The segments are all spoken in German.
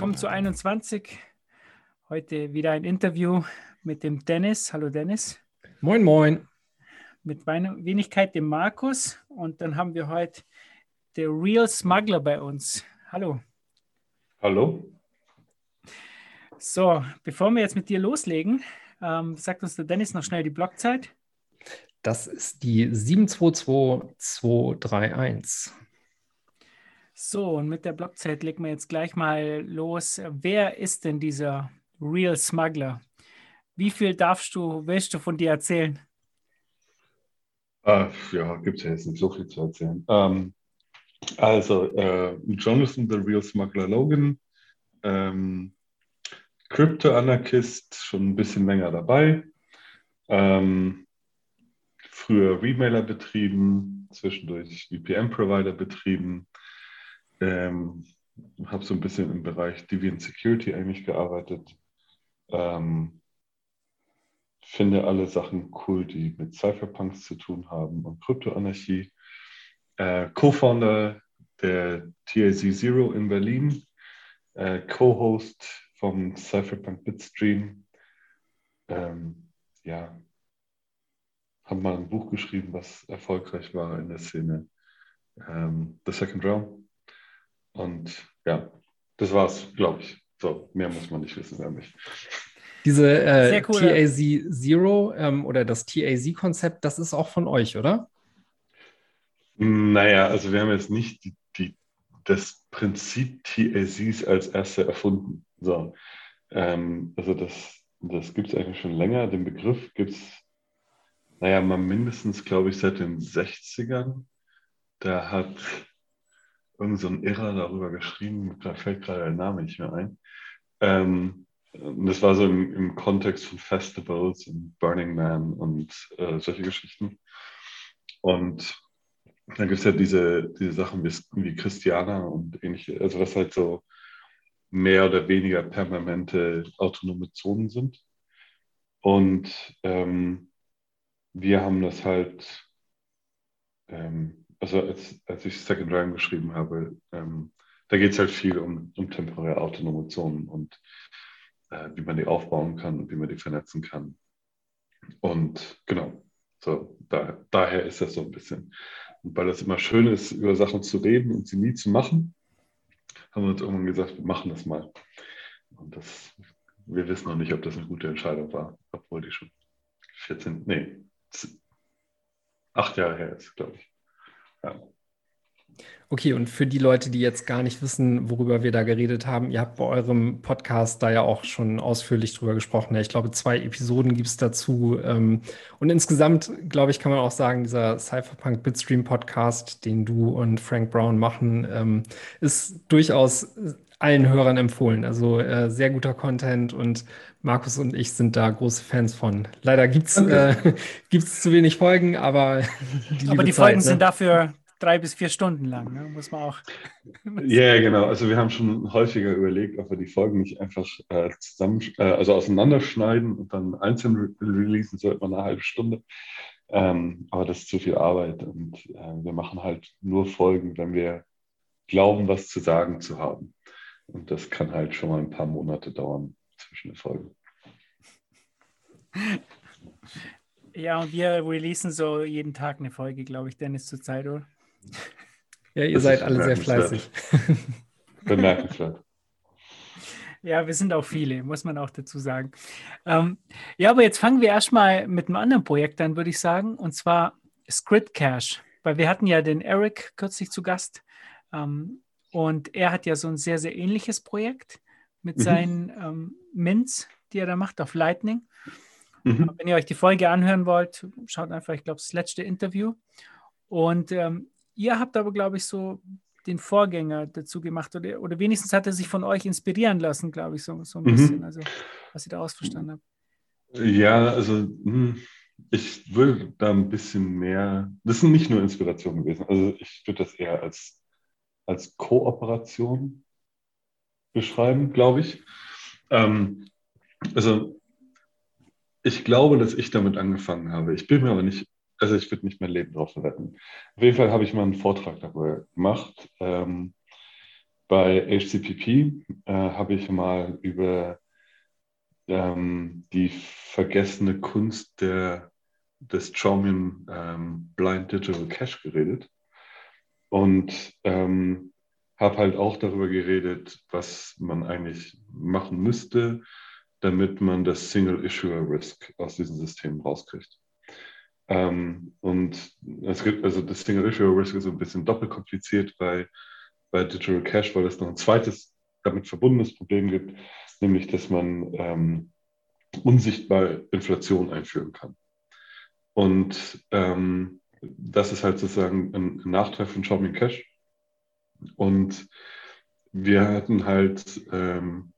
willkommen zu 21. Heute wieder ein Interview mit dem Dennis. Hallo Dennis. Moin, moin. Mit meiner Wenigkeit, dem Markus. Und dann haben wir heute der Real Smuggler bei uns. Hallo. Hallo. So, bevor wir jetzt mit dir loslegen, ähm, sagt uns der Dennis noch schnell die Blockzeit. Das ist die 722231. So, und mit der Blockzeit legen wir jetzt gleich mal los. Wer ist denn dieser Real Smuggler? Wie viel darfst du, willst du von dir erzählen? Äh, ja, gibt es ja jetzt nicht so viel zu erzählen. Ähm, also, äh, Jonathan, the Real Smuggler Logan, ähm, Crypto-Anarchist, schon ein bisschen länger dabei. Ähm, früher Remailer betrieben, zwischendurch VPN-Provider betrieben. Ähm, habe so ein bisschen im Bereich Deviant Security eigentlich gearbeitet. Ähm, finde alle Sachen cool, die mit Cypherpunks zu tun haben und Kryptoanarchie. Äh, Co-Founder der TAC Zero in Berlin, äh, Co-Host vom Cypherpunk Bitstream. Ähm, ja, habe mal ein Buch geschrieben, was erfolgreich war in der Szene. Ähm, The Second Realm. Und ja, das war's, glaube ich. So, mehr muss man nicht wissen mich. Diese äh, cool, TAZ Zero ähm, oder das TAZ-Konzept, das ist auch von euch, oder? Naja, also wir haben jetzt nicht die, die, das Prinzip TAZs als erste erfunden. So, ähm, also das, das gibt es eigentlich schon länger. Den Begriff gibt es, naja, mal mindestens, glaube ich, seit den 60ern. Da hat irgend so ein Irrer darüber geschrieben, da fällt gerade der Name nicht mehr ein. Ähm, das war so im, im, Kontext von Festivals und Burning Man und äh, solche Geschichten. Und dann gibt es ja diese, diese Sachen wie, wie Christiana und ähnliche, also was halt so mehr oder weniger permanente autonome Zonen sind. Und ähm, wir haben das halt, ähm, also als, als ich Second Rhyme geschrieben habe, ähm, da geht es halt viel um, um temporäre autonome Zonen und äh, wie man die aufbauen kann und wie man die vernetzen kann. Und genau, so da, daher ist das so ein bisschen. Und weil das immer schön ist, über Sachen zu reden und sie nie zu machen, haben wir uns irgendwann gesagt, wir machen das mal. Und das, wir wissen noch nicht, ob das eine gute Entscheidung war, obwohl die schon 14, nee, acht Jahre her ist, glaube ich. Okay, und für die Leute, die jetzt gar nicht wissen, worüber wir da geredet haben, ihr habt bei eurem Podcast da ja auch schon ausführlich drüber gesprochen. Ich glaube, zwei Episoden gibt es dazu. Ähm, und insgesamt, glaube ich, kann man auch sagen, dieser Cypherpunk Bitstream Podcast, den du und Frank Brown machen, ähm, ist durchaus allen Hörern empfohlen. Also äh, sehr guter Content und Markus und ich sind da große Fans von. Leider gibt es okay. äh, zu wenig Folgen, aber die, aber die Zeit, Folgen ne? sind dafür drei bis vier Stunden lang, ne? muss man auch. Ja, yeah, genau. Also wir haben schon häufiger überlegt, ob wir die Folgen nicht einfach äh, zusammen, äh, also auseinanderschneiden und dann einzeln re releasen, so etwa eine halbe Stunde. Ähm, aber das ist zu viel Arbeit und äh, wir machen halt nur Folgen, wenn wir glauben, was zu sagen zu haben. Und das kann halt schon mal ein paar Monate dauern zwischen den Folgen. Ja, und wir releasen so jeden Tag eine Folge, glaube ich, Dennis, zur Zeit, oder? Ja, ihr das seid alle sehr fleißig. Bemerkenswert. Ja, wir sind auch viele, muss man auch dazu sagen. Ähm, ja, aber jetzt fangen wir erstmal mit einem anderen Projekt an, würde ich sagen, und zwar Script Cache. Weil wir hatten ja den Eric kürzlich zu Gast ähm, und er hat ja so ein sehr, sehr ähnliches Projekt mit mhm. seinen ähm, Mints, die er da macht auf Lightning. Mhm. Wenn ihr euch die Folge anhören wollt, schaut einfach, ich glaube, das letzte Interview. Und ähm, Ihr habt aber, glaube ich, so den Vorgänger dazu gemacht oder, oder wenigstens hat er sich von euch inspirieren lassen, glaube ich, so, so ein mhm. bisschen, also was ich da ausverstanden habe. Ja, also hm, ich würde da ein bisschen mehr, das sind nicht nur Inspirationen gewesen, also ich würde das eher als, als Kooperation beschreiben, glaube ich. Ähm, also ich glaube, dass ich damit angefangen habe. Ich bin mir aber nicht also ich würde nicht mein Leben drauf verwetten. Auf jeden Fall habe ich mal einen Vortrag darüber gemacht, ähm, bei HCPP äh, habe ich mal über ähm, die vergessene Kunst der, des Chaumian ähm, Blind Digital Cache geredet und ähm, habe halt auch darüber geredet, was man eigentlich machen müsste, damit man das Single Issuer Risk aus diesem System rauskriegt. Ähm, und es gibt, also das Single Issuer Risk ist ein bisschen doppelt kompliziert bei, bei Digital Cash, weil es noch ein zweites damit verbundenes Problem gibt, nämlich dass man ähm, unsichtbar Inflation einführen kann. Und ähm, das ist halt sozusagen ein Nachteil von Xiaomi Cash. Und wir hatten halt, ähm,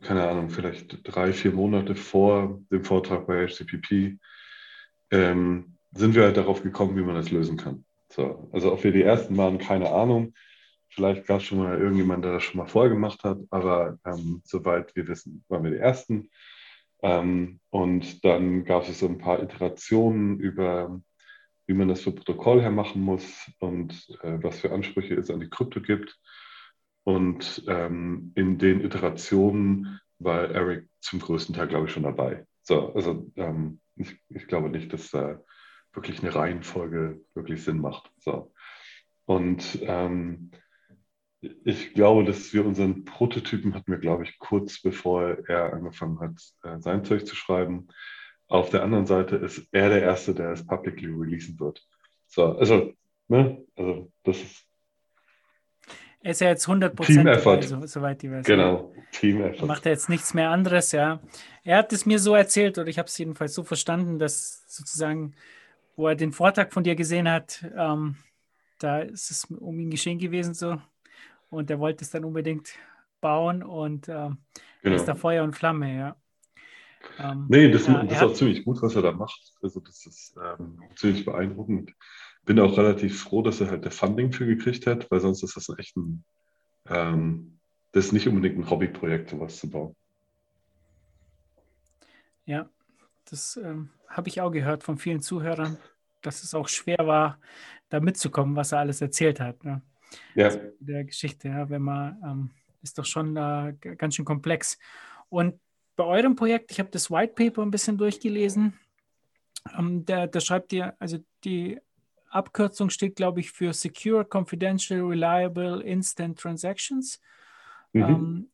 keine Ahnung, vielleicht drei, vier Monate vor dem Vortrag bei HCPP, ähm, sind wir halt darauf gekommen, wie man das lösen kann. So, also ob wir die Ersten waren, keine Ahnung. Vielleicht gab es schon mal irgendjemand, der das schon mal vorgemacht hat, aber ähm, soweit wir wissen, waren wir die Ersten. Ähm, und dann gab es so ein paar Iterationen über, wie man das für Protokoll her machen muss und äh, was für Ansprüche es an die Krypto gibt. Und ähm, in den Iterationen war Eric zum größten Teil, glaube ich, schon dabei. So, also ähm, ich, ich, glaube nicht, dass da wirklich eine Reihenfolge wirklich Sinn macht. So. Und ähm, ich glaube, dass wir unseren Prototypen hatten wir, glaube ich, kurz bevor er angefangen hat, äh, sein Zeug zu schreiben. Auf der anderen Seite ist er der Erste, der es publicly releasen wird. So, also, ne, also das ist. Er ist ja jetzt 100% Team Effort. So, soweit die weiß. Genau, Team Effort. Macht er jetzt nichts mehr anderes, ja. Er hat es mir so erzählt, oder ich habe es jedenfalls so verstanden, dass sozusagen, wo er den Vortrag von dir gesehen hat, ähm, da ist es um ihn geschehen gewesen, so und er wollte es dann unbedingt bauen und äh, genau. ist da Feuer und Flamme, ja. Ähm, nee, das, ja, das ist auch ziemlich gut, was er da macht. Also das ist ähm, ziemlich beeindruckend. Bin auch relativ froh, dass er halt der Funding für gekriegt hat, weil sonst ist das echt ein, ähm, das ist nicht unbedingt ein Hobbyprojekt, sowas zu bauen. Ja, das ähm, habe ich auch gehört von vielen Zuhörern, dass es auch schwer war, da mitzukommen, was er alles erzählt hat. Ne? ja. der Geschichte, ja, wenn man, ähm, ist doch schon äh, ganz schön komplex. Und bei eurem Projekt, ich habe das White Paper ein bisschen durchgelesen, ähm, da, da schreibt ihr, also die Abkürzung steht, glaube ich, für Secure, Confidential, Reliable, Instant Transactions mhm. ähm,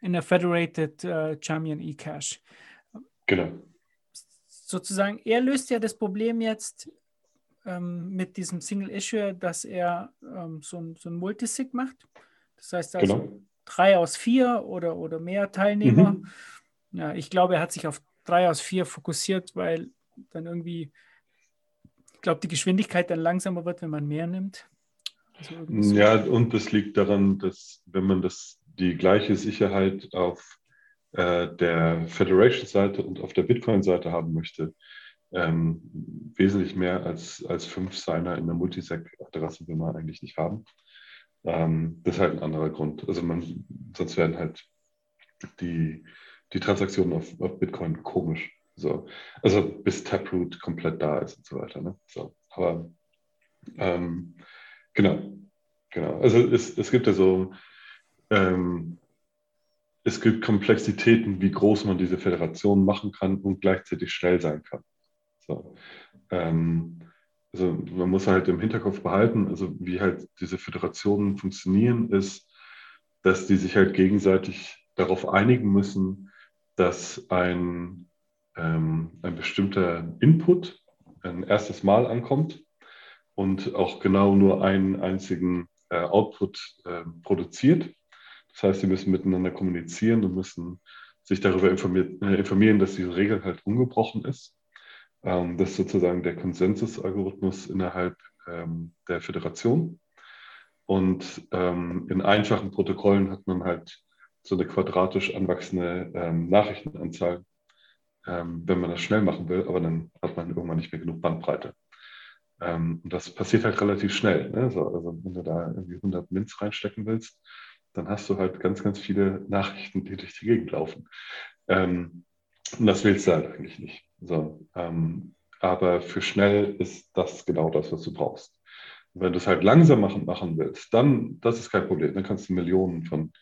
in a Federated uh, Chamian eCash. Genau. Sozusagen, er löst ja das Problem jetzt ähm, mit diesem Single Issue, dass er ähm, so, ein, so ein Multisig macht. Das heißt also genau. Drei aus vier oder, oder mehr Teilnehmer. Mhm. Ja, ich glaube, er hat sich auf drei aus vier fokussiert, weil dann irgendwie, ich glaube, die Geschwindigkeit dann langsamer wird, wenn man mehr nimmt. Also ja, und das liegt daran, dass wenn man das die gleiche Sicherheit auf äh, der Federation-Seite und auf der Bitcoin-Seite haben möchte, ähm, wesentlich mehr als, als fünf Signer in der Multisec-Adresse will man eigentlich nicht haben. Ähm, das ist halt ein anderer Grund. Also man, sonst werden halt die, die Transaktionen auf, auf Bitcoin komisch. So. Also bis Taproot komplett da ist und so weiter. Ne? So. Aber ähm, genau, genau. Also es, es gibt ja so, ähm, es gibt Komplexitäten, wie groß man diese Föderation machen kann und gleichzeitig schnell sein kann. So. Ähm, also man muss halt im Hinterkopf behalten, also wie halt diese Föderationen funktionieren, ist, dass die sich halt gegenseitig darauf einigen müssen, dass ein, ähm, ein bestimmter Input ein erstes Mal ankommt und auch genau nur einen einzigen äh, Output äh, produziert. Das heißt, sie müssen miteinander kommunizieren und müssen sich darüber informieren, äh, informieren dass diese Regel halt ungebrochen ist. Ähm, das ist sozusagen der Konsensusalgorithmus innerhalb ähm, der Föderation. Und ähm, in einfachen Protokollen hat man halt so eine quadratisch anwachsende ähm, Nachrichtenanzahl, ähm, wenn man das schnell machen will, aber dann hat man irgendwann nicht mehr genug Bandbreite. Ähm, und das passiert halt relativ schnell. Ne? So, also wenn du da irgendwie 100 Mints reinstecken willst, dann hast du halt ganz, ganz viele Nachrichten, die durch die Gegend laufen. und das willst du halt eigentlich nicht. So, ähm, aber für schnell ist das genau das, was du brauchst. wenn du es halt langsam machen, machen willst, dann, das ist kein Problem. Dann kannst du Millionen von,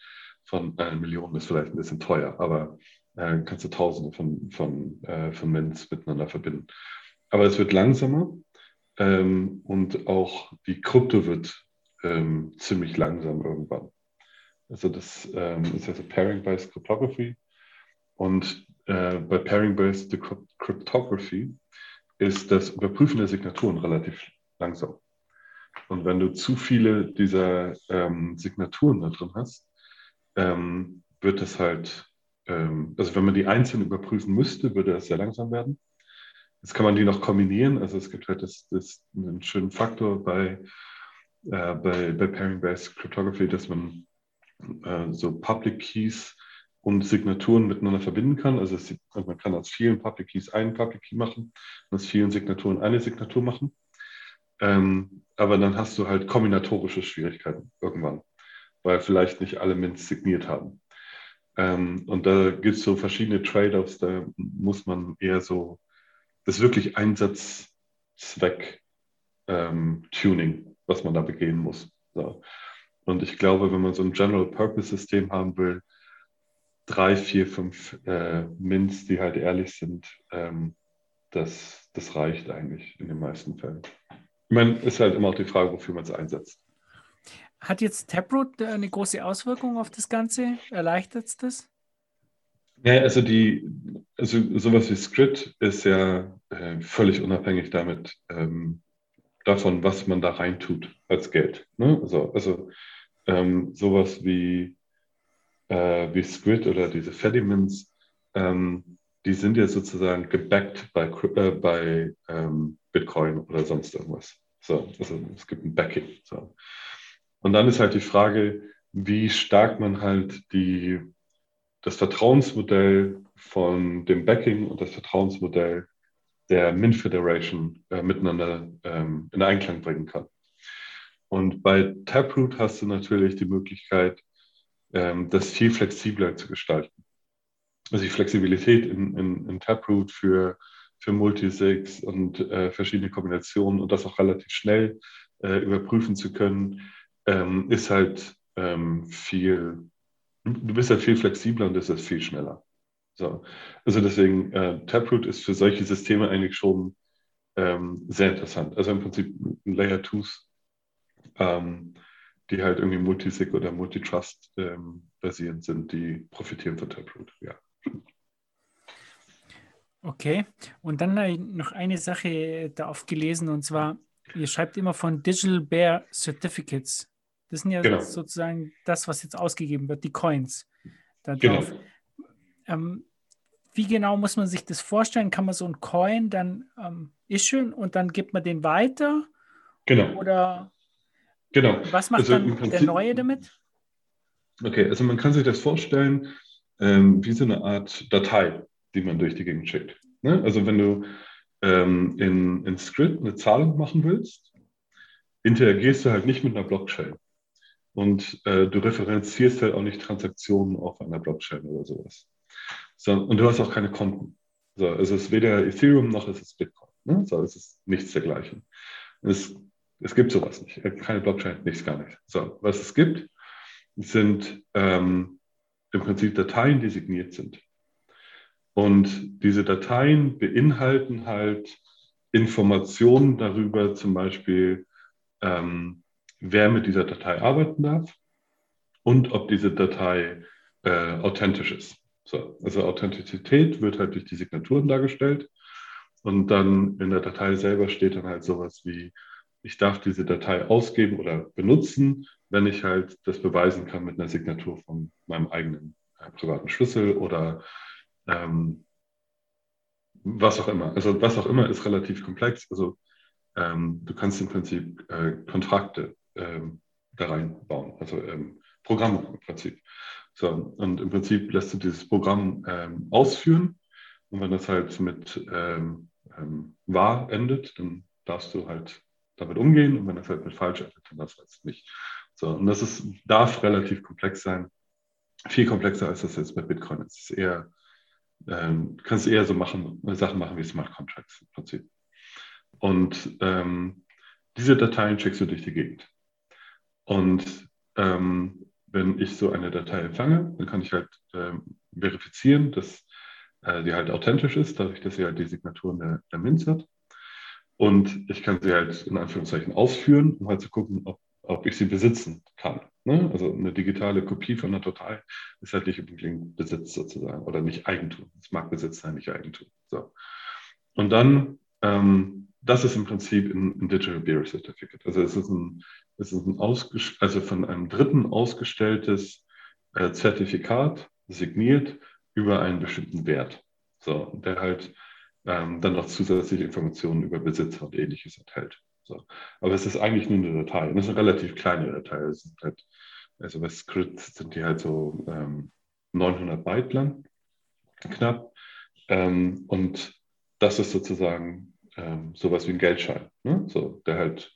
von äh, Millionen ist vielleicht ein bisschen teuer, aber äh, kannst du Tausende von, von, äh, von Mints miteinander verbinden. Aber es wird langsamer ähm, und auch die Krypto wird ähm, ziemlich langsam irgendwann. Also das ähm, ist also Pairing-Based Cryptography und äh, bei Pairing-Based Cryptography ist das Überprüfen der Signaturen relativ langsam. Und wenn du zu viele dieser ähm, Signaturen da drin hast, ähm, wird es halt, ähm, also wenn man die einzeln überprüfen müsste, würde das sehr langsam werden. Jetzt kann man die noch kombinieren. Also es gibt halt das, das einen schönen Faktor bei, äh, bei, bei Pairing-Based Cryptography, dass man äh, so Public Keys und Signaturen miteinander verbinden kann. Also, es, also man kann aus vielen Public Keys einen Public Key machen und aus vielen Signaturen eine Signatur machen. Ähm, aber dann hast du halt kombinatorische Schwierigkeiten irgendwann, weil vielleicht nicht alle Mints signiert haben. Ähm, und da gibt es so verschiedene Trade-offs, da muss man eher so das wirklich Einsatzzweck-Tuning, ähm, was man da begehen muss. So. Und ich glaube, wenn man so ein General-Purpose-System haben will, drei, vier, fünf äh, Mints, die halt ehrlich sind, ähm, das, das reicht eigentlich in den meisten Fällen. Ich meine, ist halt immer auch die Frage, wofür man es einsetzt. Hat jetzt Taproot äh, eine große Auswirkung auf das Ganze? Erleichtert es das? Ja, also die, also sowas wie Script ist ja äh, völlig unabhängig damit, ähm, davon, was man da reintut als Geld. Ne? Also, also ähm, sowas wie äh, wie Squid oder diese Fediments, ähm, die sind ja sozusagen gebackt bei, äh, bei ähm, Bitcoin oder sonst irgendwas. So, also es gibt ein Backing. So. Und dann ist halt die Frage, wie stark man halt die, das Vertrauensmodell von dem Backing und das Vertrauensmodell der Mint Federation äh, miteinander ähm, in Einklang bringen kann. Und bei Taproot hast du natürlich die Möglichkeit, das viel flexibler zu gestalten. Also die Flexibilität in, in, in Taproot für, für Multisigs und äh, verschiedene Kombinationen und das auch relativ schnell äh, überprüfen zu können, ähm, ist halt ähm, viel, du bist halt viel flexibler und ist viel schneller. So. Also deswegen, äh, Taproot ist für solche Systeme eigentlich schon ähm, sehr interessant. Also im Prinzip Layer 2s ähm, die halt irgendwie Multisig oder Multitrust ähm, basierend sind, die profitieren von Taproot, ja. Okay, und dann noch eine Sache da aufgelesen und zwar, ihr schreibt immer von Digital Bear Certificates. Das sind ja genau. sozusagen das, was jetzt ausgegeben wird, die Coins. Da genau. Ähm, wie genau muss man sich das vorstellen? Kann man so ein Coin dann ähm, issuen und dann gibt man den weiter? Genau. Oder Genau. Was macht also dann Prinzip, der Neue damit? Okay, also man kann sich das vorstellen ähm, wie so eine Art Datei, die man durch die Gegend schickt. Ne? Also wenn du ähm, in, in Script eine Zahlung machen willst, interagierst du halt nicht mit einer Blockchain. Und äh, du referenzierst halt auch nicht Transaktionen auf einer Blockchain oder sowas. So, und du hast auch keine Konten. So, es ist weder Ethereum noch es ist Bitcoin. Ne? So, es ist nichts dergleichen. Es es gibt sowas nicht. Keine Blockchain, nichts gar nicht. So, was es gibt, sind ähm, im Prinzip Dateien, die signiert sind. Und diese Dateien beinhalten halt Informationen darüber, zum Beispiel, ähm, wer mit dieser Datei arbeiten darf und ob diese Datei äh, authentisch ist. So, also Authentizität wird halt durch die Signaturen dargestellt. Und dann in der Datei selber steht dann halt sowas wie ich darf diese Datei ausgeben oder benutzen, wenn ich halt das beweisen kann mit einer Signatur von meinem eigenen äh, privaten Schlüssel oder ähm, was auch immer. Also was auch immer ist relativ komplex. Also ähm, du kannst im Prinzip äh, Kontrakte ähm, da reinbauen, also ähm, Programme im Prinzip. So, und im Prinzip lässt du dieses Programm ähm, ausführen und wenn das halt mit ähm, wahr endet, dann darfst du halt damit umgehen und wenn das halt mit falsch dann das halt nicht. So, und das ist, darf relativ komplex sein. Viel komplexer als das jetzt mit Bitcoin. Es ist eher, ähm, kannst eher so machen, Sachen machen wie Smart Contracts im Prinzip. Und ähm, diese Dateien schickst du durch die Gegend. Und ähm, wenn ich so eine Datei empfange, dann kann ich halt äh, verifizieren, dass äh, die halt authentisch ist, dadurch, dass sie halt die Signaturen der, der Minz hat. Und ich kann sie halt in Anführungszeichen ausführen, um halt zu gucken, ob, ob ich sie besitzen kann. Ne? Also eine digitale Kopie von einer Datei ist halt nicht unbedingt Besitz sozusagen oder nicht Eigentum. Es mag Besitz sein, nicht Eigentum. So. Und dann, ähm, das ist im Prinzip ein, ein Digital Bearer Certificate. Also es ist ein, es ist ein also von einem Dritten ausgestelltes äh, Zertifikat, signiert über einen bestimmten Wert. So, der halt ähm, dann noch zusätzliche Informationen über Besitzer und ähnliches enthält. So. Aber es ist eigentlich nur eine Datei. Und es ist eine relativ kleine Datei. Halt, also bei Script sind die halt so ähm, 900 Byte lang, knapp. Ähm, und das ist sozusagen ähm, sowas wie ein Geldschein, ne? so, der halt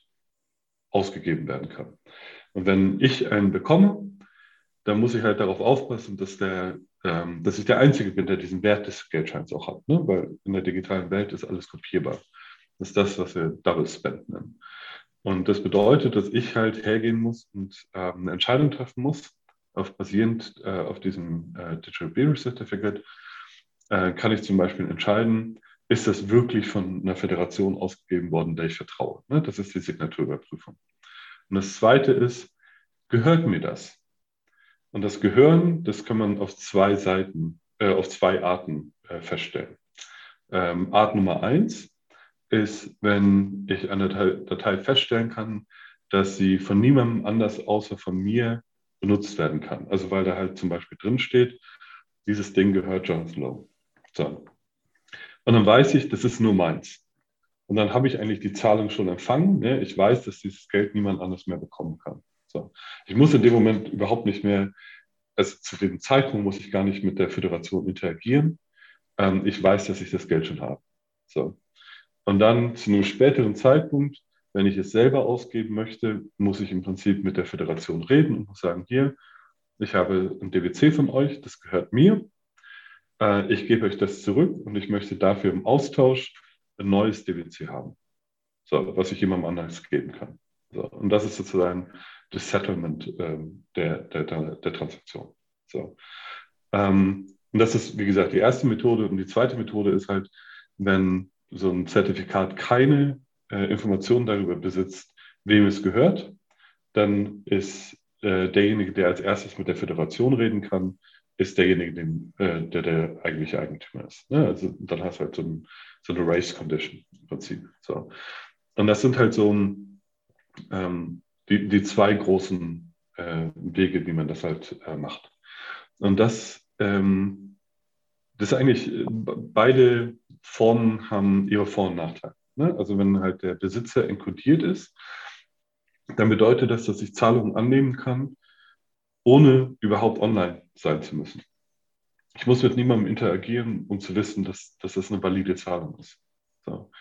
ausgegeben werden kann. Und wenn ich einen bekomme, dann muss ich halt darauf aufpassen, dass, der, ähm, dass ich der Einzige bin, der diesen Wert des Geldscheins auch hat. Ne? Weil in der digitalen Welt ist alles kopierbar. Das ist das, was wir Double Spend nennen. Und das bedeutet, dass ich halt hergehen muss und ähm, eine Entscheidung treffen muss, auf, basierend äh, auf diesem äh, Digital Bearer Certificate, äh, kann ich zum Beispiel entscheiden, ist das wirklich von einer Föderation ausgegeben worden, der ich vertraue. Ne? Das ist die Signaturüberprüfung. Und das Zweite ist, gehört mir das? Und das Gehören, das kann man auf zwei Seiten, äh, auf zwei Arten äh, feststellen. Ähm, Art Nummer eins ist, wenn ich eine Datei, Datei feststellen kann, dass sie von niemandem anders außer von mir benutzt werden kann. Also weil da halt zum Beispiel drin steht, dieses Ding gehört Jonathan Lowe. So. Und dann weiß ich, das ist nur meins. Und dann habe ich eigentlich die Zahlung schon empfangen. Ne? Ich weiß, dass dieses Geld niemand anders mehr bekommen kann. So. Ich muss in dem Moment überhaupt nicht mehr, also zu dem Zeitpunkt muss ich gar nicht mit der Föderation interagieren. Ähm, ich weiß, dass ich das Geld schon habe. So. Und dann zu einem späteren Zeitpunkt, wenn ich es selber ausgeben möchte, muss ich im Prinzip mit der Föderation reden und muss sagen, hier, ich habe ein DWC von euch, das gehört mir. Äh, ich gebe euch das zurück und ich möchte dafür im Austausch ein neues DWC haben. So, was ich jemandem anders geben kann. So, und das ist sozusagen das Settlement ähm, der, der, der, Transaktion. So. Ähm, und das ist, wie gesagt, die erste Methode. Und die zweite Methode ist halt, wenn so ein Zertifikat keine äh, Informationen darüber besitzt, wem es gehört, dann ist äh, derjenige, der als erstes mit der Föderation reden kann, ist derjenige, den, äh, der der eigentliche Eigentümer ist. Ne? Also dann hast du halt so, ein, so eine Race Condition im Prinzip. So. Und das sind halt so ähm, die, die zwei großen äh, Wege, wie man das halt äh, macht. Und das, ähm, das ist eigentlich, äh, beide Formen haben ihre Vor- und Nachteile. Ne? Also wenn halt der Besitzer enkodiert ist, dann bedeutet das, dass ich Zahlungen annehmen kann, ohne überhaupt online sein zu müssen. Ich muss mit niemandem interagieren, um zu wissen, dass, dass das eine valide Zahlung ist. So.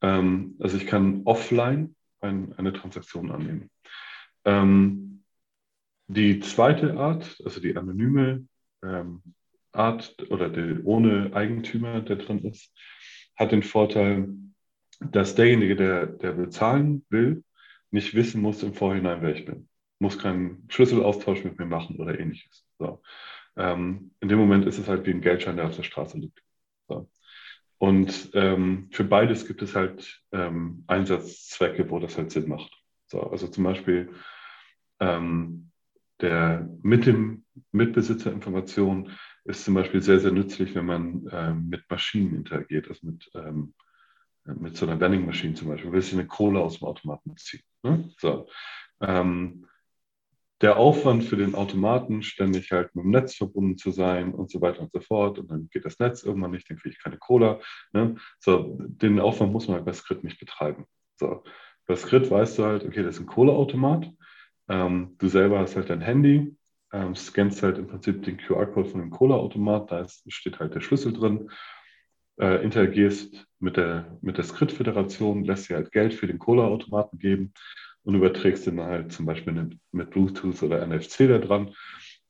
Ähm, also ich kann offline ein, eine Transaktion annehmen. Ähm, die zweite Art, also die anonyme ähm, Art oder die, ohne Eigentümer, der drin ist, hat den Vorteil, dass derjenige, der, der bezahlen will, nicht wissen muss im Vorhinein, wer ich bin. Muss keinen Schlüsselaustausch mit mir machen oder ähnliches. So. Ähm, in dem Moment ist es halt wie ein Geldschein, der auf der Straße liegt. So. Und ähm, für beides gibt es halt ähm, Einsatzzwecke, wo das halt Sinn macht. So, also zum Beispiel ähm, der mit dem Mitbesitzerinformation ist zum Beispiel sehr, sehr nützlich, wenn man ähm, mit Maschinen interagiert, also mit, ähm, mit so einer Vending-Maschine zum Beispiel, willst du eine Kohle aus dem Automaten ziehen. Ne? So. Ähm, der Aufwand für den Automaten, ständig halt mit dem Netz verbunden zu sein und so weiter und so fort. Und dann geht das Netz irgendwann nicht, dann kriege ich keine Cola. Ne? So, den Aufwand muss man halt bei Script nicht betreiben. So, bei Script weißt du halt, okay, das ist ein Kohleautomat. Ähm, du selber hast halt dein Handy, ähm, scannst halt im Prinzip den QR-Code von dem Kohleautomat, da ist, steht halt der Schlüssel drin, äh, interagierst mit der, mit der Script-Föderation, lässt dir halt Geld für den Kohleautomaten geben und überträgst den halt zum Beispiel mit Bluetooth oder NFC da dran.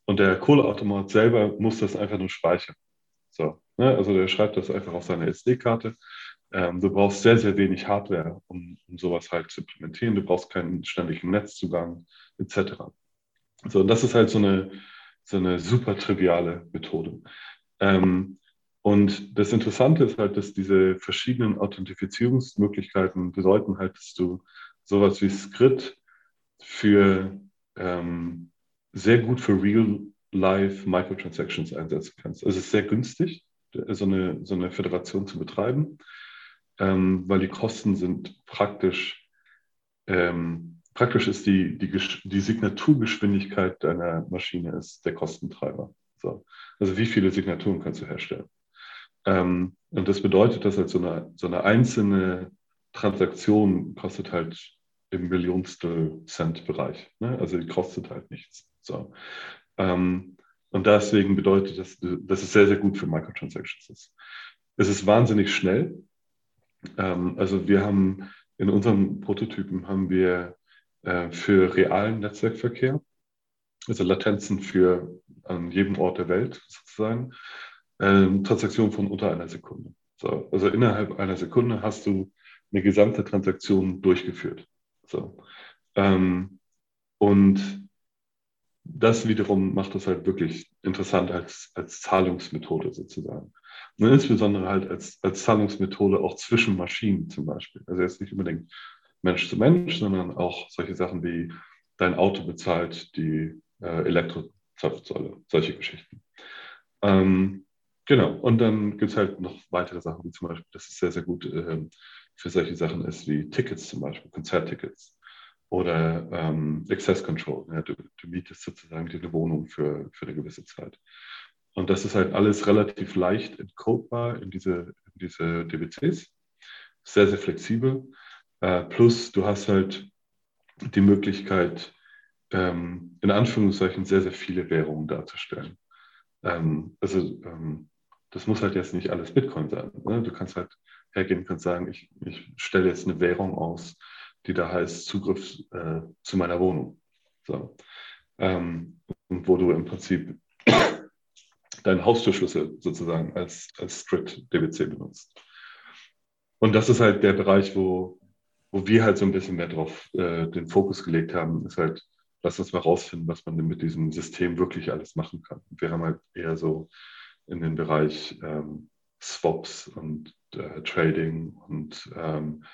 Und der Kohleautomat selber muss das einfach nur speichern. So, ne? Also der schreibt das einfach auf seine SD-Karte Ähm, du brauchst sehr, sehr wenig Hardware, um, um sowas halt zu implementieren. Du brauchst keinen ständigen Netzzugang etc. So, und das ist halt so eine, so eine super triviale Methode. Ähm, und das Interessante ist halt, dass diese verschiedenen Authentifizierungsmöglichkeiten bedeuten halt, dass du sowas wie Script für ähm, sehr gut für Real-Life Microtransactions einsetzen kannst. Also es ist sehr günstig, so eine, so eine Föderation zu betreiben, ähm, weil die Kosten sind praktisch, ähm, praktisch ist die, die, die Signaturgeschwindigkeit deiner Maschine ist der Kostentreiber. So. Also wie viele Signaturen kannst du herstellen? Ähm, und das bedeutet, dass halt so eine, so eine einzelne Transaktion kostet halt im Millionstel Cent-Bereich. Ne? Also die kostet halt nichts. So. Ähm, und deswegen bedeutet das, dass es sehr, sehr gut für Microtransactions ist. Es ist wahnsinnig schnell. Ähm, also wir haben in unserem Prototypen haben wir äh, für realen Netzwerkverkehr, also Latenzen für an jedem Ort der Welt sozusagen, äh, Transaktionen von unter einer Sekunde. So, also innerhalb einer Sekunde hast du eine gesamte Transaktion durchgeführt. So. Ähm, und das wiederum macht das halt wirklich interessant als, als Zahlungsmethode sozusagen. Und insbesondere halt als, als Zahlungsmethode auch zwischen Maschinen zum Beispiel. Also jetzt nicht unbedingt Mensch zu Mensch, sondern auch solche Sachen wie dein Auto bezahlt die äh, Elektrozapfsäule, solche Geschichten. Ähm, genau, und dann gibt es halt noch weitere Sachen, wie zum Beispiel, das ist sehr, sehr gut äh, für solche Sachen ist, wie Tickets zum Beispiel, Konzerttickets oder ähm, Access Control. Ja, du, du, mietest sozusagen dir eine Wohnung für, für eine gewisse Zeit. Und das ist halt alles relativ leicht encodbar in diese, in diese DBCs. Sehr, sehr flexibel. Äh, plus du hast halt die Möglichkeit, ähm, in Anführungszeichen sehr, sehr viele Währungen darzustellen. Ähm, also ähm, das muss halt jetzt nicht alles Bitcoin sein. Ne? Du kannst halt hergehen und sagen, ich, ich stelle jetzt eine Währung aus, die da heißt Zugriff äh, zu meiner Wohnung. So. Ähm, wo du im Prinzip deinen Haustürschlüssel sozusagen als, als Script-DBC benutzt. Und das ist halt der Bereich, wo, wo wir halt so ein bisschen mehr drauf äh, den Fokus gelegt haben, ist halt, lass uns mal rausfinden, was man mit diesem System wirklich alles machen kann. Und wir haben halt eher so in den Bereich ähm, Swaps und äh, Trading und ähm,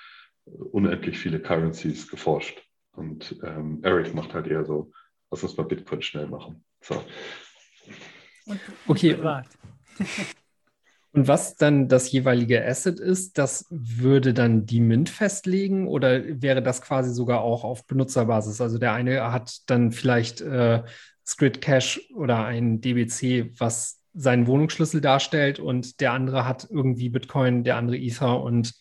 unendlich viele Currencies geforscht. Und ähm, Eric macht halt eher so, lass uns mal Bitcoin schnell machen. So. Und, okay. Und was dann das jeweilige Asset ist, das würde dann die Mint festlegen oder wäre das quasi sogar auch auf Benutzerbasis? Also der eine hat dann vielleicht äh, Script Cash oder ein DBC, was seinen Wohnungsschlüssel darstellt und der andere hat irgendwie Bitcoin, der andere Ether und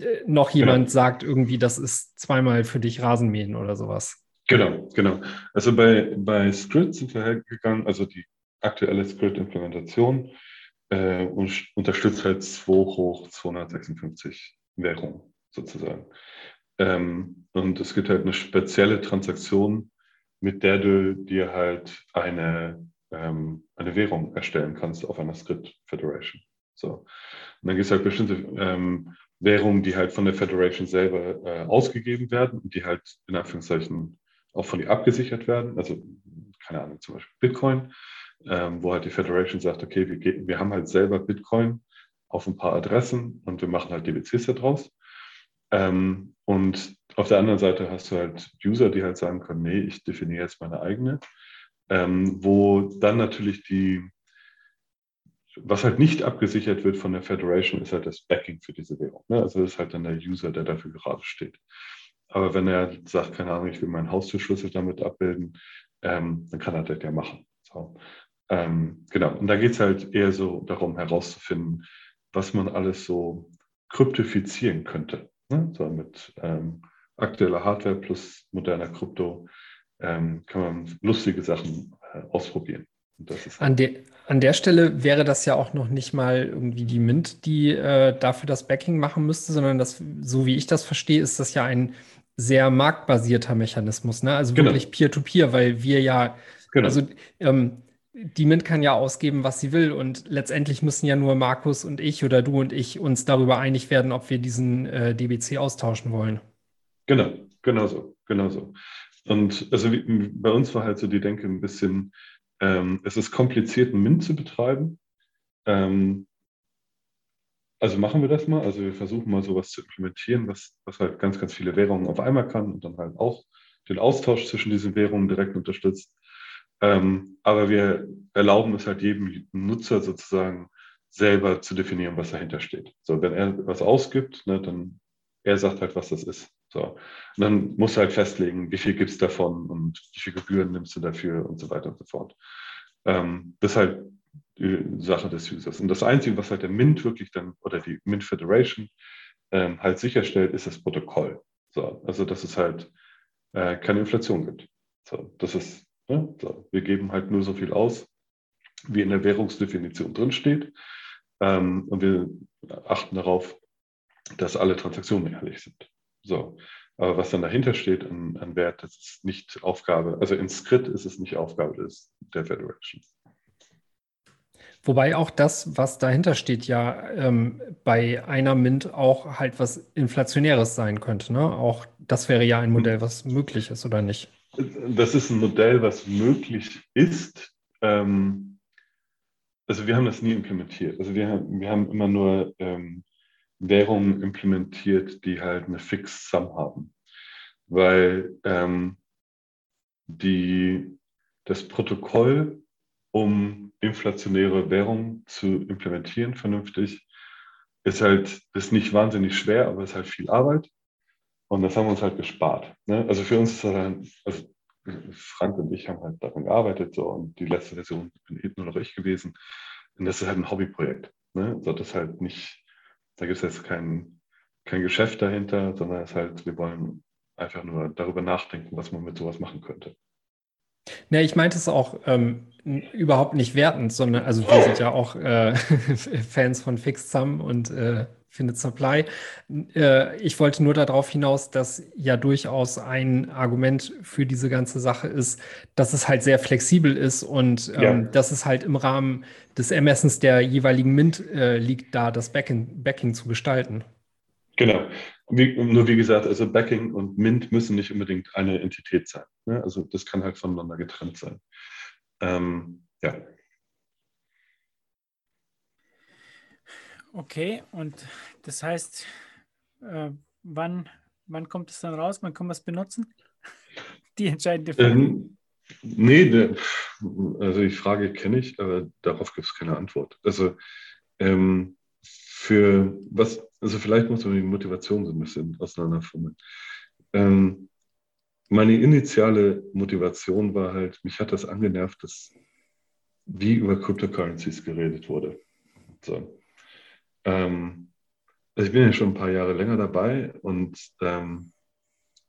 äh, noch jemand genau. sagt irgendwie, das ist zweimal für dich Rasenmähen oder sowas. Genau, genau. Also bei, bei Script sind wir hergegangen, also die aktuelle Script-Implementation äh, unterstützt halt 2 hoch 256 Währungen sozusagen. Ähm, und es gibt halt eine spezielle Transaktion, mit der du dir halt eine ähm, eine Währung erstellen kannst auf einer Script Federation. So. Und dann gibt es halt bestimmte ähm, Währungen, die halt von der Federation selber äh, ausgegeben werden und die halt in Anführungszeichen auch von dir abgesichert werden. Also, keine Ahnung, zum Beispiel Bitcoin, ähm, wo halt die Federation sagt, okay, wir, wir haben halt selber Bitcoin auf ein paar Adressen und wir machen halt DBCs daraus. Ähm, und auf der anderen Seite hast du halt User, die halt sagen können, nee, ich definiere jetzt meine eigene ähm, wo dann natürlich die, was halt nicht abgesichert wird von der Federation, ist halt das Backing für diese Währung. Ne? Also das ist halt dann der User, der dafür gerade steht. Aber wenn er sagt, keine Ahnung, ich will meinen Haustürschlüssel damit abbilden, ähm, dann kann er das ja machen. So. Ähm, genau. Und da geht es halt eher so darum herauszufinden, was man alles so kryptifizieren könnte. Ne? So mit ähm, aktueller Hardware plus moderner Krypto ähm, kann man lustige Sachen äh, ausprobieren. an, de, an der Stelle wäre das ja auch noch nicht mal irgendwie die Mint, die äh, dafür das Backing machen müsste, sondern das, so wie ich das verstehe, ist das ja ein sehr marktbasierter Mechanismus, ne? Also genau. wirklich Peer-to-Peer, -Peer, weil wir ja, genau. also ähm, die Mint kann ja ausgeben, was sie will. Und letztendlich müssen ja nur Markus und ich oder du und ich uns darüber einig werden, ob wir diesen äh, DBC austauschen wollen. Genau, genau so, genau so. Und also bei uns war halt so die Denke ein bisschen, ähm, es ist kompliziert, einen Mint zu betreiben. Ähm, also machen wir das mal. Also wir versuchen mal sowas zu implementieren, was, was halt ganz, ganz viele Währungen auf einmal kann und dann halt auch den Austausch zwischen diesen Währungen direkt unterstützt. Ähm, aber wir erlauben es halt jedem Nutzer sozusagen selber zu definieren, was dahinter steht. So, wenn er was ausgibt, ne, dann er sagt halt, was das ist. So. Und dann muss er halt festlegen, wie viel gibt es davon und wie viele Gebühren nimmst du dafür und so weiter und so fort. Ähm, das ist halt die Sache des Users. Und das Einzige, was halt der Mint wirklich dann oder die Mint Federation ähm, halt sicherstellt, ist das Protokoll. So, also dass es halt äh, keine Inflation gibt. So, das ist Ne? So, wir geben halt nur so viel aus, wie in der Währungsdefinition drinsteht. Ähm, und wir achten darauf, dass alle Transaktionen ehrlich sind. So. Aber was dann dahinter steht an, an Wert, das ist nicht Aufgabe, also in Skrit ist es nicht Aufgabe des, der Federation. Wobei auch das, was dahinter steht, ja ähm, bei einer Mint auch halt was Inflationäres sein könnte. Ne? Auch das wäre ja ein Modell, was möglich ist, oder nicht? das ist ein Modell, was möglich ist. Ähm, also wir haben das nie implementiert. Also wir, wir haben immer nur ähm, Währungen implementiert, die halt eine Fixed Sum haben. Weil ähm, die, das Protokoll, um inflationäre Währungen zu implementieren vernünftig, ist halt ist nicht wahnsinnig schwer, aber ist halt viel Arbeit. Und das haben wir uns halt gespart. Ne? Also für uns ist das halt, also Frank und ich haben halt daran gearbeitet so, und die letzte Version bin nur noch ich gewesen. Und das ist halt ein Hobbyprojekt. Ne? So, das halt nicht, da gibt es jetzt kein, kein Geschäft dahinter, sondern es ist halt, wir wollen einfach nur darüber nachdenken, was man mit sowas machen könnte. Ne, ich meinte es auch ähm, überhaupt nicht wertend, sondern also wir sind ja auch äh, Fans von Fixed Sum und äh, findet Supply. Äh, ich wollte nur darauf hinaus, dass ja durchaus ein Argument für diese ganze Sache ist, dass es halt sehr flexibel ist und ähm, ja. dass es halt im Rahmen des Ermessens der jeweiligen Mint äh, liegt, da das Backing, Backing zu gestalten. Genau. Wie, nur wie gesagt, also Backing und Mint müssen nicht unbedingt eine Entität sein. Ne? Also das kann halt voneinander getrennt sein. Ähm, ja. Okay, und das heißt, äh, wann, wann kommt es dann raus? Wann kann man es benutzen? Die entscheidende Frage. Ähm, nee, der, also die Frage kenne ich, aber darauf gibt es keine Antwort. Also ähm, für was, also vielleicht muss man die Motivation so ein bisschen auseinanderfummeln. Ähm, meine initiale Motivation war halt, mich hat das angenervt, dass wie über Cryptocurrencies geredet wurde. So. Ähm, also ich bin ja schon ein paar Jahre länger dabei und ähm,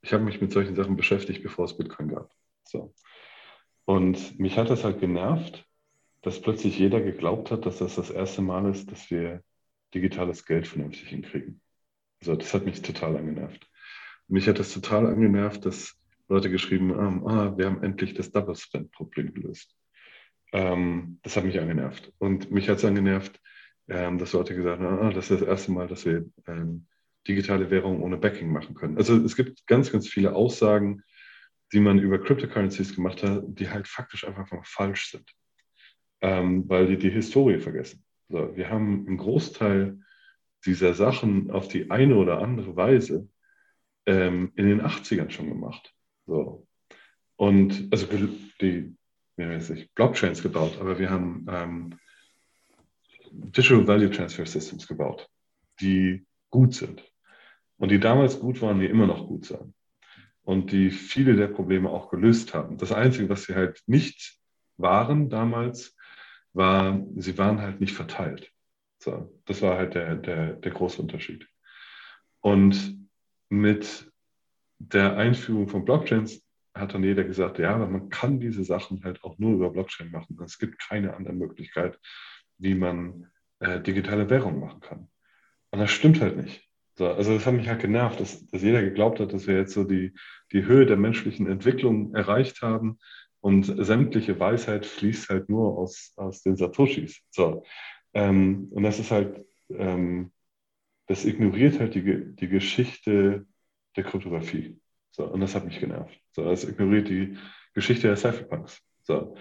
ich habe mich mit solchen Sachen beschäftigt, bevor es Bitcoin gab. So. Und mich hat das halt genervt, dass plötzlich jeder geglaubt hat, dass das das erste Mal ist, dass wir digitales Geld vernünftig hinkriegen. Also das hat mich total angenervt. Mich hat das total angenervt, dass Leute geschrieben haben, ah, wir haben endlich das Double Spend Problem gelöst. Ähm, das hat mich angenervt. Und mich hat es angenervt, ähm, dass Leute gesagt haben, ah, das ist das erste Mal, dass wir ähm, digitale Währungen ohne Backing machen können. Also es gibt ganz, ganz viele Aussagen, die man über Cryptocurrencies gemacht hat, die halt faktisch einfach falsch sind, ähm, weil die die Historie vergessen. So, wir haben einen Großteil dieser Sachen auf die eine oder andere Weise ähm, in den 80ern schon gemacht. So. Und also die, wie weiß ich, Blockchains gebaut, aber wir haben ähm, Digital Value Transfer Systems gebaut, die gut sind. Und die damals gut waren, die immer noch gut sind. Und die viele der Probleme auch gelöst haben. Das Einzige, was sie halt nicht waren damals, war, sie waren halt nicht verteilt. So, das war halt der, der, der große Unterschied. Und mit der Einführung von Blockchains hat dann jeder gesagt, ja, aber man kann diese Sachen halt auch nur über Blockchain machen. Es gibt keine andere Möglichkeit, wie man äh, digitale Währung machen kann. Und das stimmt halt nicht. So, also das hat mich halt genervt, dass, dass jeder geglaubt hat, dass wir jetzt so die, die Höhe der menschlichen Entwicklung erreicht haben Und sämtliche Weisheit fließt halt nur aus, aus den Satoshis. So. Ähm, und das ist halt, ähm, das ignoriert halt die, die Geschichte der Kryptographie. So, und das hat mich genervt. So, das ignoriert die Geschichte der Cypherpunks. So.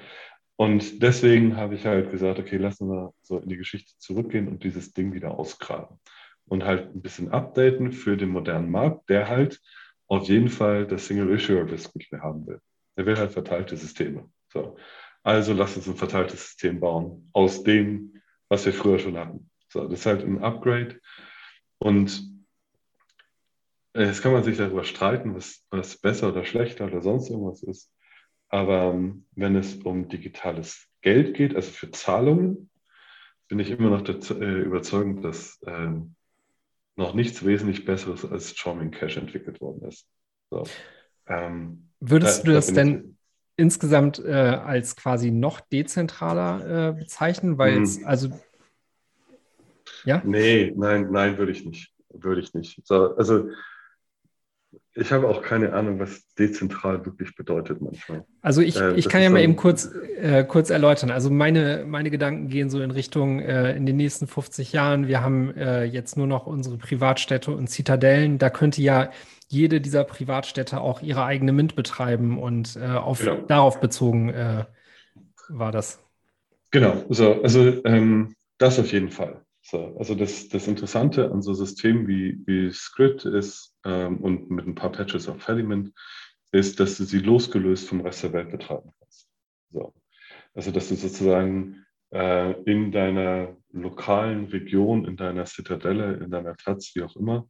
Und deswegen habe ich halt gesagt, okay, lassen wir so in die Geschichte zurückgehen und dieses Ding wieder ausgraben. Und halt ein bisschen updaten für den modernen Markt, der halt auf jeden Fall das Single-Issue-Risk nicht mehr haben will. Er will halt verteilte Systeme. So. Also lass uns ein verteiltes System bauen aus dem, was wir früher schon hatten. So, das ist halt ein Upgrade. Und äh, jetzt kann man sich darüber streiten, was, was besser oder schlechter oder sonst irgendwas ist. Aber ähm, wenn es um digitales Geld geht, also für Zahlungen, bin ich immer noch der, äh, überzeugend, dass äh, noch nichts wesentlich Besseres als Charming Cash entwickelt worden ist. So, ähm, Würdest da, du das da denn insgesamt äh, als quasi noch dezentraler äh, bezeichnen? Weil jetzt, hm. also ja? Nee, nein, nein, würde ich nicht. Würde ich nicht. So, also ich habe auch keine Ahnung, was dezentral wirklich bedeutet manchmal. Also ich, äh, ich kann ja mal eben kurz, äh, kurz erläutern. Also meine, meine Gedanken gehen so in Richtung äh, in den nächsten 50 Jahren. Wir haben äh, jetzt nur noch unsere Privatstädte und Zitadellen. Da könnte ja jede dieser Privatstädte auch ihre eigene Mint betreiben und äh, auf, genau. darauf bezogen äh, war das. Genau, so, also ähm, das auf jeden Fall. So, also das, das Interessante an so Systemen wie, wie Script ist ähm, und mit ein paar Patches auf Element ist, dass du sie losgelöst vom Rest der Welt betreiben kannst. So. Also dass du sozusagen äh, in deiner lokalen Region, in deiner Zitadelle, in deiner Taz, wie auch immer,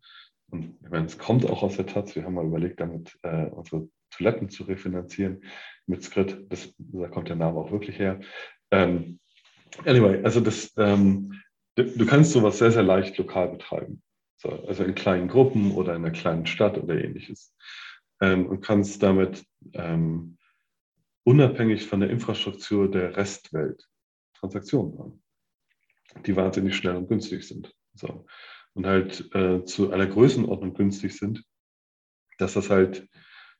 und ich meine, es kommt auch aus der Taz, wir haben mal überlegt, damit äh, unsere Toiletten zu refinanzieren mit Script, das, da kommt der Name auch wirklich her. Ähm, anyway, also das, ähm, du kannst sowas sehr, sehr leicht lokal betreiben. So, also in kleinen Gruppen oder in einer kleinen Stadt oder ähnliches. Ähm, und kannst damit ähm, unabhängig von der Infrastruktur der Restwelt Transaktionen machen, die wahnsinnig schnell und günstig sind. So. Und halt äh, zu einer Größenordnung günstig sind, dass das halt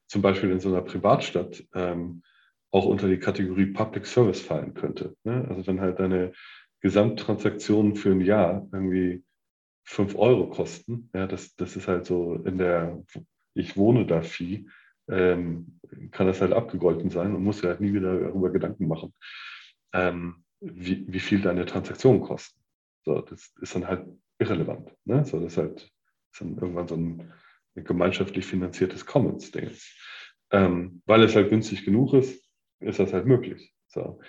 zum Beispiel in so einer Privatstadt ähm, auch unter die Kategorie Public Service fallen könnte. Ne? Also wenn halt deine Gesamttransaktionen für ein Jahr irgendwie 5 Euro kosten. Ja, das, das ist halt so in der Ich wohne da Vieh, ähm, kann das halt abgegolten sein und muss ja halt nie wieder darüber Gedanken machen, ähm, wie, wie viel deine Transaktionen kosten. So, das ist dann halt irrelevant. Ne? So, das ist halt ist dann irgendwann so ein, ein gemeinschaftlich finanziertes Commons-Ding. Ähm, weil es halt günstig genug ist, ist das halt möglich. So.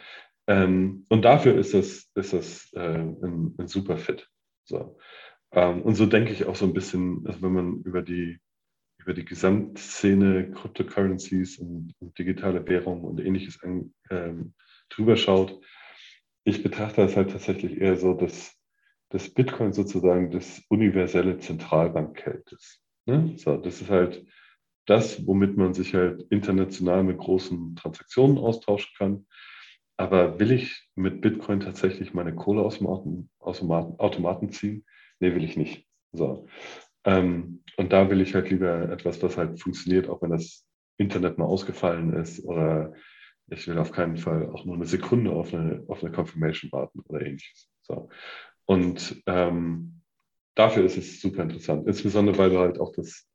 Ähm, und dafür ist das, ist das äh, ein, ein, super Fit. So. Ähm, und so denke ich auch so ein bisschen, also wenn man über die, über die Gesamtszene Cryptocurrencies und, und digitale Währungen und ähnliches an, ähm, drüber schaut, ich betrachte das halt tatsächlich eher so, dass, dass Bitcoin sozusagen das universelle Zentralbankgeld ist. Ne? So, das ist halt das, womit man sich halt international mit großen Transaktionen austauschen kann aber will ich mit Bitcoin tatsächlich meine Kohle aus dem Automaten, ziehen? Nee, will ich nicht. So. Ähm, und da will ich halt lieber etwas, was halt funktioniert, auch wenn das Internet mal ausgefallen ist oder ich will auf keinen Fall auch nur eine Sekunde auf eine, auf eine Confirmation warten oder ähnliches. So. Und ähm, dafür ist es super interessant, insbesondere weil du halt auch das,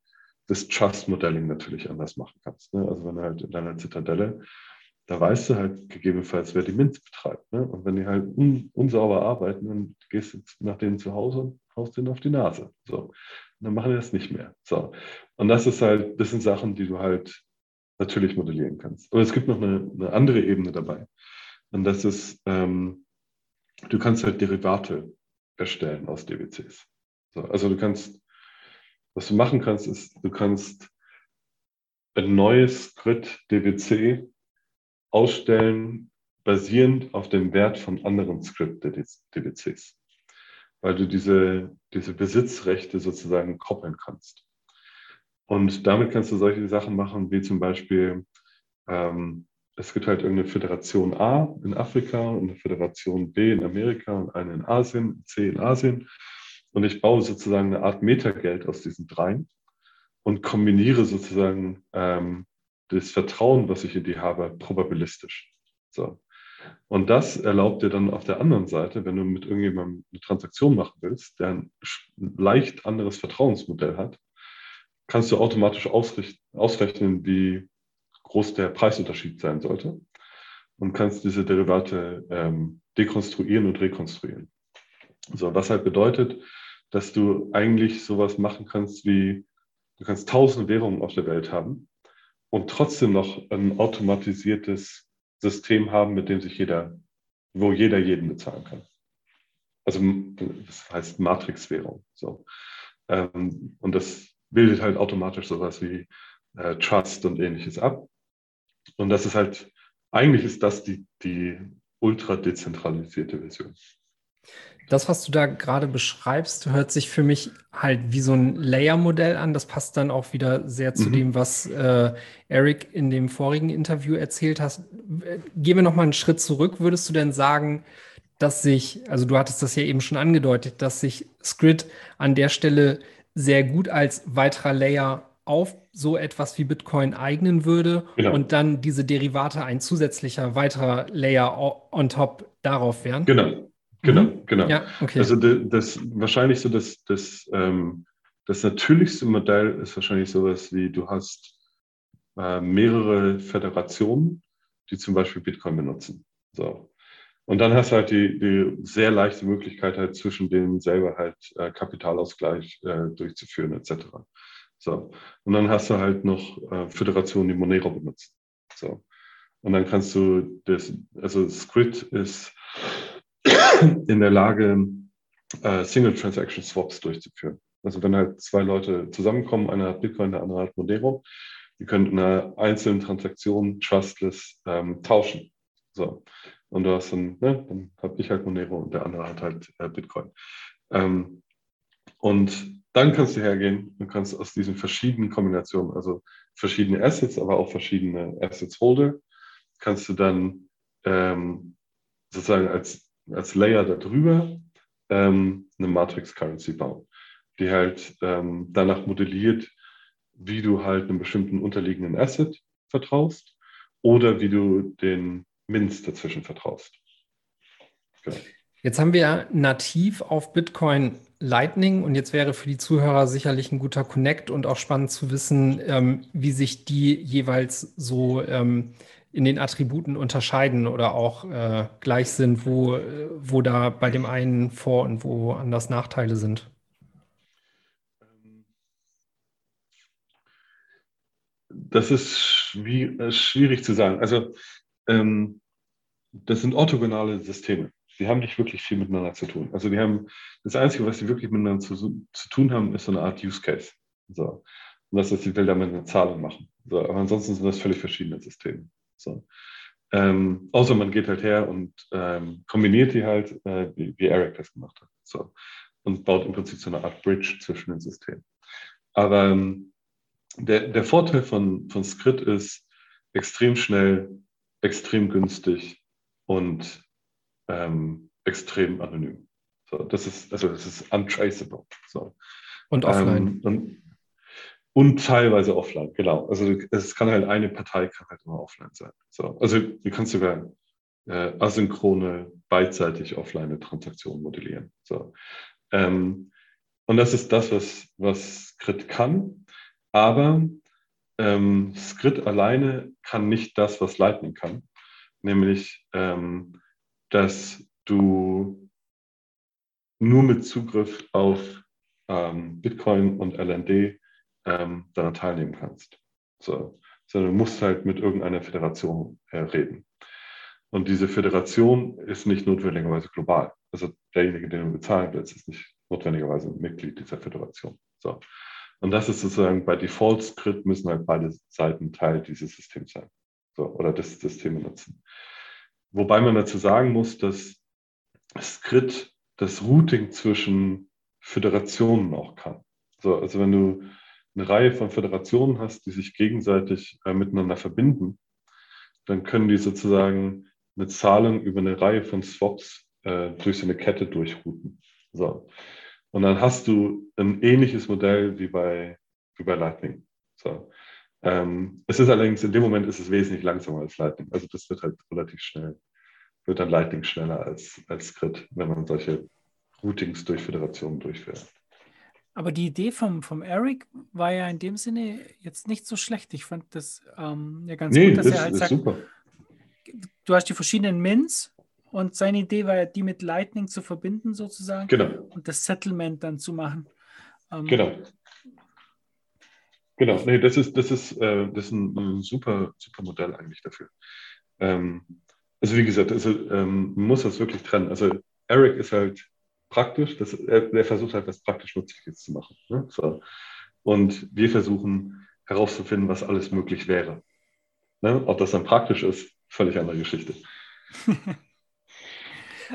das Trust-Modelling natürlich anders machen kannst. Ne? Also wenn du halt in deiner Zitadelle da weißt du halt gegebenenfalls, wer die Minz betreibt. Ne? Und wenn die halt un unsauber arbeiten, dann gehst du nach denen zu Hause und haust denen auf die Nase. So. Und dann machen die das nicht mehr. So. Und das ist halt ein bisschen Sachen, die du halt natürlich modellieren kannst. Aber es gibt noch eine, eine andere Ebene dabei. Und das ist, ähm, du kannst halt Derivate erstellen aus DWCs. So. Also du kannst, was du machen kannst, ist, du kannst ein neues Grid DWC ausstellen, basierend auf dem Wert von anderen Script-DDCs, weil du diese, diese Besitzrechte sozusagen koppeln kannst. Und damit kannst du solche Sachen machen, wie zum Beispiel, ähm, es gibt halt irgendeine Föderation A in Afrika und eine Föderation B in Amerika und eine in Asien, C in Asien. Und ich baue sozusagen eine Art Metageld aus diesen dreien und kombiniere sozusagen ähm, das Vertrauen, was ich in die habe, probabilistisch. So. Und das erlaubt dir dann auf der anderen Seite, wenn du mit irgendjemandem eine Transaktion machen willst, der ein leicht anderes Vertrauensmodell hat, kannst du automatisch ausrechnen, wie groß der Preisunterschied sein sollte und kannst diese Derivate ähm, dekonstruieren und rekonstruieren. So, was halt bedeutet, dass du eigentlich sowas machen kannst wie, du kannst tausend Währungen auf der Welt haben und trotzdem noch ein automatisiertes System haben, mit dem sich jeder, wo jeder jeden bezahlen kann. Also das heißt Matrixwährung. So. Ähm, und das bildet halt automatisch sowas wie äh, Trust und ähnliches ab. Und das ist halt, eigentlich ist das die, die ultra dezentralisierte Version. Das, was du da gerade beschreibst, hört sich für mich halt wie so ein Layer-Modell an. Das passt dann auch wieder sehr zu mhm. dem, was äh, Eric in dem vorigen Interview erzählt hast. Gehen wir noch mal einen Schritt zurück. Würdest du denn sagen, dass sich, also du hattest das ja eben schon angedeutet, dass sich Scrid an der Stelle sehr gut als weiterer Layer auf so etwas wie Bitcoin eignen würde genau. und dann diese Derivate ein zusätzlicher weiterer Layer on top darauf wären? Genau, genau, mhm. genau. Ja, okay. Also das, wahrscheinlich so das, das, ähm, das natürlichste Modell ist wahrscheinlich sowas wie du hast äh, mehrere Föderationen, die zum Beispiel Bitcoin benutzen. So. Und dann hast du halt die, die sehr leichte Möglichkeit, halt zwischen denen selber halt äh, Kapitalausgleich äh, durchzuführen, etc. So. Und dann hast du halt noch äh, Föderationen, die Monero benutzen. So. Und dann kannst du das, also Squid ist in der Lage, äh, Single Transaction Swaps durchzuführen. Also wenn halt zwei Leute zusammenkommen, einer hat Bitcoin, der andere hat Monero, die können in einer einzelnen Transaktion trustless ähm, tauschen. So. Und du hast dann, ne, dann habe ich halt Monero und der andere hat halt äh, Bitcoin. Ähm, und dann kannst du hergehen und kannst aus diesen verschiedenen Kombinationen, also verschiedene Assets, aber auch verschiedene Assets Holder, kannst du dann ähm, sozusagen als, als Layer darüber ähm, eine Matrix Currency bauen, die halt ähm, danach modelliert, wie du halt einem bestimmten unterliegenden Asset vertraust oder wie du den Mints dazwischen vertraust. Genau. Jetzt haben wir nativ auf Bitcoin Lightning und jetzt wäre für die Zuhörer sicherlich ein guter Connect und auch spannend zu wissen, ähm, wie sich die jeweils so ähm, in den Attributen unterscheiden oder auch äh, gleich sind, wo, wo da bei dem einen Vor- und wo anders Nachteile sind. Das ist schwierig zu sagen. Also ähm, das sind orthogonale Systeme sie haben nicht wirklich viel miteinander zu tun. Also die haben, das Einzige, was sie wirklich miteinander zu, zu tun haben, ist so eine Art Use Case. So. Und das ist, sie will damit eine Zahlung machen. So. Aber ansonsten sind das völlig verschiedene Systeme. So. Ähm, außer man geht halt her und ähm, kombiniert die halt, äh, wie, wie, Eric das gemacht hat. So. Und baut im Prinzip so eine Art Bridge zwischen den Systemen. Aber ähm, der, der Vorteil von, von Scrit ist extrem schnell, extrem günstig und ähm, extrem anonym. So, das ist, also das ist untraceable. So. Und offline. Ähm, und, und, teilweise offline, genau. Also es kann halt eine Partei kann halt immer offline sein. So. Also du kannst sogar äh, asynchrone, beidseitig offline Transaktionen modellieren. So. Ähm, und das ist das, was, was Skrit kann. Aber ähm, Skrit alleine kann nicht das, was Lightning kann, nämlich ähm, dass du nur mit Zugriff auf ähm, Bitcoin und LND ähm, daran teilnehmen kannst. So. Sondern du musst halt mit irgendeiner Föderation äh, reden. Und diese Föderation ist nicht notwendigerweise global. Also derjenige, den du bezahlen willst, ist nicht notwendigerweise Mitglied dieser Föderation. So. Und das ist sozusagen bei Default-Script müssen halt beide Seiten Teil dieses Systems sein. So, oder das System nutzen. Wobei man dazu sagen muss, dass Skrit das Routing zwischen Föderationen auch kann. So, also wenn du eine Reihe von Föderationen hast, die sich gegenseitig äh, miteinander verbinden, dann können die sozusagen eine Zahlung über eine Reihe von Swaps äh, durch so eine Kette durchrouten. So. Und dann hast du ein ähnliches Modell wie bei, wie bei Lightning. So. Ähm, es ist allerdings, in dem Moment ist es wesentlich langsamer als Lightning. Also das wird halt relativ schnell, wird dann Lightning schneller als, als Scrit, wenn man solche Routings durch Föderationen durchführt. Aber die Idee vom, vom Eric war ja in dem Sinne jetzt nicht so schlecht. Ich fand das ähm, ja ganz nee, gut, dass ist, er halt sagt, super. du hast die verschiedenen Mins und seine Idee war ja, die mit Lightning zu verbinden sozusagen. Genau. Und das Settlement dann zu machen. Ähm, genau. Genau, nee, das ist, das ist, äh, das ist ein, ein, super, super Modell eigentlich dafür. Ähm, also wie gesagt, also, ähm, man muss das wirklich trennen. Also Eric ist halt praktisch, das, er, er, versucht halt, was praktisch Nützliches zu machen. Ne? So. Und wir versuchen herauszufinden, was alles möglich wäre. Ne? Ob das dann praktisch ist, völlig andere Geschichte.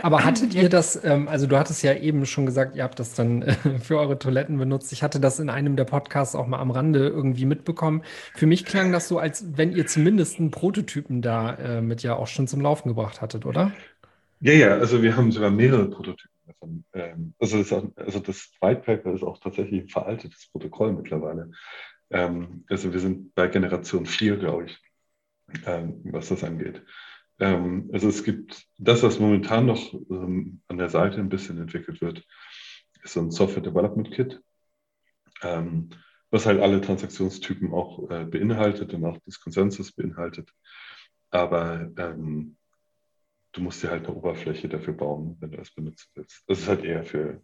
Aber hattet ihr das, ähm, also du hattest ja eben schon gesagt, ihr habt das dann äh, für eure Toiletten benutzt. Ich hatte das in einem der Podcasts auch mal am Rande irgendwie mitbekommen. Für mich klang das so, als wenn ihr zumindest einen Prototypen da äh, mit ja auch schon zum Laufen gebracht hattet, oder? Ja, ja, also wir haben sogar mehrere Prototypen davon. Ähm, also, das, also das White Paper ist auch tatsächlich ein veraltetes Protokoll mittlerweile. Ähm, also wir sind bei Generation 4, glaube ich, ähm, was das angeht. Also es gibt das, was momentan noch an der Seite ein bisschen entwickelt wird, ist so ein Software Development Kit, was halt alle Transaktionstypen auch äh, beinhaltet und auch das Konsensus beinhaltet. Aber ähm, du musst dir halt eine Oberfläche dafür bauen, wenn du das benutzen willst. Das ist halt eher für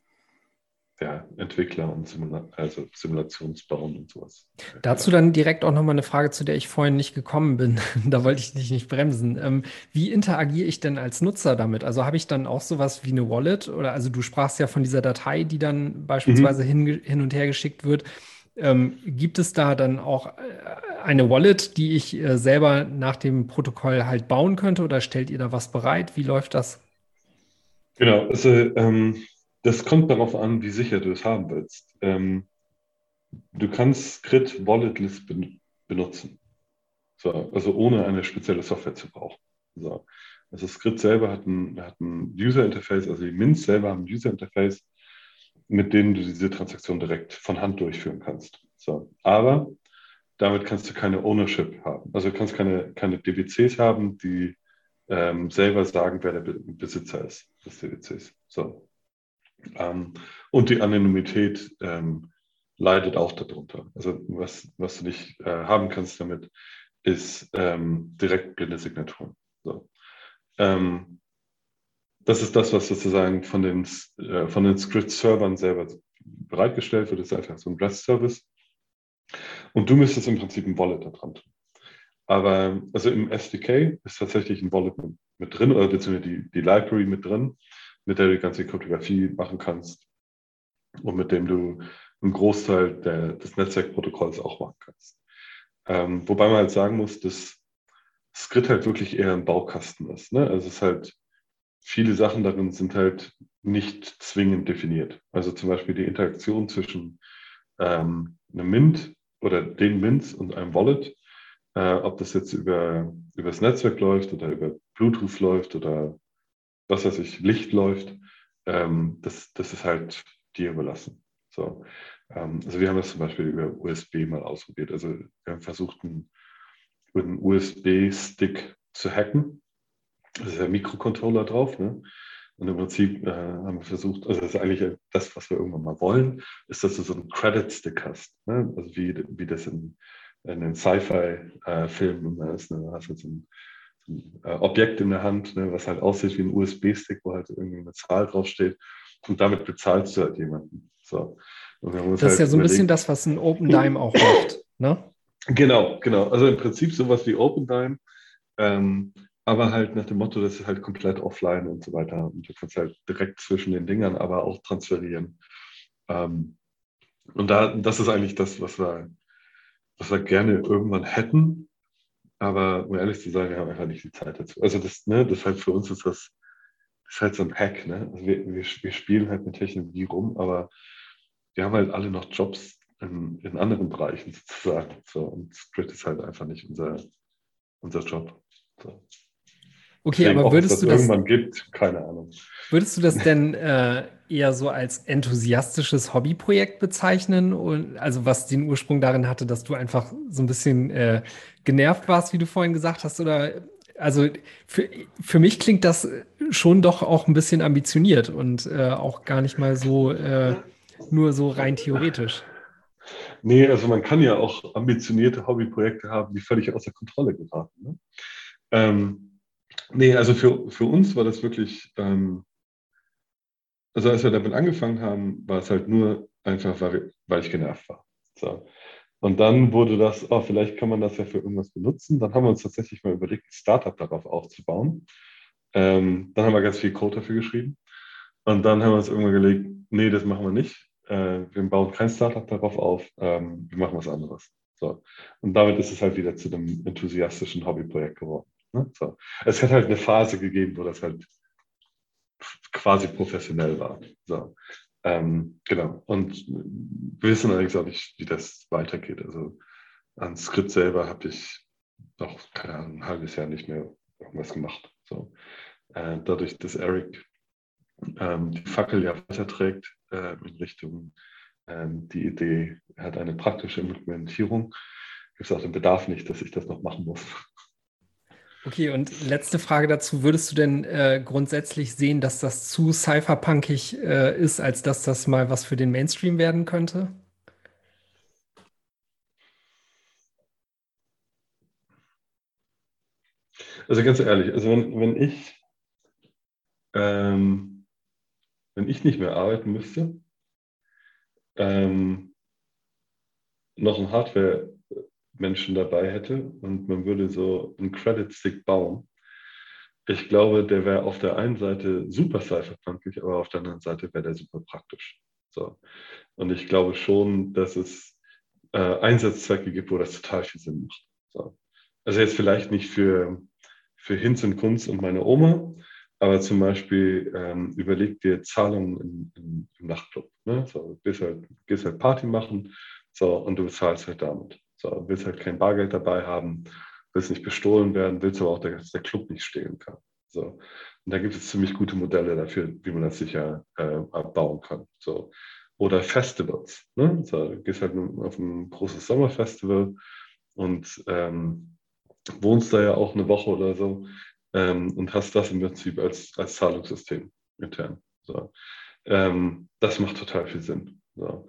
ja, Entwickler und Simula also Simulationsbauen und sowas. Dazu dann direkt auch nochmal eine Frage, zu der ich vorhin nicht gekommen bin. da wollte ich dich nicht bremsen. Ähm, wie interagiere ich denn als Nutzer damit? Also habe ich dann auch sowas wie eine Wallet oder also du sprachst ja von dieser Datei, die dann beispielsweise mhm. hin, hin und her geschickt wird. Ähm, gibt es da dann auch äh, eine Wallet, die ich äh, selber nach dem Protokoll halt bauen könnte oder stellt ihr da was bereit? Wie läuft das? Genau, also ähm, das kommt darauf an, wie sicher du es haben willst. Ähm, du kannst Grid Walletless ben benutzen. So, also ohne eine spezielle Software zu brauchen. So. Also Script selber hat ein, hat ein User Interface, also die Mints selber haben ein User Interface, mit denen du diese Transaktion direkt von Hand durchführen kannst. So. Aber damit kannst du keine Ownership haben. Also du kannst keine, keine DBCs haben, die ähm, selber sagen, wer der Besitzer ist des DBCs. So. Ähm, und die Anonymität ähm, leidet auch darunter. Also was, was du nicht äh, haben kannst damit, ist ähm, direkt blinde Signaturen. So. Ähm, das ist das, was sozusagen von den, äh, von den Script-Servern selber bereitgestellt wird. Das ist einfach so ein REST-Service. Und du müsstest im Prinzip ein Wallet da dran tun. Aber also im SDK ist tatsächlich ein Wallet mit, drin, oder beziehungsweise die, die Library mit drin mit der du die ganze Kryptographie machen kannst und mit dem du einen Großteil der, des Netzwerkprotokolls auch machen kannst. Ähm, wobei man halt sagen muss, dass Skript halt wirklich eher ein Baukasten ist. Ne? Also es ist halt, viele Sachen darin sind halt nicht zwingend definiert. Also zum Beispiel die Interaktion zwischen ähm, einem Mint oder den Mints und einem Wallet, äh, ob das jetzt über, über das Netzwerk läuft oder über Bluetooth läuft oder was weiß ich, Licht läuft, ähm, das, das ist halt dir überlassen. So. Ähm, also wir haben das zum Beispiel über USB mal ausprobiert. Also wir haben versucht, einen, einen USB-Stick zu hacken. Das ist ja ein Mikrocontroller drauf. Ne? Und im Prinzip äh, haben wir versucht, also das ist eigentlich das, was wir irgendwann mal wollen, ist, dass du so einen Credit-Stick hast. Ne? Also wie, wie das in, in den Sci-Fi-Filmen äh, ist. Ne? hast du so einen äh, Objekt in der Hand, ne, was halt aussieht wie ein USB-Stick, wo halt irgendwie eine Zahl draufsteht. Und damit bezahlst du halt jemanden. So. das halt ist ja so ein bisschen das, was ein OpenDime auch macht. Ne? Genau, genau. Also im Prinzip sowas wie OpenDime, ähm, aber halt nach dem Motto, das ist halt komplett offline und so weiter. Und du kannst halt direkt zwischen den Dingern aber auch transferieren. Ähm, und da, das ist eigentlich das, was wir, was wir gerne irgendwann hätten, aber um ehrlich zu sein, wir haben einfach nicht die Zeit dazu. Also das, ne, das halt für uns ist das, ist halt so ein Hack. Ne? Also wir, wir, wir spielen halt mit Technologie rum, aber wir haben halt alle noch Jobs in, in anderen Bereichen sozusagen. So, und Grid ist halt einfach nicht unser, unser Job. So. Okay, Deswegen aber würdest du das irgendwann gibt, keine Ahnung. Würdest du das denn äh, eher so als enthusiastisches Hobbyprojekt bezeichnen? Und also was den Ursprung darin hatte, dass du einfach so ein bisschen äh, genervt warst, wie du vorhin gesagt hast? Oder also für, für mich klingt das schon doch auch ein bisschen ambitioniert und äh, auch gar nicht mal so äh, nur so rein theoretisch. Nee, also man kann ja auch ambitionierte Hobbyprojekte haben, die völlig außer Kontrolle geraten. Ne? Ähm, nee, also für, für uns war das wirklich, ähm, also als wir damit angefangen haben, war es halt nur einfach, weil, weil ich genervt war. So. Und dann wurde das, oh, vielleicht kann man das ja für irgendwas benutzen. Dann haben wir uns tatsächlich mal überlegt, ein Startup darauf aufzubauen. Ähm, dann haben wir ganz viel Code dafür geschrieben. Und dann haben wir uns irgendwann gelegt, nee, das machen wir nicht. Äh, wir bauen kein Startup darauf auf, ähm, wir machen was anderes. So. Und damit ist es halt wieder zu einem enthusiastischen Hobbyprojekt geworden. Ne? So. Es hat halt eine Phase gegeben, wo das halt quasi professionell war. So. Ähm, genau. Und wir wissen allerdings auch nicht, wie das weitergeht. Also an Skript selber habe ich noch, keine Ahnung, ein halbes Jahr nicht mehr irgendwas gemacht. So. Äh, dadurch, dass Eric ähm, die Fackel ja weiterträgt äh, in Richtung ähm, die Idee, hat eine praktische Implementierung, gibt es auch den Bedarf nicht, dass ich das noch machen muss. Okay, und letzte Frage dazu. Würdest du denn äh, grundsätzlich sehen, dass das zu cypherpunkig äh, ist, als dass das mal was für den Mainstream werden könnte? Also ganz ehrlich, also wenn, wenn ich ähm, wenn ich nicht mehr arbeiten müsste, ähm, noch ein Hardware Menschen dabei hätte und man würde so einen Credit Stick bauen. Ich glaube, der wäre auf der einen Seite super cypherpunkig, aber auf der anderen Seite wäre der super praktisch. So. Und ich glaube schon, dass es äh, Einsatzzwecke gibt, wo das total viel Sinn macht. So. Also jetzt vielleicht nicht für, für Hinz und Kunz und meine Oma, aber zum Beispiel ähm, überleg dir Zahlungen im, im, im Nachtclub. Ne? So, gehst, halt, gehst halt Party machen so, und du bezahlst halt damit. So, willst halt kein Bargeld dabei haben, willst nicht bestohlen werden, willst aber auch, dass der Club nicht stehlen kann. So. Und da gibt es ziemlich gute Modelle dafür, wie man das sicher äh, abbauen kann. So. Oder Festivals. Ne? So, du gehst halt auf ein großes Sommerfestival und ähm, wohnst da ja auch eine Woche oder so ähm, und hast das im Prinzip als, als Zahlungssystem intern. So. Ähm, das macht total viel Sinn. So.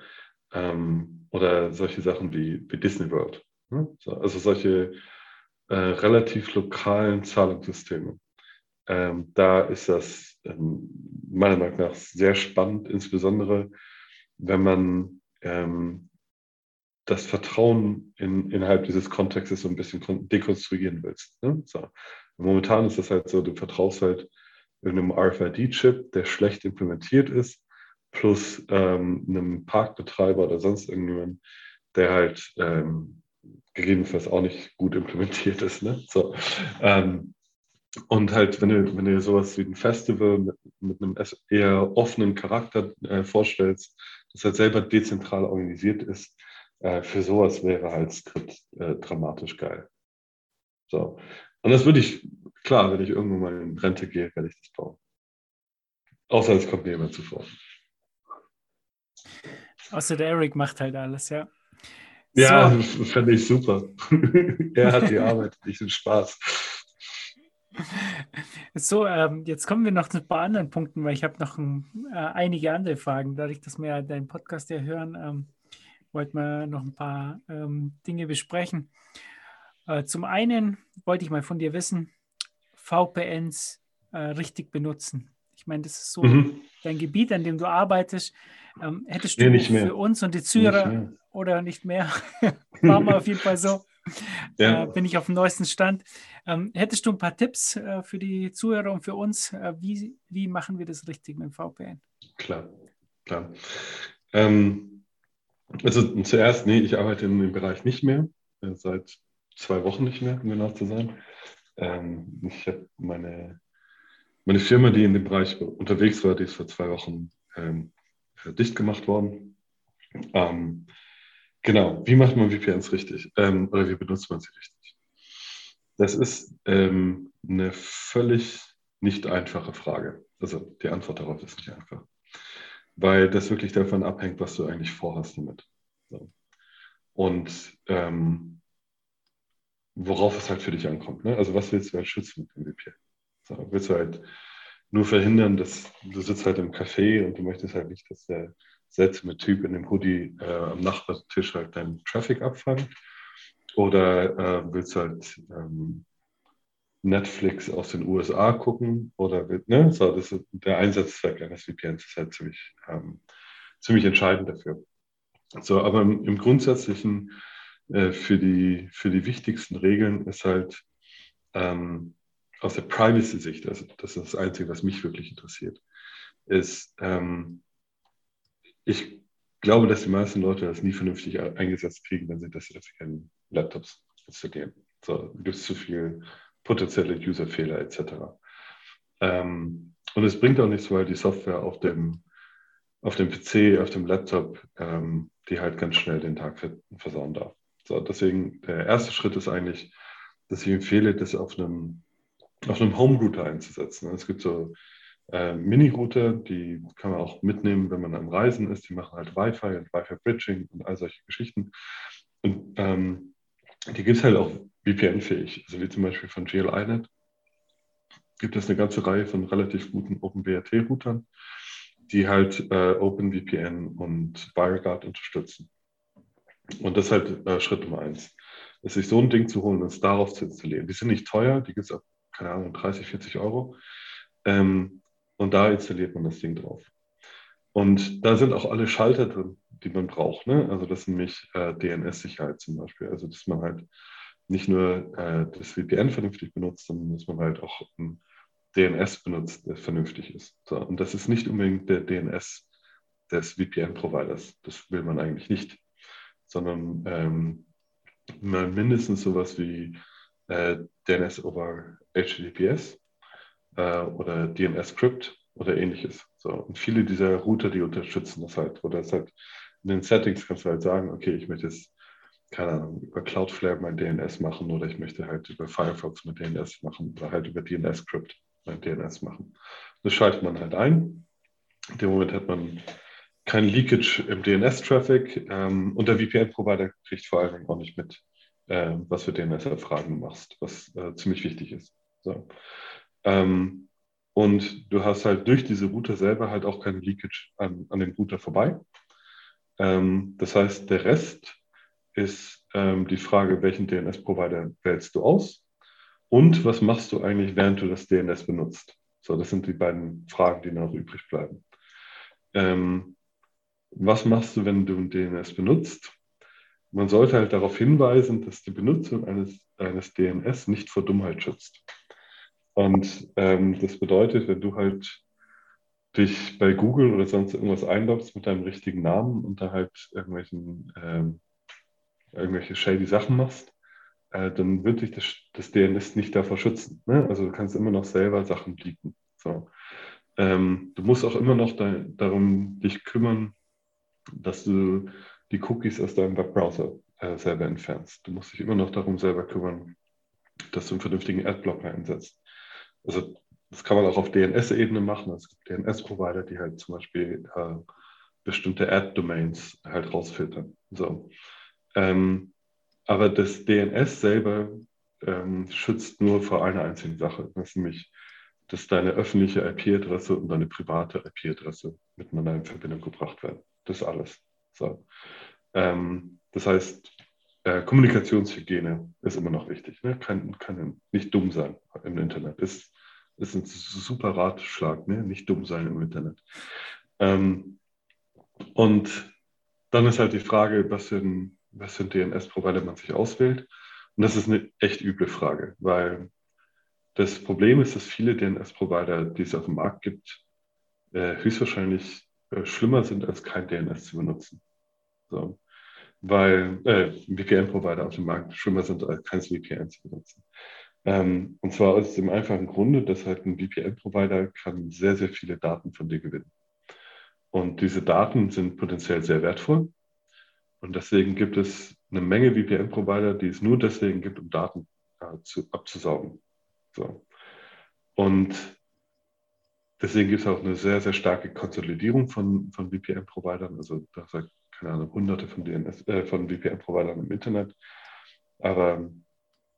Ähm, oder solche Sachen wie, wie Disney World. Ne? So, also solche äh, relativ lokalen Zahlungssysteme. Ähm, da ist das ähm, meiner Meinung nach sehr spannend, insbesondere wenn man ähm, das Vertrauen in, innerhalb dieses Kontextes so ein bisschen dekonstruieren willst. Ne? So. Momentan ist das halt so, du vertraust halt irgendeinem RFID-Chip, der schlecht implementiert ist, plus ähm, einem Parkbetreiber oder sonst irgendjemand, der halt ähm, gegebenenfalls auch nicht gut implementiert ist. Ne? So, ähm, und halt, wenn du, wenn du sowas wie ein Festival mit, mit einem eher offenen Charakter äh, vorstellst, das halt selber dezentral organisiert ist, äh, für sowas wäre halt Skript äh, dramatisch geil. So. Und das würde ich, klar, wenn ich irgendwann mal in Rente gehe, werde ich das bauen. Außer es kommt mir jemand zuvor. Außer der Eric macht halt alles, ja. Ja, so. fände ich super. er hat die Arbeit, ich den Spaß. So, ähm, jetzt kommen wir noch zu ein paar anderen Punkten, weil ich habe noch ein, äh, einige andere Fragen. Dadurch, dass wir deinen Podcast ja hören, ähm, wollten wir noch ein paar ähm, Dinge besprechen. Äh, zum einen wollte ich mal von dir wissen, VPNs äh, richtig benutzen. Ich meine, das ist so mhm. dein Gebiet, an dem du arbeitest. Ähm, hättest du nee, für uns und die Zuhörer nicht oder nicht mehr, machen wir auf jeden Fall so, ja. äh, bin ich auf dem neuesten Stand. Ähm, hättest du ein paar Tipps äh, für die Zuhörer und für uns? Äh, wie, wie machen wir das richtig mit dem VPN? Klar, klar. Ähm, also zuerst, nee, ich arbeite in dem Bereich nicht mehr, äh, seit zwei Wochen nicht mehr, um genau zu sein. Ähm, ich habe meine, meine Firma, die in dem Bereich unterwegs war, die ist vor zwei Wochen ähm, dicht gemacht worden. Ähm, genau, wie macht man VPNs richtig? Ähm, oder wie benutzt man sie richtig? Das ist ähm, eine völlig nicht einfache Frage. Also die Antwort darauf ist nicht einfach. weil das wirklich davon abhängt, was du eigentlich vorhast damit. So. Und ähm, worauf es halt für dich ankommt. Ne? Also was willst du halt schützen mit dem VPN? So, willst du halt nur verhindern, dass du sitzt halt im Café und du möchtest halt nicht, dass der seltsame Typ in dem Hoodie äh, am Nachbartisch halt deinen Traffic abfangt? Oder äh, willst halt ähm, Netflix aus den USA gucken? Oder ne? so, das ist, der Einsatzzweck eines VPNs ist halt ziemlich, ähm, ziemlich entscheidend dafür. So, aber im, im Grundsätzlichen äh, für, die, für die wichtigsten Regeln ist halt ähm, aus der Privacy-Sicht, also das ist das Einzige, was mich wirklich interessiert, ist, ähm, ich glaube, dass die meisten Leute das nie vernünftig eingesetzt kriegen, wenn sie das jetzt kennen, Laptops installieren. So, gibt es zu viel potenzielle Userfehler etc. Ähm, und es bringt auch nichts, weil die Software auf dem, auf dem PC, auf dem Laptop, ähm, die halt ganz schnell den Tag versauen darf. So, deswegen, der erste Schritt ist eigentlich, dass ich empfehle, das auf einem, auf einem Home-Router einzusetzen. Es gibt so äh, Mini-Router, die kann man auch mitnehmen, wenn man am Reisen ist. Die machen halt Wi-Fi und Wi-Fi-Bridging und all solche Geschichten. Und ähm, die gibt es halt auch VPN-fähig. Also wie zum Beispiel von GLINet gibt es eine ganze Reihe von relativ guten OpenWRT-Routern, die halt äh, OpenVPN und WireGuard unterstützen. Und das ist halt äh, Schritt Nummer eins. Ist sich so ein Ding zu holen und es darauf zu installieren. Die sind nicht teuer, die gibt es ab, keine Ahnung, 30, 40 Euro. Ähm, und da installiert man das Ding drauf. Und da sind auch alle Schalter drin, die man braucht. Ne? Also das ist nämlich äh, DNS-Sicherheit zum Beispiel. Also dass man halt nicht nur äh, das VPN vernünftig benutzt, sondern dass man halt auch ein DNS benutzt, der vernünftig ist. So, und das ist nicht unbedingt der DNS des VPN-Providers. Das will man eigentlich nicht sondern ähm, mindestens sowas wie äh, DNS over HTTPS äh, oder DNS-Crypt oder ähnliches. So, und viele dieser Router, die unterstützen das halt. Oder es halt in den Settings kannst du halt sagen, okay, ich möchte jetzt, keine Ahnung, über Cloudflare mein DNS machen oder ich möchte halt über Firefox mein DNS machen oder halt über DNS-Crypt mein DNS machen. Das schaltet man halt ein. In dem Moment hat man kein Leakage im DNS-Traffic ähm, und der VPN-Provider kriegt vor allen Dingen auch nicht mit, äh, was für DNS-Erfragen du machst, was äh, ziemlich wichtig ist. So. Ähm, und du hast halt durch diese Router selber halt auch kein Leakage an, an dem Router vorbei. Ähm, das heißt, der Rest ist ähm, die Frage, welchen DNS-Provider wählst du aus und was machst du eigentlich, während du das DNS benutzt. So, das sind die beiden Fragen, die noch übrig bleiben. Ähm, was machst du, wenn du ein DNS benutzt? Man sollte halt darauf hinweisen, dass die Benutzung eines, eines DNS nicht vor Dummheit schützt. Und ähm, das bedeutet, wenn du halt dich bei Google oder sonst irgendwas einloggst mit deinem richtigen Namen und da halt irgendwelchen, ähm, irgendwelche shady Sachen machst, äh, dann wird dich das, das, DNS nicht davor schützen. Ne? Also du kannst immer noch selber Sachen bieten. So. Ähm, du musst auch immer noch da, darum dich kümmern, dass du die Cookies aus deinem Webbrowser äh, selber entfernst. Du musst dich immer noch darum selber kümmern, dass du einen vernünftigen Adblocker einsetzt. Also das kann man auch auf DNS-Ebene machen. Es gibt DNS-Provider, die halt zum Beispiel äh, bestimmte Ad-Domains halt rausfiltern. So. Ähm, aber das DNS selber ähm, schützt nur vor einer einzigen Sache. Das nämlich, dass deine öffentliche IP-Adresse und deine private IP-Adresse miteinander in Verbindung gebracht werden. Das alles. So. Ähm, das heißt, äh, Kommunikationshygiene ist immer noch wichtig. Ne? Kann, kann nicht dumm sein im Internet. Ist, ist ein super Ratschlag, ne? nicht dumm sein im Internet. Ähm, und dann ist halt die Frage, was für ein, was für ein DNS-Provider man sich auswählt. Und das ist eine echt üble Frage, weil das Problem ist, dass viele DNS-Provider, die es auf dem Markt gibt, äh, höchstwahrscheinlich äh, schlimmer sind, als kein DNS zu benutzen. So. Weil äh, VPN-Provider auf dem Markt schlimmer sind, als kein VPN zu benutzen. Ähm, und zwar aus dem einfachen Grunde, dass halt ein VPN-Provider kann sehr, sehr viele Daten von dir gewinnen. Und diese Daten sind potenziell sehr wertvoll. Und deswegen gibt es eine Menge VPN-Provider, die es nur deswegen gibt, um Daten äh, zu, abzusaugen. So. Und deswegen gibt es auch eine sehr, sehr starke Konsolidierung von, von VPN-Providern. Also da sagt, keine Ahnung, hunderte von, äh, von VPN-Providern im Internet. Aber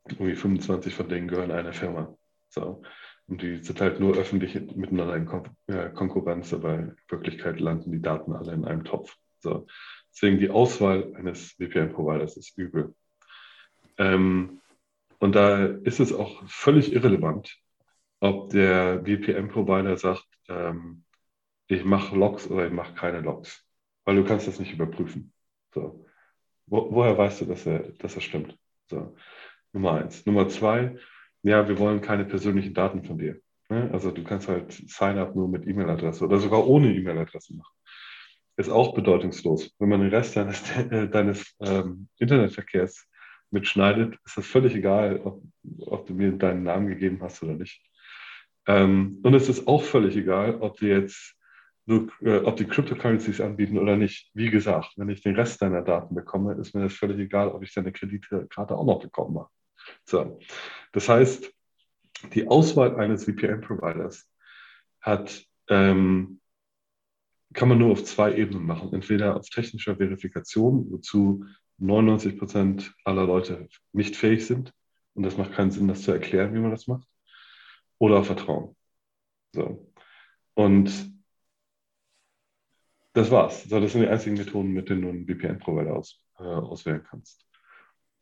irgendwie 25 von denen gehören einer Firma. So. Und die sind halt nur öffentlich miteinander in Kon äh, Konkurrenz, aber in Wirklichkeit landen die Daten alle in einem Topf. So. Deswegen die Auswahl eines VPN-Providers ist übel. Ähm, und da ist es auch völlig irrelevant, ob der VPN-Provider sagt, ähm, ich mache Logs oder ich mache keine Logs, weil du kannst das nicht überprüfen. So. Wo, woher weißt du, dass er, dass er stimmt? So. Nummer eins. Nummer zwei, ja, wir wollen keine persönlichen Daten von dir. Ne? Also du kannst halt Sign-up nur mit E-Mail-Adresse oder sogar ohne E-Mail-Adresse machen. Ist auch bedeutungslos. Wenn man den Rest deines, deines ähm, Internetverkehrs mitschneidet, ist das völlig egal, ob, ob, du mir deinen Namen gegeben hast oder nicht. Ähm, und es ist auch völlig egal, ob die jetzt nur, äh, ob die Cryptocurrencies anbieten oder nicht. Wie gesagt, wenn ich den Rest deiner Daten bekomme, ist mir das völlig egal, ob ich deine Kreditkarte auch noch bekommen habe. So. Das heißt, die Auswahl eines VPN-Providers hat, ähm, kann man nur auf zwei Ebenen machen. Entweder auf technischer Verifikation, wozu 99 Prozent aller Leute nicht fähig sind. Und das macht keinen Sinn, das zu erklären, wie man das macht. Oder auf Vertrauen. So. Und das war's. So, das sind die einzigen Methoden, mit denen du einen VPN-Provider aus, äh, auswählen kannst.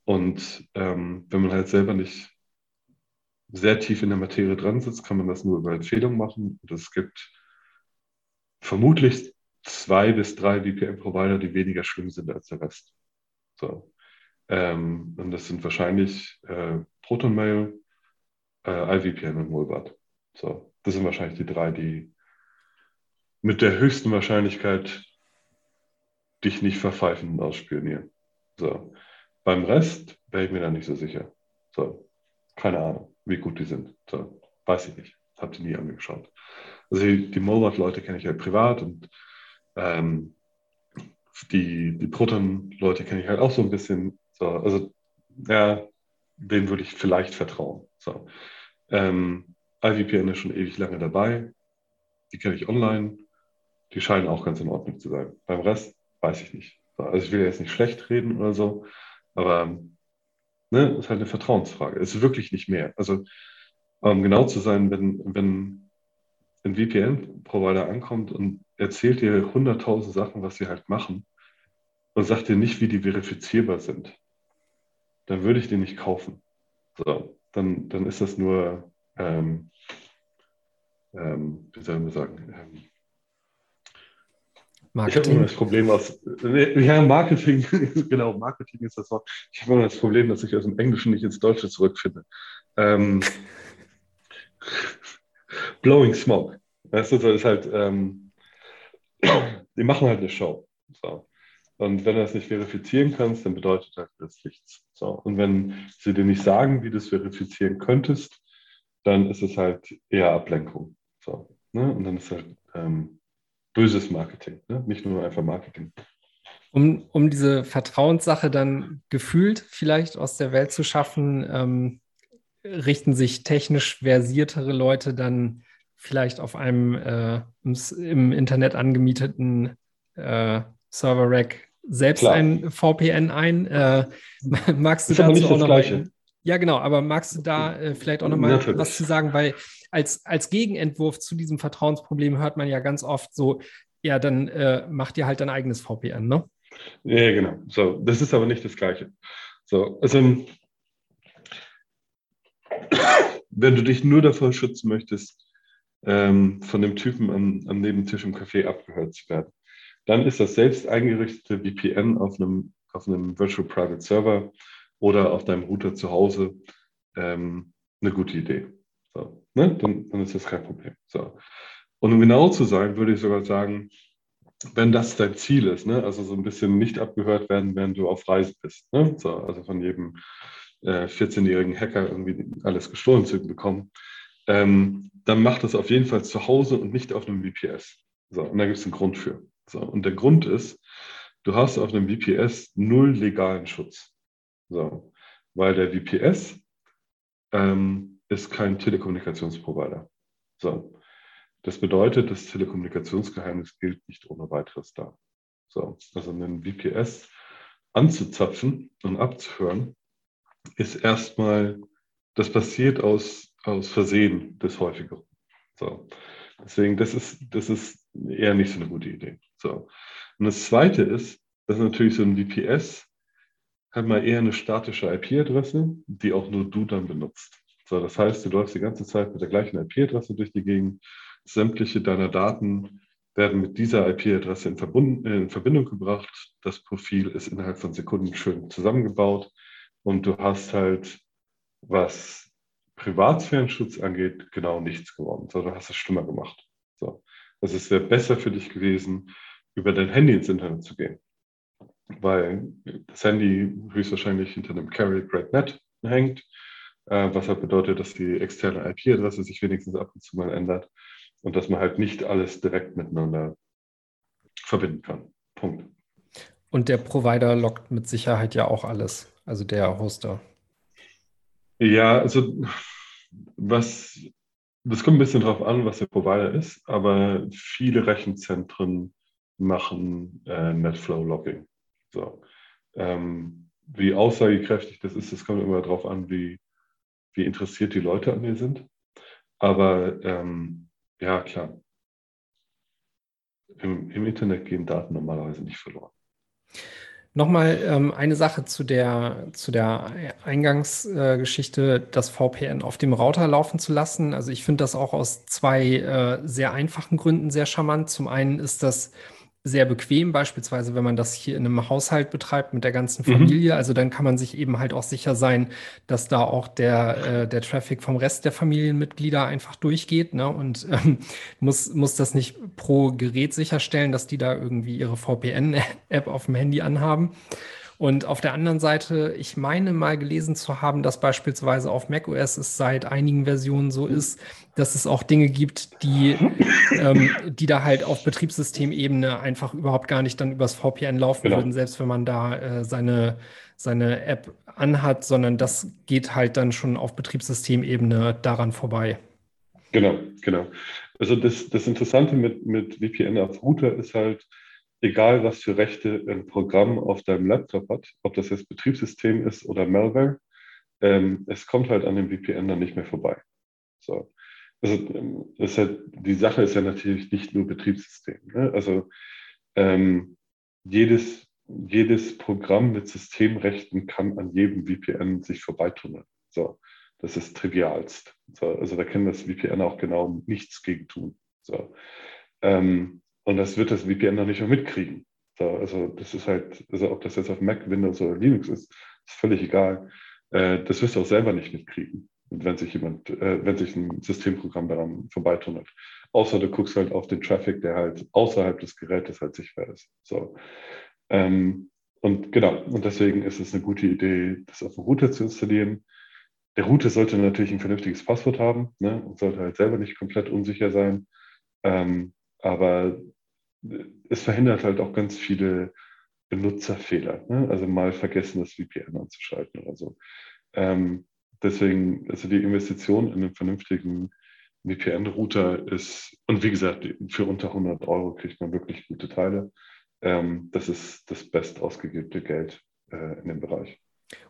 Und ähm, wenn man halt selber nicht sehr tief in der Materie dran sitzt, kann man das nur über Empfehlungen machen. Und es gibt vermutlich zwei bis drei VPN-Provider, die weniger schlimm sind als der Rest. So. Ähm, und das sind wahrscheinlich äh, ProtonMail, äh, IVPN und Molbart. So. Das sind wahrscheinlich die drei, die mit der höchsten Wahrscheinlichkeit dich nicht verpfeifen und ausspionieren. So. Beim Rest wäre ich mir da nicht so sicher. So. Keine Ahnung, wie gut die sind. So. Weiß ich nicht. Habt ihr nie angeschaut. Also die, die Molbart-Leute kenne ich halt privat und ähm, die, die Proton-Leute kenne ich halt auch so ein bisschen. So, also, ja, denen würde ich vielleicht vertrauen. So. Ähm, IVPN ist schon ewig lange dabei. Die kenne ich online. Die scheinen auch ganz in Ordnung zu sein. Beim Rest weiß ich nicht. So, also ich will jetzt nicht schlecht reden oder so, aber ne, ist halt eine Vertrauensfrage. Es ist wirklich nicht mehr. Also um genau zu sein, wenn, wenn ein VPN-Provider ankommt und erzählt dir 100.000 Sachen, was sie halt machen und sagt dir nicht, wie die verifizierbar sind, dann würde ich den nicht kaufen. So, dann, dann ist das nur, ähm, ähm, wie soll man sagen, ähm, Marketing. Ich habe immer das Problem aus, ja, Marketing, genau, Marketing ist das Wort. Ich habe immer das Problem, dass ich aus dem Englischen nicht ins Deutsche zurückfinde. Ähm, blowing Smoke. Weißt du, das ist halt, ähm, die machen halt eine Show. So. Und wenn du das nicht verifizieren kannst, dann bedeutet halt das nichts. So. Und wenn sie dir nicht sagen, wie du es verifizieren könntest, dann ist es halt eher Ablenkung. So. Ne? Und dann ist halt ähm, böses Marketing, ne? nicht nur einfach Marketing. Um, um diese Vertrauenssache dann gefühlt vielleicht aus der Welt zu schaffen, ähm, richten sich technisch versiertere Leute dann vielleicht auf einem äh, im, Internet angemieteten äh, Server-Rack selbst Klar. ein VPN ein. Äh, magst du dazu auch noch mal, Ja, genau, aber magst du da äh, vielleicht auch noch mal Natürlich. was zu sagen? Weil als, als Gegenentwurf zu diesem Vertrauensproblem hört man ja ganz oft so, ja, dann äh, macht ihr halt dein eigenes VPN, ne? Ja, genau. So, das ist aber nicht das Gleiche. So, also wenn du dich nur davor schützen möchtest, ähm, von dem Typen am, am Nebentisch im Café abgehört zu werden, dann ist das selbst eingerichtete VPN auf einem, auf einem Virtual Private Server oder auf deinem Router zu Hause ähm, eine gute Idee. So, ne? dann, dann ist das kein Problem. So. Und um genau zu sein, würde ich sogar sagen, wenn das dein Ziel ist, ne? also so ein bisschen nicht abgehört werden, während du auf Reise bist. Ne? So, also von jedem äh, 14-jährigen Hacker irgendwie alles gestohlen zu bekommen, ähm, dann mach das auf jeden Fall zu Hause und nicht auf einem VPS. So, und da gibt es einen Grund für. So, und der Grund ist, du hast auf einem VPS null legalen Schutz. So, weil der VPS ähm, ist kein Telekommunikationsprovider. So, Das bedeutet, das Telekommunikationsgeheimnis gilt nicht ohne weiteres da. So, also einen VPS anzuzapfen und abzuhören, ist erstmal, das passiert aus, aus Versehen des Häufigeren. So. Deswegen, das ist, das ist eher nicht so eine gute Idee. So. Und das zweite ist, dass natürlich so ein VPS hat mal eher eine statische IP-Adresse, die auch nur du dann benutzt. So, das heißt, du läufst die ganze Zeit mit der gleichen IP-Adresse durch die Gegend. Sämtliche deiner Daten werden mit dieser IP-Adresse in, in, Verbindung gebracht. Das Profil ist innerhalb von Sekunden schön zusammengebaut und du hast halt, was Privatsphärenschutz angeht, genau nichts gewonnen, du hast es schlimmer gemacht. So. Also es wäre besser für dich gewesen, über dein Handy ins Internet zu gehen. Weil das Handy höchstwahrscheinlich hinter einem Carrier Grade Net hängt, äh, was halt bedeutet, dass die externe IP-Adresse sich wenigstens ab und zu mal ändert und dass man halt nicht alles direkt miteinander verbinden kann. Punkt. Und der Provider lockt mit Sicherheit ja auch alles, also der Hoster. Ja, also was, das kommt ein bisschen drauf an, was der Provider ist, aber viele Rechenzentren machen äh, NetFlow-Logging. So. Ähm, wie aussagekräftig das ist, das kommt immer darauf an, wie, wie interessiert die Leute an mir sind. Aber ähm, ja, klar. Im, Im Internet gehen Daten normalerweise nicht verloren. Nochmal ähm, eine Sache zu der, zu der Eingangsgeschichte, äh, das VPN auf dem Router laufen zu lassen. Also ich finde das auch aus zwei äh, sehr einfachen Gründen sehr charmant. Zum einen ist das sehr bequem, beispielsweise wenn man das hier in einem Haushalt betreibt mit der ganzen mhm. Familie. Mhm. Also dann kann man sich eben halt auch sicher sein, dass da auch der, äh, der Traffic vom Rest der Familienmitglieder einfach durchgeht ne? und ähm, muss, muss das nicht pro Gerät sicherstellen, dass die da irgendwie ihre VPN-App auf dem Handy anhaben. Und auf der anderen Seite, ich meine mal gelesen zu haben, dass beispielsweise auf macOS es seit einigen Versionen so ist, dass es auch Dinge gibt, die, ähm, die da halt auf Betriebssystemebene einfach überhaupt gar nicht dann übers VPN laufen genau. würden, selbst wenn man da äh, seine, seine App anhat, sondern das geht halt dann schon auf Betriebssystemebene daran vorbei. Genau, genau. Also das, das Interessante mit, mit VPN auf Router ist halt, egal was für Rechte ein Programm auf deinem Laptop hat, ob das jetzt Betriebssystem ist oder Malware, ähm, es kommt halt an dem VPN dann nicht mehr vorbei. So. Also, ähm, halt, die Sache ist ja natürlich nicht nur Betriebssystem. Ne? Also ähm, jedes, jedes Programm mit Systemrechten kann an jedem VPN sich vorbeitunneln. So. Das ist trivialst. So. Also da kann das VPN auch genau nichts gegen tun. So. Ähm, und das wird das VPN noch nicht mehr mitkriegen. So, also das ist halt, also ob das jetzt auf Mac, Windows oder Linux ist, ist völlig egal. Äh, das wirst du auch selber nicht mitkriegen, wenn sich jemand, äh, wenn sich ein Systemprogramm daran vorbeitunnelt. Außer du guckst halt auf den Traffic, der halt außerhalb des Gerätes halt sichtbar ist. So. Ähm, und genau, und deswegen ist es eine gute Idee, das auf dem Router zu installieren. Der Router sollte natürlich ein vernünftiges Passwort haben ne, und sollte halt selber nicht komplett unsicher sein. Ähm, aber es verhindert halt auch ganz viele Benutzerfehler. Ne? Also mal vergessen, das VPN anzuschalten oder so. Ähm, deswegen, also die Investition in einen vernünftigen VPN-Router ist, und wie gesagt, für unter 100 Euro kriegt man wirklich gute Teile. Ähm, das ist das best ausgegebene Geld äh, in dem Bereich.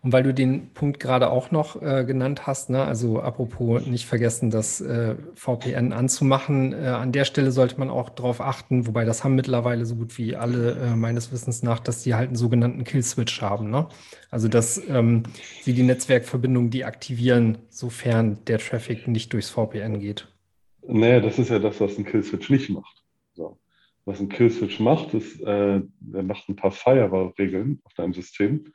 Und weil du den Punkt gerade auch noch äh, genannt hast, ne, also apropos nicht vergessen, das äh, VPN anzumachen, äh, an der Stelle sollte man auch darauf achten, wobei das haben mittlerweile so gut wie alle äh, meines Wissens nach, dass die halt einen sogenannten Kill-Switch haben. Ne? Also dass ähm, sie die Netzwerkverbindung deaktivieren, sofern der Traffic nicht durchs VPN geht. Naja, das ist ja das, was ein Kill-Switch nicht macht. So. Was ein Kill-Switch macht, ist, äh, er macht ein paar Firewall-Regeln auf deinem System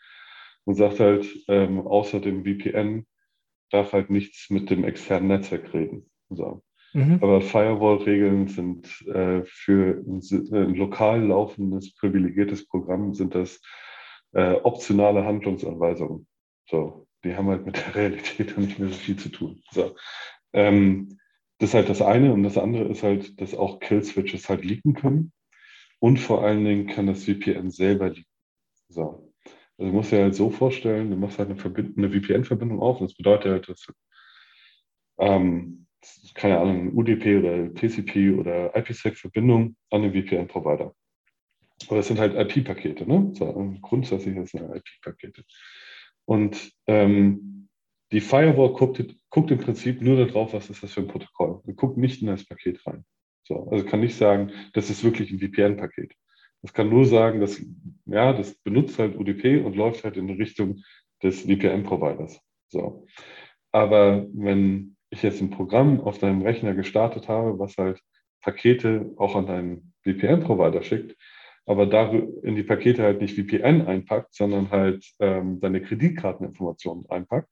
und sagt halt, ähm, außer dem VPN darf halt nichts mit dem externen Netzwerk reden. So. Mhm. Aber Firewall-Regeln sind äh, für ein, ein, lokal laufendes, privilegiertes Programm sind das äh, optionale Handlungsanweisungen. So, die haben halt mit der Realität nicht mehr so viel zu tun. So. Ähm, das ist halt das eine und das andere ist halt, dass auch Kill-Switches halt leaken können und vor allen Dingen kann das VPN selber leaken. So. Also du musst dir halt so vorstellen, du machst halt eine, eine VPN-Verbindung auf und das bedeutet halt, dass ähm, keine Ahnung, UDP oder TCP oder IPsec-Verbindung an den VPN-Provider. Aber das sind halt IP-Pakete, ne? So, grundsätzlich sind es IP-Pakete. Und ähm, die Firewall guckt, guckt, im Prinzip nur darauf, was ist das für ein Protokoll. Und guckt nicht in das Paket rein. So, also kann nicht sagen, das ist wirklich ein VPN-Paket. Das kann nur sagen, dass, ja, das benutzt halt UDP und läuft halt in Richtung des VPN-Providers. So. Aber wenn ich jetzt ein Programm auf deinem Rechner gestartet habe, was halt Pakete auch an deinen VPN-Provider schickt, aber in die Pakete halt nicht VPN einpackt, sondern halt ähm, deine Kreditkarteninformationen einpackt,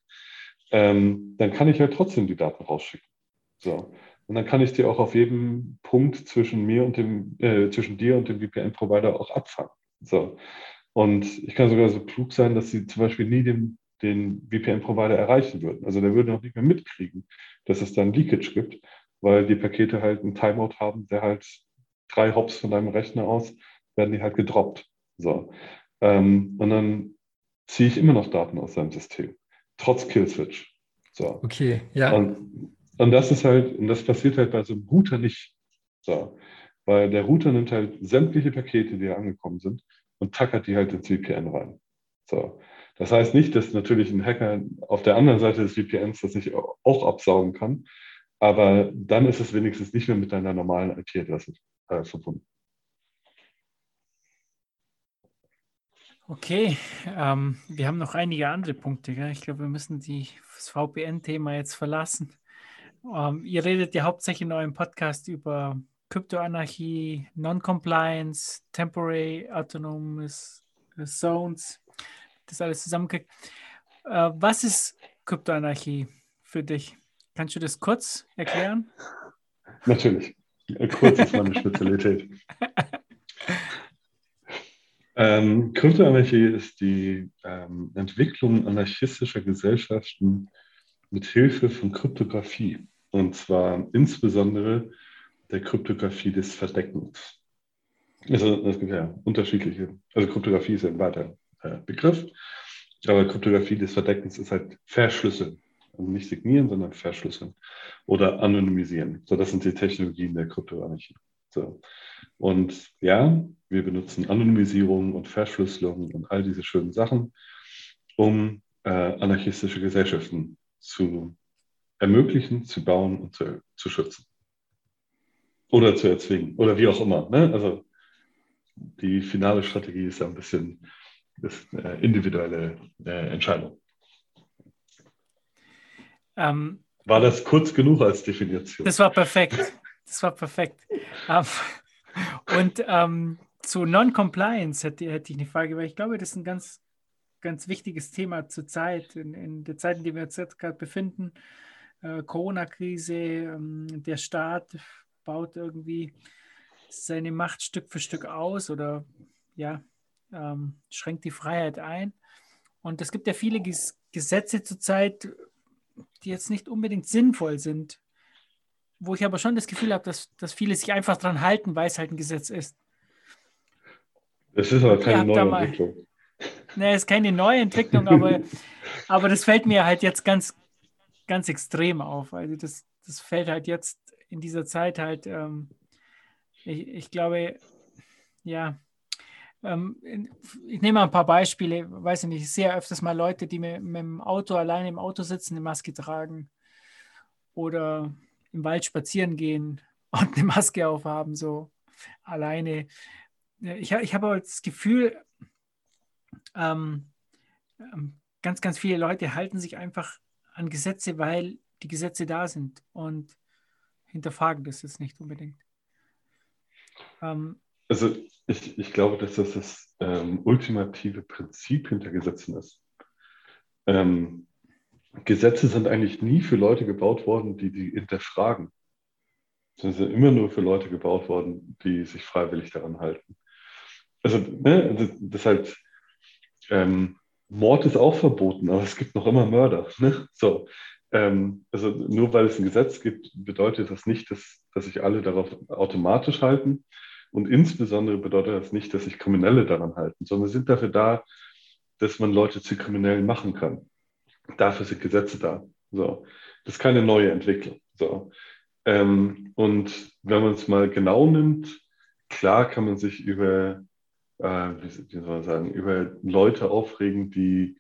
ähm, dann kann ich halt trotzdem die Daten rausschicken. So. Und dann kann ich die auch auf jedem Punkt zwischen mir und dem, äh, zwischen dir und dem VPN-Provider auch abfangen. So. Und ich kann sogar so klug sein, dass sie zum Beispiel nie den, den VPN-Provider erreichen würden. Also der würde noch nicht mehr mitkriegen, dass es da ein Leakage gibt, weil die Pakete halt einen Timeout haben, der halt drei Hops von deinem Rechner aus werden die halt gedroppt. So. Ähm, und dann ziehe ich immer noch Daten aus seinem System, trotz Killswitch. So. Okay, ja. Und, und das ist halt, und das passiert halt bei so einem Router nicht. So. Weil der Router nimmt halt sämtliche Pakete, die angekommen sind, und tackert die halt ins VPN rein. So. Das heißt nicht, dass natürlich ein Hacker auf der anderen Seite des VPNs das nicht auch absaugen kann, aber dann ist es wenigstens nicht mehr mit deiner normalen IP-Adresse äh, verbunden. Okay, ähm, wir haben noch einige andere Punkte. Gell? Ich glaube, wir müssen die, das VPN-Thema jetzt verlassen. Ähm, ihr redet ja hauptsächlich in eurem Podcast über Kryptoanarchie, Non-Compliance, Temporary Autonomous Zones, das alles zusammengekriegt. Äh, was ist Kryptoanarchie für dich? Kannst du das kurz erklären? Natürlich. Kurz ist meine Spezialität. Ähm, Kryptoanarchie ist die ähm, Entwicklung anarchistischer Gesellschaften mit Hilfe von Kryptographie. Und zwar insbesondere der Kryptographie des Verdeckens. Also es gibt ja unterschiedliche, also Kryptographie ist ja ein weiter äh, Begriff, aber Kryptographie des Verdeckens ist halt Verschlüsseln. Also nicht signieren, sondern verschlüsseln oder anonymisieren. So, das sind die Technologien der Kryptoanarchie. So. Und ja, wir benutzen Anonymisierung und Verschlüsselung und all diese schönen Sachen, um äh, anarchistische Gesellschaften zu ermöglichen, zu bauen und zu, zu schützen. Oder zu erzwingen. Oder wie auch immer. Ne? Also die finale Strategie ist ja ein bisschen das, äh, individuelle äh, Entscheidung. Ähm, war das kurz genug als Definition? Das war perfekt. Das war perfekt. Ähm, und ähm, zu Non-Compliance hätte, hätte ich eine Frage, weil ich glaube, das ist ein ganz, ganz wichtiges Thema zur Zeit, in, in der Zeit, in der wir uns jetzt gerade befinden. Äh, Corona-Krise, ähm, der Staat baut irgendwie seine Macht Stück für Stück aus oder ja, ähm, schränkt die Freiheit ein. Und es gibt ja viele Ges Gesetze zurzeit, die jetzt nicht unbedingt sinnvoll sind, wo ich aber schon das Gefühl habe, dass, dass viele sich einfach dran halten, weil es halt ein Gesetz ist. Das ist aber keine neue Entwicklung. Ne, es ist keine neue Entwicklung, aber, aber das fällt mir halt jetzt ganz, ganz extrem auf. Also das, das fällt halt jetzt in dieser Zeit halt, ähm, ich, ich glaube, ja, ähm, ich nehme mal ein paar Beispiele, weiß ich nicht, ich sehe öfters mal Leute, die mit, mit dem Auto alleine im Auto sitzen, eine Maske tragen oder im Wald spazieren gehen und eine Maske aufhaben, so alleine. Ich, ich habe aber das Gefühl, ähm, ähm, ganz, ganz viele Leute halten sich einfach an Gesetze, weil die Gesetze da sind und hinterfragen das jetzt nicht unbedingt. Ähm, also ich, ich glaube, dass das das ähm, ultimative Prinzip hinter Gesetzen ist. Ähm, Gesetze sind eigentlich nie für Leute gebaut worden, die die hinterfragen. Sie sind immer nur für Leute gebaut worden, die sich freiwillig daran halten. Also, ne, das, das halt, ähm, Mord ist auch verboten, aber es gibt noch immer Mörder. Ne? So, ähm, also nur weil es ein Gesetz gibt, bedeutet das nicht, dass, dass sich alle darauf automatisch halten. Und insbesondere bedeutet das nicht, dass sich Kriminelle daran halten, sondern sind dafür da, dass man Leute zu Kriminellen machen kann. Dafür sind Gesetze da. So. Das ist keine neue Entwicklung. So. Ähm, und wenn man es mal genau nimmt, klar kann man sich über, äh, wie, soll man sagen, über Leute aufregen, die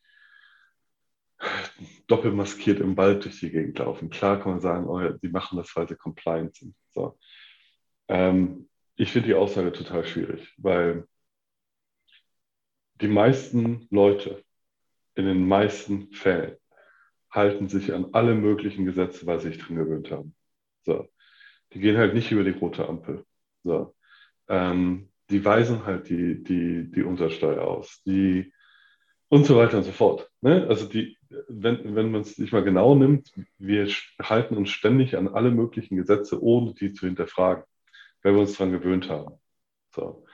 doppelmaskiert im Wald durch die Gegend laufen. Klar kann man sagen, oh, die machen das, weil sie compliant sind. So. Ähm, ich finde die Aussage total schwierig, weil die meisten Leute in den meisten Fällen halten sich an alle möglichen Gesetze, weil sie sich dran gewöhnt haben. So. Die gehen halt nicht über die rote Ampel. So. Ähm, die weisen halt die, die, die Umsatzsteuer aus. Die und so weiter und so fort. Ne? Also die, wenn, wenn man es sich mal genau nimmt, wir halten uns ständig an alle möglichen Gesetze, ohne die zu hinterfragen, weil wir uns daran gewöhnt haben. So.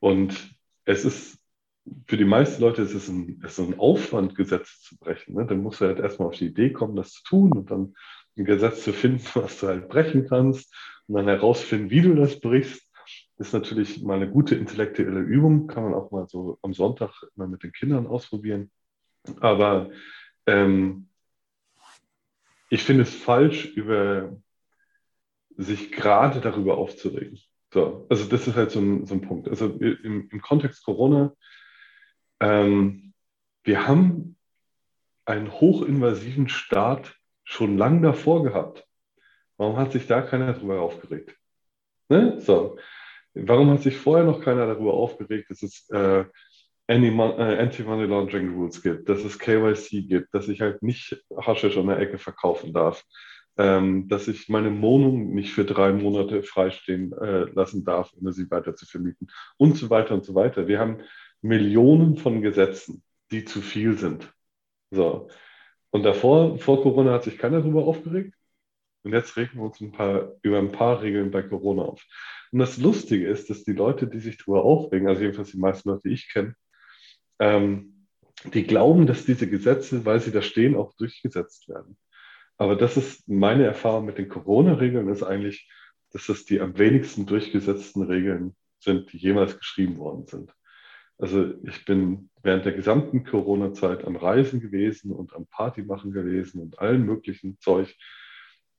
Und es ist für die meisten Leute ist es ein, ist ein Aufwand, Gesetze zu brechen. Ne? Dann musst du halt erstmal auf die Idee kommen, das zu tun und dann ein Gesetz zu finden, was du halt brechen kannst und dann herausfinden, wie du das brichst. Ist natürlich mal eine gute intellektuelle Übung, kann man auch mal so am Sonntag mal mit den Kindern ausprobieren. Aber ähm, ich finde es falsch, über sich gerade darüber aufzuregen. So, also das ist halt so ein, so ein Punkt. Also im, im Kontext Corona ähm, wir haben einen hochinvasiven Staat schon lange davor gehabt. Warum hat sich da keiner darüber aufgeregt? Ne? So. Warum hat sich vorher noch keiner darüber aufgeregt, dass es äh, äh Anti-Money Laundering Rules gibt, dass es KYC gibt, dass ich halt nicht Haschisch an der Ecke verkaufen darf, ähm, dass ich meine Wohnung nicht für drei Monate freistehen äh, lassen darf, ohne sie weiter zu vermieten und so weiter und so weiter. Wir haben Millionen von Gesetzen, die zu viel sind. So. Und davor, vor Corona, hat sich keiner darüber aufgeregt. Und jetzt regen wir uns ein paar, über ein paar Regeln bei Corona auf. Und das Lustige ist, dass die Leute, die sich darüber aufregen, also jedenfalls die meisten Leute, die ich kenne, ähm, die glauben, dass diese Gesetze, weil sie da stehen, auch durchgesetzt werden. Aber das ist meine Erfahrung mit den Corona-Regeln, ist eigentlich, dass das die am wenigsten durchgesetzten Regeln sind, die jemals geschrieben worden sind. Also ich bin während der gesamten Corona-Zeit am Reisen gewesen und am Party machen gewesen und allen möglichen Zeug.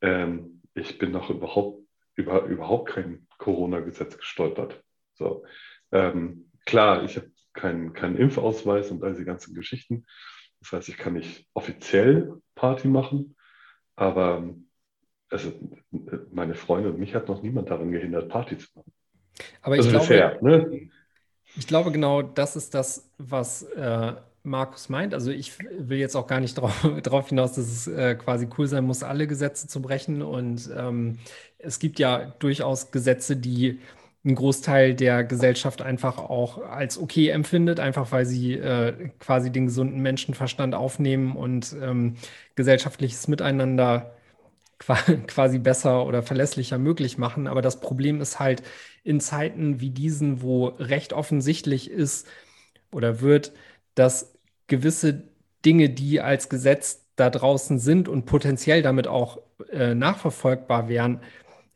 Ähm, ich bin noch überhaupt über überhaupt kein Corona-Gesetz gestolpert. So, ähm, klar, ich habe keinen keinen Impfausweis und all diese ganzen Geschichten. Das heißt, ich kann nicht offiziell Party machen, aber also meine Freunde und mich hat noch niemand daran gehindert, Party zu machen. Aber ich also glaube, fair, ne? Ich glaube, genau das ist das, was äh, Markus meint. Also ich will jetzt auch gar nicht darauf hinaus, dass es äh, quasi cool sein muss, alle Gesetze zu brechen. Und ähm, es gibt ja durchaus Gesetze, die ein Großteil der Gesellschaft einfach auch als okay empfindet, einfach weil sie äh, quasi den gesunden Menschenverstand aufnehmen und ähm, gesellschaftliches Miteinander quasi besser oder verlässlicher möglich machen. Aber das Problem ist halt in Zeiten wie diesen, wo recht offensichtlich ist oder wird, dass gewisse Dinge, die als Gesetz da draußen sind und potenziell damit auch äh, nachverfolgbar wären,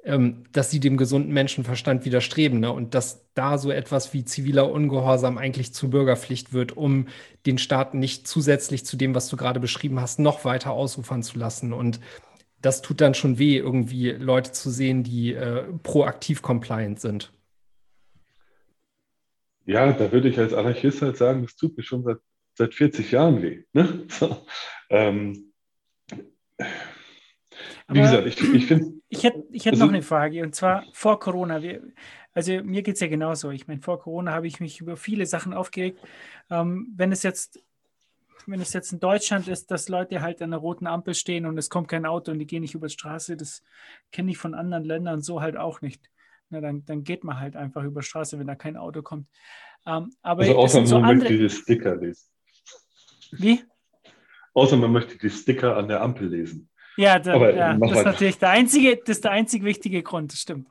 ähm, dass sie dem gesunden Menschenverstand widerstreben. Ne? Und dass da so etwas wie ziviler Ungehorsam eigentlich zur Bürgerpflicht wird, um den Staat nicht zusätzlich zu dem, was du gerade beschrieben hast, noch weiter ausufern zu lassen. Und das tut dann schon weh, irgendwie Leute zu sehen, die äh, proaktiv compliant sind. Ja, da würde ich als Anarchist halt sagen, das tut mir schon seit, seit 40 Jahren weh. Ne? So, ähm, wie gesagt, ich, ich finde. Ich hätte ich hätt also, noch eine Frage, und zwar vor Corona. Wir, also mir geht es ja genauso. Ich meine, vor Corona habe ich mich über viele Sachen aufgeregt. Ähm, wenn es jetzt wenn es jetzt in Deutschland ist, dass Leute halt an der roten Ampel stehen und es kommt kein Auto und die gehen nicht über die Straße, das kenne ich von anderen Ländern so halt auch nicht. Na, dann, dann geht man halt einfach über die Straße, wenn da kein Auto kommt. Ähm, aber also außer so möchte die Sticker lesen. Wie? Außer man möchte die Sticker an der Ampel lesen. Ja, da, ja das ist natürlich der einzige, das ist der einzig wichtige Grund, das stimmt.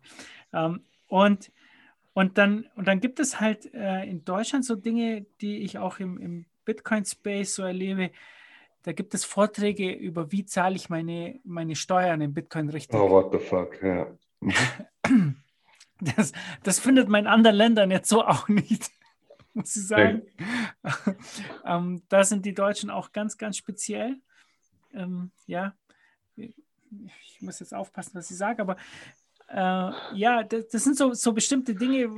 Ähm, und, und, dann, und dann gibt es halt äh, in Deutschland so Dinge, die ich auch im, im Bitcoin-Space so erlebe, da gibt es Vorträge über, wie zahle ich meine, meine Steuern in Bitcoin richtig. Oh, what the fuck, ja. Das, das findet man in anderen Ländern jetzt so auch nicht, muss ich sagen. ähm, da sind die Deutschen auch ganz, ganz speziell. Ähm, ja, ich muss jetzt aufpassen, was ich sage, aber äh, ja, das, das, sind so, so bestimmte Dinge,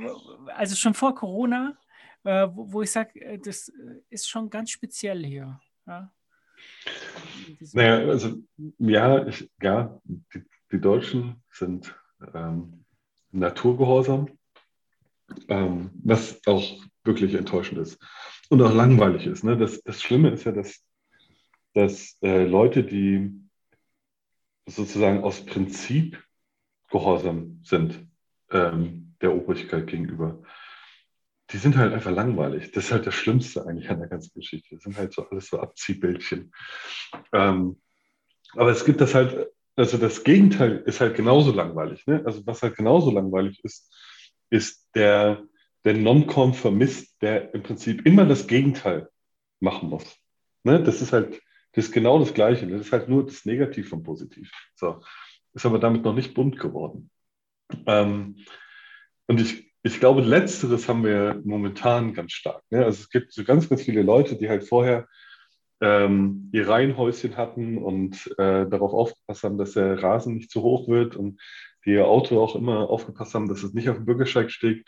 also schon vor Corona, äh, wo, wo, ich sage, äh, das ist schon ganz speziell hier. Ja? Naja, also ja, ich, ja die, die Deutschen sind ähm, naturgehorsam, ähm, was auch wirklich enttäuschend ist und auch langweilig ist. Ne? Das, das Schlimme ist ja, dass, dass äh, Leute, die sozusagen aus Prinzip gehorsam sind ähm, der Obrigkeit gegenüber, die sind halt einfach langweilig. Das ist halt das Schlimmste eigentlich an der ganzen Geschichte. Das sind halt so alles so Abziehbildchen. Ähm, aber es gibt das halt, also das Gegenteil ist halt genauso langweilig. Ne? Also was halt genauso langweilig ist, ist der, der Non-Conformist, der im Prinzip immer das Gegenteil machen muss. Ne? Das ist halt, das ist genau das Gleiche. Das ist halt nur das Negativ vom Positiv. So. Ist aber damit noch nicht bunt geworden. Ähm, und ich ich glaube, letzteres haben wir momentan ganz stark. Ne? Also es gibt so ganz, ganz viele Leute, die halt vorher ähm, ihr Reihenhäuschen hatten und äh, darauf aufgepasst haben, dass der Rasen nicht zu hoch wird und die ihr Auto auch immer aufgepasst haben, dass es nicht auf dem Bürgersteig steht.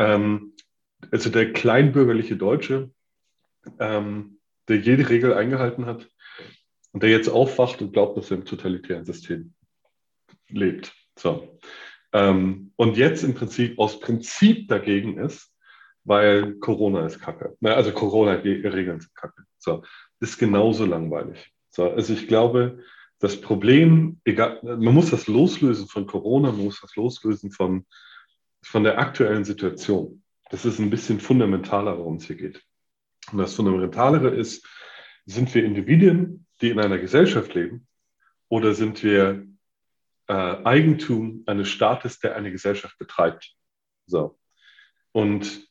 Ähm, also der kleinbürgerliche Deutsche, ähm, der jede Regel eingehalten hat und der jetzt aufwacht und glaubt, dass er im totalitären System lebt. So. Ähm, und jetzt im Prinzip aus Prinzip dagegen ist, weil Corona ist kacke. Also Corona-Regeln sind kacke. So, ist genauso langweilig. So, also ich glaube, das Problem, egal, man muss das loslösen von Corona, man muss das loslösen von, von der aktuellen Situation. Das ist ein bisschen fundamentaler, worum es hier geht. Und das Fundamentalere ist, sind wir Individuen, die in einer Gesellschaft leben, oder sind wir äh, Eigentum eines Staates, der eine Gesellschaft betreibt. So. Und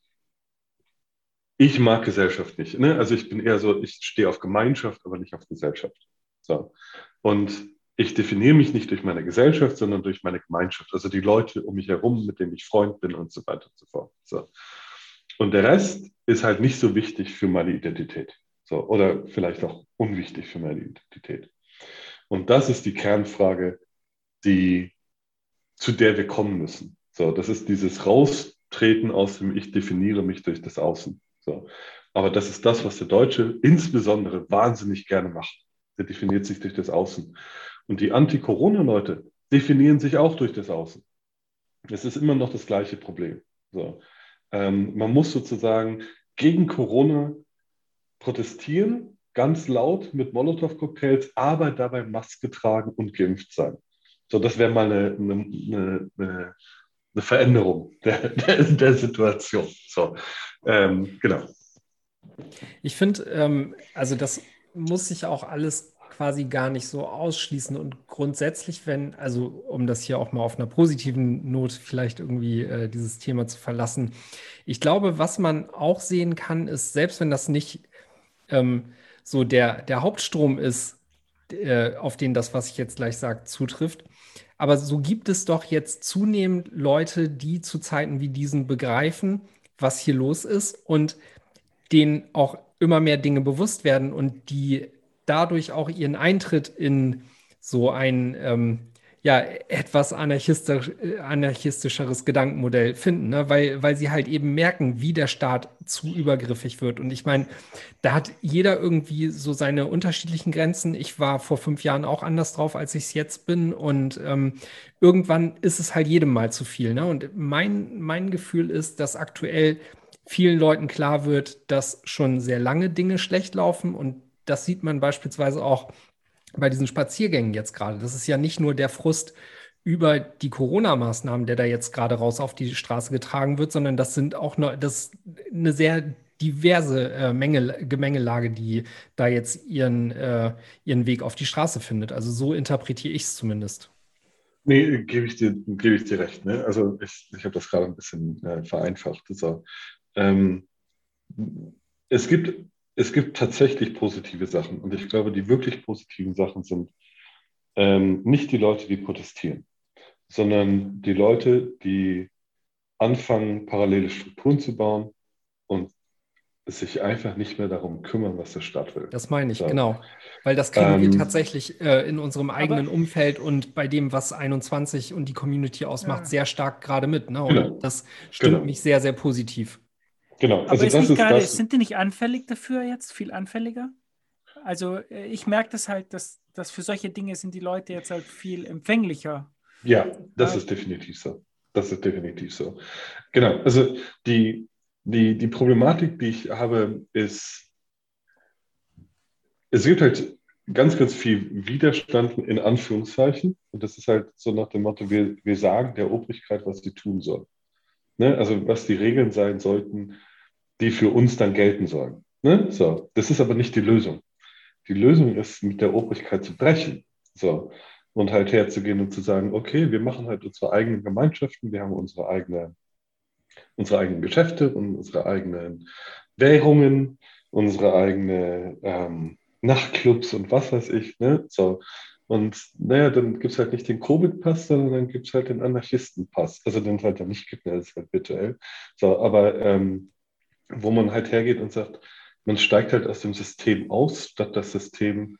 ich mag Gesellschaft nicht. Ne? Also ich bin eher so, ich stehe auf Gemeinschaft, aber nicht auf Gesellschaft. So. Und ich definiere mich nicht durch meine Gesellschaft, sondern durch meine Gemeinschaft. Also die Leute um mich herum, mit denen ich Freund bin und so weiter und so fort. So. Und der Rest ist halt nicht so wichtig für meine Identität. So. Oder vielleicht auch unwichtig für meine Identität. Und das ist die Kernfrage, die, zu der wir kommen müssen. So, das ist dieses Raustreten aus dem Ich definiere mich durch das Außen. So. Aber das ist das, was der Deutsche insbesondere wahnsinnig gerne macht. Der definiert sich durch das Außen. Und die Anti-Corona-Leute definieren sich auch durch das Außen. Es ist immer noch das gleiche Problem. So. Ähm, man muss sozusagen gegen Corona protestieren, ganz laut mit Molotow-Cocktails, aber dabei Maske tragen und geimpft sein. So, das wäre mal eine, eine, eine, eine Veränderung der, der, der, Situation. So, ähm, genau. Ich finde, ähm, also das muss sich auch alles quasi gar nicht so ausschließen. Und grundsätzlich, wenn, also um das hier auch mal auf einer positiven Not vielleicht irgendwie äh, dieses Thema zu verlassen, ich glaube, was man auch sehen kann, ist, selbst wenn das nicht ähm, so der, der Hauptstrom ist, äh, auf den das, was ich jetzt gleich sage, zutrifft, aber so gibt es doch jetzt zunehmend Leute, die zu Zeiten wie diesen begreifen, was hier los ist und denen auch immer mehr Dinge bewusst werden und die dadurch auch ihren Eintritt in so ein ähm, ja, etwas anarchistisch, anarchistischeres Gedankenmodell finden, ne? weil, weil sie halt eben merken, wie der Staat zu übergriffig wird. Und ich meine, da hat jeder irgendwie so seine unterschiedlichen Grenzen. Ich war vor fünf Jahren auch anders drauf, als ich es jetzt bin. Und ähm, irgendwann ist es halt jedem mal zu viel. Ne? Und mein, mein Gefühl ist, dass aktuell vielen Leuten klar wird, dass schon sehr lange Dinge schlecht laufen. Und das sieht man beispielsweise auch bei diesen Spaziergängen jetzt gerade. Das ist ja nicht nur der Frust über die Corona-Maßnahmen, der da jetzt gerade raus auf die Straße getragen wird, sondern das sind auch noch, das eine sehr diverse äh, Menge, Gemengelage, die da jetzt ihren, äh, ihren Weg auf die Straße findet. Also so interpretiere ich es zumindest. Nee, gebe ich dir, ich dir recht. Ne? Also ich, ich habe das gerade ein bisschen äh, vereinfacht. So. Ähm, es gibt es gibt tatsächlich positive Sachen. Und ich glaube, die wirklich positiven Sachen sind ähm, nicht die Leute, die protestieren, sondern die Leute, die anfangen, parallele Strukturen zu bauen und sich einfach nicht mehr darum kümmern, was der Staat will. Das meine ich, so. genau. Weil das kriegen ähm, wir tatsächlich äh, in unserem eigenen aber, Umfeld und bei dem, was 21 und die Community ausmacht, ja. sehr stark gerade mit. Ne? Und Genau. das stimmt Genau. mich sehr, sehr positiv. Genau, aber also ist das ist gerade, das. sind die nicht anfällig dafür jetzt? Viel anfälliger? Also äh, ich merke das halt, dass, dass für solche Dinge sind die Leute jetzt halt viel empfänglicher. Ja, das ist definitiv so. Das ist definitiv so. Genau, also die, die, die Problematik, die ich habe, ist, es gibt halt ganz, ganz viel Widerstand in Anführungszeichen. Und das ist halt so nach dem Motto, wir, wir sagen der Obrigkeit, was sie tun soll. Ne? Also was die Regeln sein sollten, die für uns dann gelten sollen. Ne? So, das ist aber nicht die Lösung. Die Lösung ist, mit der Obrigkeit zu brechen. So, und halt herzugehen und zu sagen, okay, wir machen halt unsere eigenen Gemeinschaften, wir haben unsere, eigene, unsere eigenen Geschäfte und unsere eigenen Währungen, unsere eigenen ähm, Nachtclubs und was weiß ich. Ne? So. Und naja, dann gibt es halt nicht den Covid-Pass, sondern dann gibt es halt den Anarchistenpass. Also den es halt dann nicht gibt, ne? das ist halt virtuell. So, aber ähm, wo man halt hergeht und sagt, man steigt halt aus dem System aus, statt das System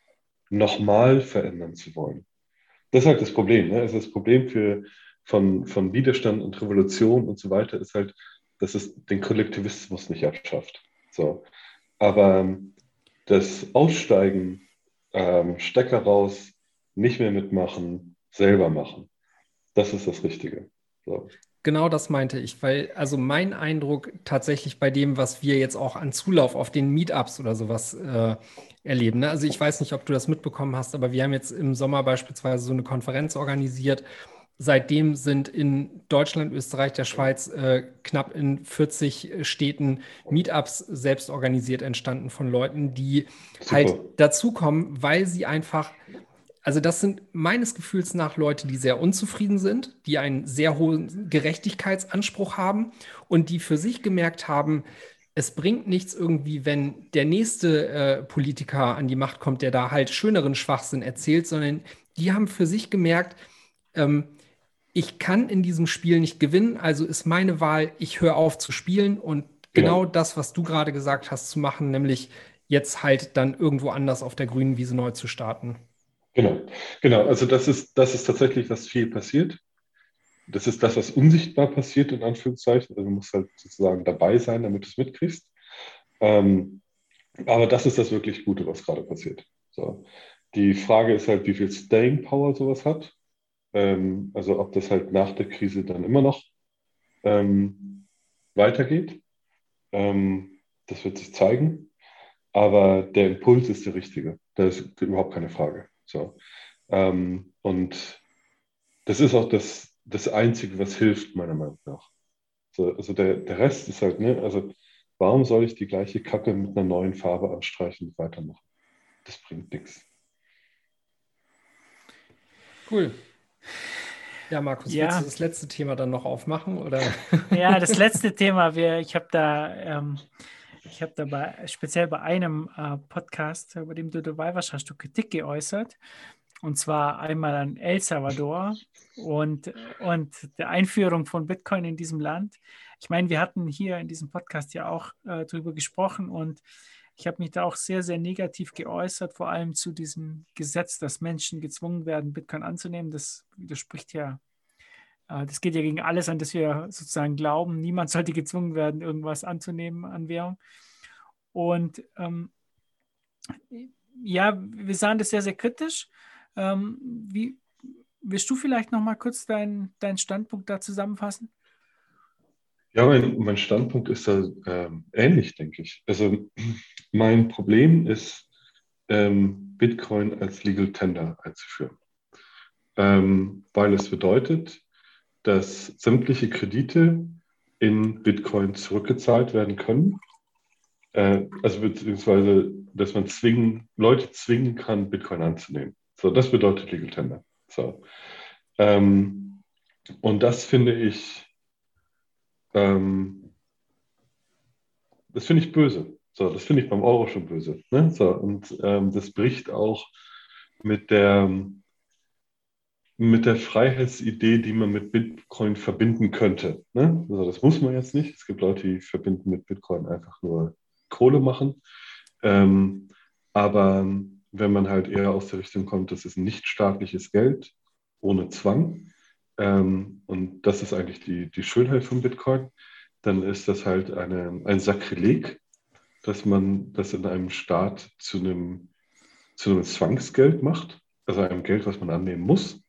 nochmal verändern zu wollen. Das ist halt das Problem. Ne? Also das Problem für, von, von Widerstand und Revolution und so weiter ist halt, dass es den Kollektivismus nicht abschafft. So. Aber ähm, das Aussteigen, ähm, Stecker raus, nicht mehr mitmachen, selber machen, das ist das Richtige. So. Genau das meinte ich, weil also mein Eindruck tatsächlich bei dem, was wir jetzt auch an Zulauf auf den Meetups oder sowas äh, erleben. Ne? Also ich weiß nicht, ob du das mitbekommen hast, aber wir haben jetzt im Sommer beispielsweise so eine Konferenz organisiert. Seitdem sind in Deutschland, Österreich, der Schweiz äh, knapp in 40 Städten Meetups selbst organisiert entstanden von Leuten, die Super. halt dazukommen, weil sie einfach also das sind meines Gefühls nach Leute, die sehr unzufrieden sind, die einen sehr hohen Gerechtigkeitsanspruch haben und die für sich gemerkt haben, es bringt nichts irgendwie, wenn der nächste äh, Politiker an die Macht kommt, der da halt schöneren Schwachsinn erzählt, sondern die haben für sich gemerkt, ähm, ich kann in diesem Spiel nicht gewinnen, also ist meine Wahl, ich höre auf zu spielen und genau Genau. das, was du gerade gesagt hast, zu machen, nämlich jetzt halt dann irgendwo anders auf der grünen Wiese neu zu starten. Genau, genau. Also das ist, das ist tatsächlich, was viel passiert. Das ist das, was unsichtbar passiert, in Anführungszeichen. Also du musst halt sozusagen dabei sein, damit du es mitkriegst. Ähm, aber das ist das wirklich Gute, was gerade passiert. So. Die Frage ist halt, wie viel Staying Power sowas hat. Ähm, also ob das halt nach der Krise dann immer noch ähm, weitergeht. Ähm, das wird sich zeigen. Aber der Impuls ist der richtige. Da ist überhaupt keine Frage. So. Ähm, und das ist auch das, das Einzige, was hilft, meiner Meinung nach. So, also der, der Rest ist halt, ne, also warum soll ich die gleiche Kacke mit einer neuen Farbe anstreichen und weitermachen? Das bringt nichts. Cool. Ja, Markus, Ja. willst du das letzte Thema dann noch aufmachen? Oder? Ja, das letzte Thema, wir, ich habe da, ähm, ich habe da bei, speziell bei einem äh, Podcast, über dem du dabei warst, hast du Kritik geäußert. Und zwar einmal an El Salvador und, und der Einführung von Bitcoin in diesem Land. Ich meine, wir hatten hier in diesem Podcast ja auch äh, drüber gesprochen und ich habe mich da auch sehr, sehr negativ geäußert, vor allem zu diesem Gesetz, dass Menschen gezwungen werden, Bitcoin anzunehmen. Das widerspricht ja, das geht ja gegen alles an, das wir sozusagen glauben. Niemand sollte gezwungen werden, irgendwas anzunehmen an Währung. Und ähm, ja, wir sahen das sehr, sehr kritisch. Ähm, wie, willst du vielleicht noch mal kurz deinen dein Standpunkt da zusammenfassen? Ja, mein, mein Standpunkt ist da ähm, ähnlich, denke ich. Also mein Problem ist, ähm, Bitcoin als Legal Tender einzuführen. Ähm, weil es bedeutet, dass sämtliche Kredite in Bitcoin zurückgezahlt werden können. Äh, also beziehungsweise, dass man zwingen, Leute zwingen kann, Bitcoin anzunehmen. So, das bedeutet Legal Tender. So. Ähm, und das finde ich, ähm, das finde ich böse. So, das finde ich beim Euro schon böse. Ne? So, und ähm, das bricht auch mit der, mit der Freiheitsidee, die man mit Bitcoin verbinden könnte. Ne? Also das muss man jetzt nicht. Es gibt Leute, die verbinden mit Bitcoin einfach nur Kohle machen. Ähm, aber wenn man halt eher aus der Richtung kommt, das ist nicht staatliches Geld ohne Zwang. Ähm, und das ist eigentlich die, die Schönheit von Bitcoin. Dann ist das halt eine, ein Sakrileg, dass man das in einem Staat zu einem, zu einem Zwangsgeld macht, also einem Geld, was man annehmen muss,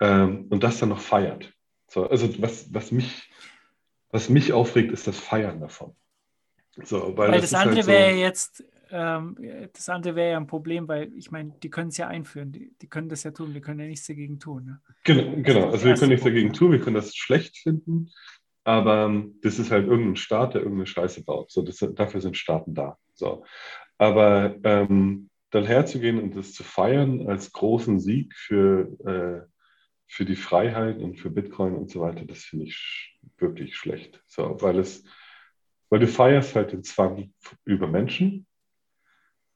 ähm, und das dann noch feiert. So, also was, was, mich, was mich aufregt, ist das Feiern davon. So, weil, weil das, das andere halt so, wäre jetzt, ähm, das andere wäre ja ein Problem, weil ich meine, die können es ja einführen, die, die, können das ja tun, wir können ja nichts dagegen tun. Ne? Genau, genau. also wir können nichts dagegen tun, wir können das schlecht finden, aber ähm, das ist halt irgendein Staat, der irgendeine Scheiße baut. So, das, dafür sind Staaten da. So. Aber ähm, dann herzugehen und das zu feiern als großen Sieg für, äh, für die Freiheit und für Bitcoin und so weiter, das finde ich wirklich schlecht. So, weil es, weil du feierst halt den Zwang über Menschen.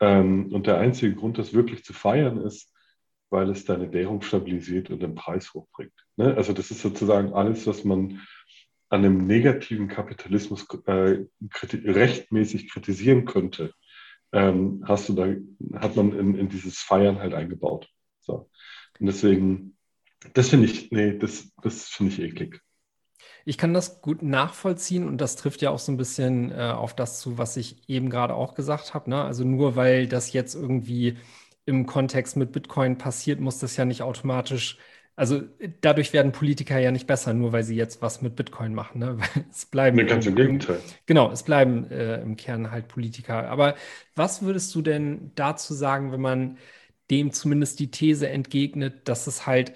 Ähm, und der einzige Grund, das wirklich zu feiern, ist, weil es deine Währung stabilisiert und den Preis hochbringt. Ne? Also das ist sozusagen alles, was man an einem negativen Kapitalismus äh, rechtmäßig kritisieren könnte, ähm, hast du da, hat man in, in, dieses Feiern halt eingebaut. So. Und deswegen, das finde ich, nee, das, das finde ich eklig. Ich kann das gut nachvollziehen und das trifft ja auch so ein bisschen äh, auf das zu, was ich eben gerade auch gesagt habe. Ne? Also nur weil das jetzt irgendwie im Kontext mit Bitcoin passiert, muss das ja nicht automatisch also dadurch werden Politiker ja nicht besser, nur weil sie jetzt was mit Bitcoin machen. Ne? es bleiben nee, ganz im Gegenteil. Genau, es bleiben äh, im Kern halt Politiker. Aber was würdest du denn dazu sagen, wenn man dem zumindest die These entgegnet, dass es halt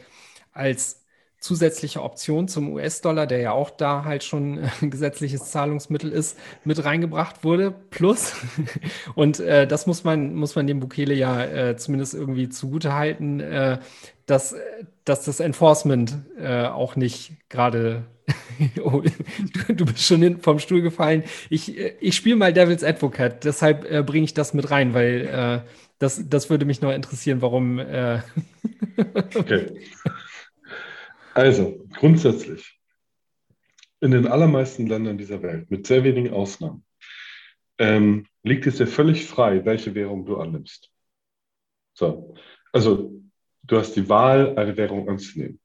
als zusätzliche Option zum US-Dollar, der ja auch da halt schon ein gesetzliches Zahlungsmittel ist, mit reingebracht wurde. Plus, und äh, das muss man, muss man dem Bukele ja äh, zumindest irgendwie zugutehalten, äh, dass, dass das Enforcement äh, auch nicht gerade. oh, du, du, bist schon vom Stuhl gefallen. Ich, äh, ich spiele mal Devil's Advocate, deshalb äh, bringe ich das mit rein, weil das, das würde mich noch interessieren, warum. okay. Also, grundsätzlich, in den allermeisten Ländern dieser Welt, mit sehr wenigen Ausnahmen, ähm, liegt es dir völlig frei, welche Währung du annimmst. So, also du hast die Wahl, eine Währung anzunehmen.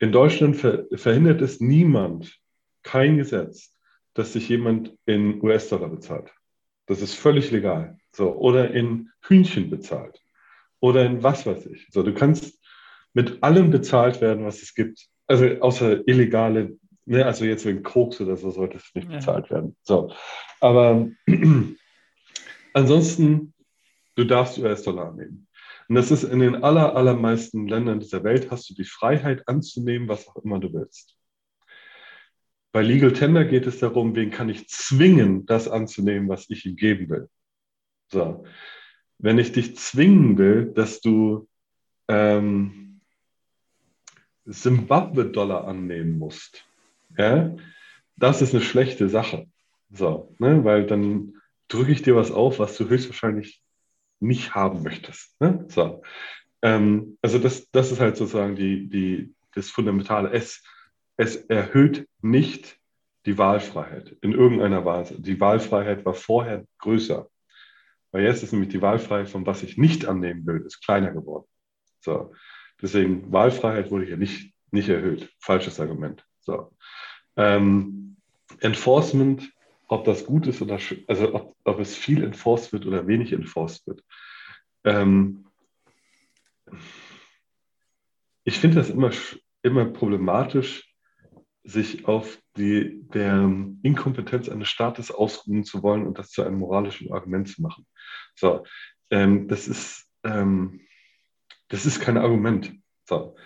In Deutschland ver verhindert es niemand, kein Gesetz, dass sich jemand in US-Dollar bezahlt. Das ist völlig legal. So, oder in Hühnchen bezahlt. Oder in was weiß ich. So, du kannst mit allem bezahlt werden, was es gibt. Also außer illegale, ne, also jetzt wegen Koks oder so sollte es nicht bezahlt werden. So. Aber ansonsten, du darfst US-Dollar annehmen. Und das ist in den aller, allermeisten Ländern dieser Welt, hast du die Freiheit anzunehmen, was auch immer du willst. Bei Legal Tender geht es darum, wen kann ich zwingen, das anzunehmen, was ich ihm geben will. So. Wenn ich dich zwingen will, dass du ähm, Zimbabwe-Dollar annehmen musst, ja, das ist eine schlechte Sache. So, ne? Weil dann drücke ich dir was auf, was du höchstwahrscheinlich nicht haben möchtest. Ne? So. Ähm, also das, das ist halt sozusagen die, die, das Fundamentale. Es, es erhöht nicht die Wahlfreiheit in irgendeiner Weise. Die Wahlfreiheit war vorher größer. Weil jetzt ist nämlich die Wahlfreiheit von was ich nicht annehmen will, ist kleiner geworden. So. Deswegen, Wahlfreiheit wurde hier nicht, nicht erhöht. Falsches Argument. So. Ähm, Enforcement, ob das gut ist oder, also ob, ob es viel enforced wird oder wenig enforced wird. Ähm, ich finde das immer, immer problematisch, sich auf die, der Inkompetenz eines Staates ausruhen zu wollen und das zu einem moralischen Argument zu machen. So, ähm, das ist, ähm, das ist kein Argument. So.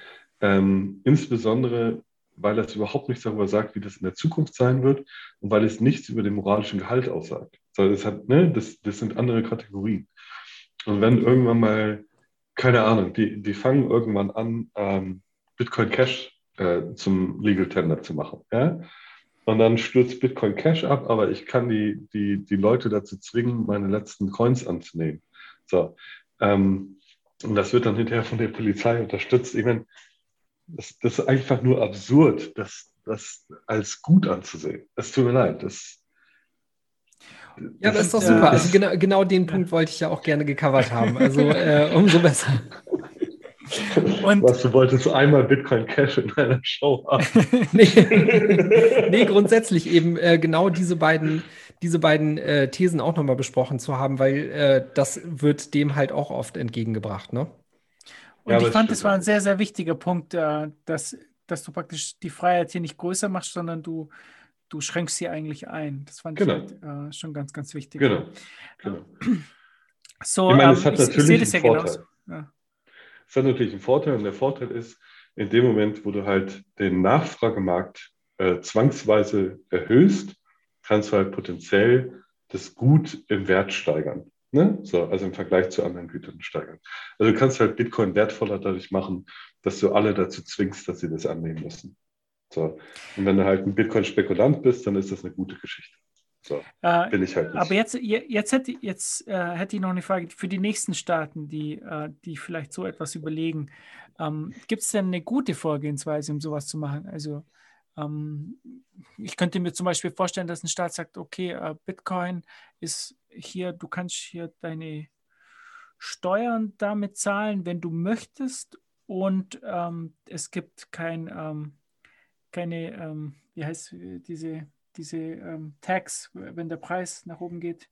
Ähm, insbesondere, weil es überhaupt nichts darüber sagt, wie das in der Zukunft sein wird und weil es nichts über den moralischen Gehalt aussagt. So, das, hat, ne, das, das sind andere Kategorien. Und wenn irgendwann mal, keine Ahnung, die, die fangen irgendwann an, ähm, Bitcoin Cash äh, zum Legal Tender zu machen. Ja? Und dann stürzt Bitcoin Cash ab, aber ich kann die, die, die Leute dazu zwingen, meine letzten Coins anzunehmen. So. Ähm, und das wird dann hinterher von der Polizei unterstützt. Ich meine, das, das ist einfach nur absurd, das, das als gut anzusehen. Es tut mir leid. Das Ja, das ist doch super. Also genau, genau den Punkt wollte ich ja auch gerne gecovert haben. Also äh, umso besser. Und Was, du wolltest einmal Bitcoin Cash in einer Show haben? nee. nee, grundsätzlich eben äh, genau diese beiden, diese beiden äh, Thesen auch nochmal besprochen zu haben, weil äh, das wird dem halt auch oft entgegengebracht, ne? Und ja, ich fand, es war ein sehr, sehr wichtiger Punkt, äh, dass, dass du praktisch die Freiheit hier nicht größer machst, sondern du, du schränkst sie eigentlich ein. Das fand genau. ich halt, äh, schon ganz, ganz wichtig. Genau. genau. So, ich meine, es hat ähm, natürlich ich, ich einen Vorteil. Ja. Es hat natürlich einen Vorteil und der Vorteil ist, in dem Moment, wo du halt den Nachfragemarkt äh, zwangsweise erhöhst, kannst du halt potenziell das Gut im Wert steigern. Ne? So, also im Vergleich zu anderen Gütern steigern. Also du kannst halt Bitcoin wertvoller dadurch machen, dass du alle dazu zwingst, dass sie das annehmen müssen. So. Und wenn du halt ein Bitcoin-Spekulant bist, dann ist das eine gute Geschichte. So, äh, bin ich halt nicht. Aber jetzt, jetzt, hätte, jetzt äh, hätte ich noch eine Frage für die nächsten Staaten, die, äh, die vielleicht so etwas überlegen. Ähm, Gibt es denn eine gute Vorgehensweise, um sowas zu machen? Also ich könnte mir zum Beispiel vorstellen, dass ein Staat sagt, okay, äh, Bitcoin ist hier, du kannst hier deine Steuern damit zahlen, wenn du möchtest. Und ähm, es gibt kein, ähm, keine, ähm, wie heißt diese diese ähm, Tax, wenn der Preis nach oben geht.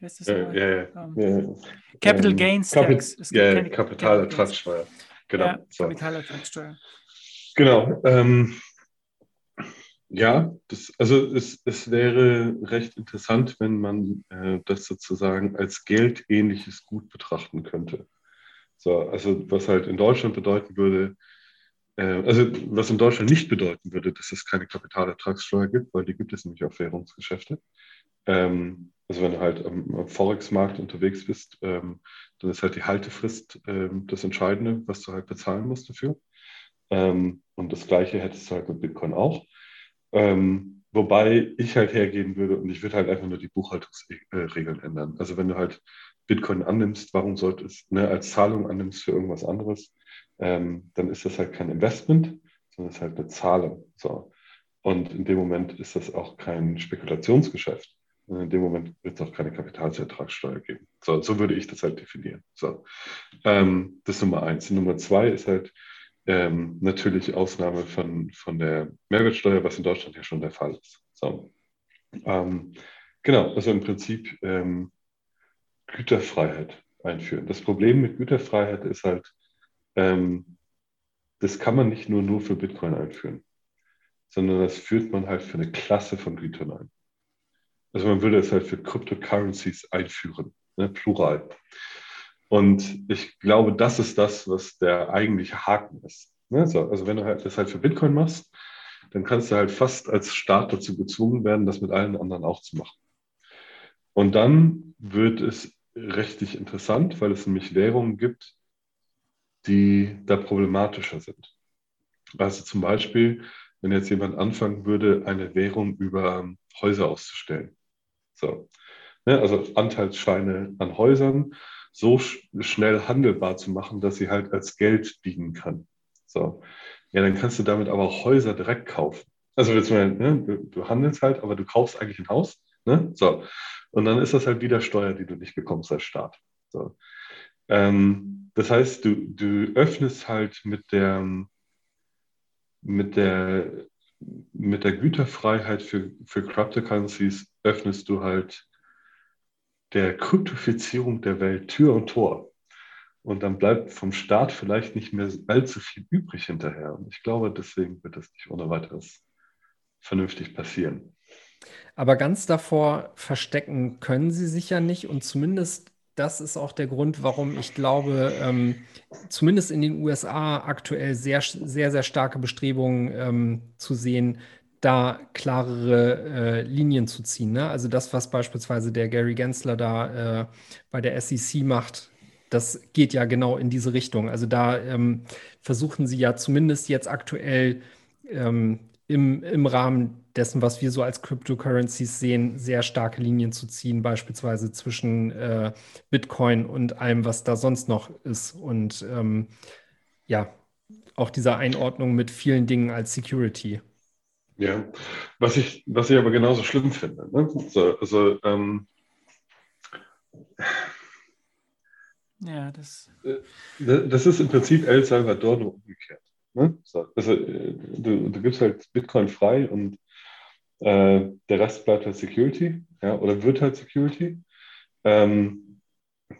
Heißt das? Ja, ja, ähm, Capital ähm, Gains Tax. Es gibt ja, Kapitalertragssteuer. Genau. Ja, so. Kapitalertragssteuer. Genau. Ähm, ja, das, also es, es wäre recht interessant, wenn man äh, das sozusagen als geldähnliches Gut betrachten könnte. So, also was halt in Deutschland bedeuten würde, äh, also was in Deutschland nicht bedeuten würde, dass es keine Kapitalertragssteuer gibt, weil die gibt es nämlich auf Währungsgeschäfte. Ähm, also wenn du halt am, Forex-Markt unterwegs bist, ähm, dann ist halt die Haltefrist ähm, das Entscheidende, was du halt bezahlen musst dafür. und das Gleiche hättest du halt mit Bitcoin auch. Wobei ich halt hergehen würde und ich würde halt einfach nur die Buchhaltungsregeln ändern. Also wenn du halt Bitcoin annimmst, warum sollte es ne, als Zahlung annimmst für irgendwas anderes, ähm, dann ist das halt kein Investment, sondern es ist halt eine Zahlung. So. Und in dem Moment ist das auch kein Spekulationsgeschäft. Und in dem Moment wird es auch keine Kapitalsertragssteuer geben. So, so würde ich das halt definieren. So. Ähm, das ist Nummer eins. Nummer zwei ist halt ähm, natürlich Ausnahme von, von der Mehrwertsteuer, was in Deutschland ja schon der Fall ist. So. Ähm, genau, also im Prinzip ähm, Güterfreiheit einführen. Das Problem mit Güterfreiheit ist halt, ähm, das kann man nicht nur, nur für Bitcoin einführen, sondern das führt man halt für eine Klasse von Gütern ein. Also man würde es halt für Cryptocurrencies einführen, ne, plural. Und ich glaube, das ist das, was der eigentliche Haken ist. Ne? So, also wenn du halt das halt für Bitcoin machst, dann kannst du halt fast als Staat dazu gezwungen werden, das mit allen anderen auch zu machen. Und dann wird es richtig interessant, weil es nämlich Währungen gibt, die da problematischer sind. Also zum Beispiel, wenn jetzt jemand anfangen würde, eine Währung über Häuser auszustellen. So. Ne, also Anteilsscheine an Häusern so sch schnell handelbar zu machen, dass sie halt als Geld dienen kann. So. Ja, dann kannst du damit aber auch Häuser direkt kaufen. Also ne, du, du, handelst halt, aber du kaufst eigentlich ein Haus. Ne? So. Und dann ist das halt wieder Steuer, die du nicht bekommst als Staat. So. Ähm, das heißt, du, du öffnest halt mit der, mit der, mit der Güterfreiheit für, für Cryptocurrencies öffnest du halt der Kryptofizierung der Welt Tür und Tor. Und dann bleibt vom Staat vielleicht nicht mehr allzu viel übrig hinterher. Und ich glaube, deswegen wird das nicht ohne weiteres vernünftig passieren. Aber ganz davor verstecken können sie sich ja nicht. Und zumindest das ist auch der Grund, warum ich glaube, ähm, zumindest in den USA aktuell sehr, sehr, sehr starke Bestrebungen ähm, zu sehen, da klarere äh, Linien zu ziehen. Ne? Also das, was beispielsweise der Gary Gensler da äh, bei der SEC macht, das geht ja genau in diese Richtung. Also da ähm, versuchen sie ja zumindest jetzt aktuell ähm, im, im Rahmen dessen, was wir so als Cryptocurrencies sehen, sehr starke Linien zu ziehen, beispielsweise zwischen äh, Bitcoin und allem, was da sonst noch ist. Und ähm, ja, auch dieser Einordnung mit vielen Dingen als Security. Ja, was ich, was ich aber genauso schlimm finde. Ne? So, also, ähm, ja, das. Äh, das ist im Prinzip El Salvador nur umgekehrt. Ne? So, also, äh, du, du gibst halt Bitcoin frei und äh, der Rest bleibt halt Security ja, oder wird halt Security. Ähm,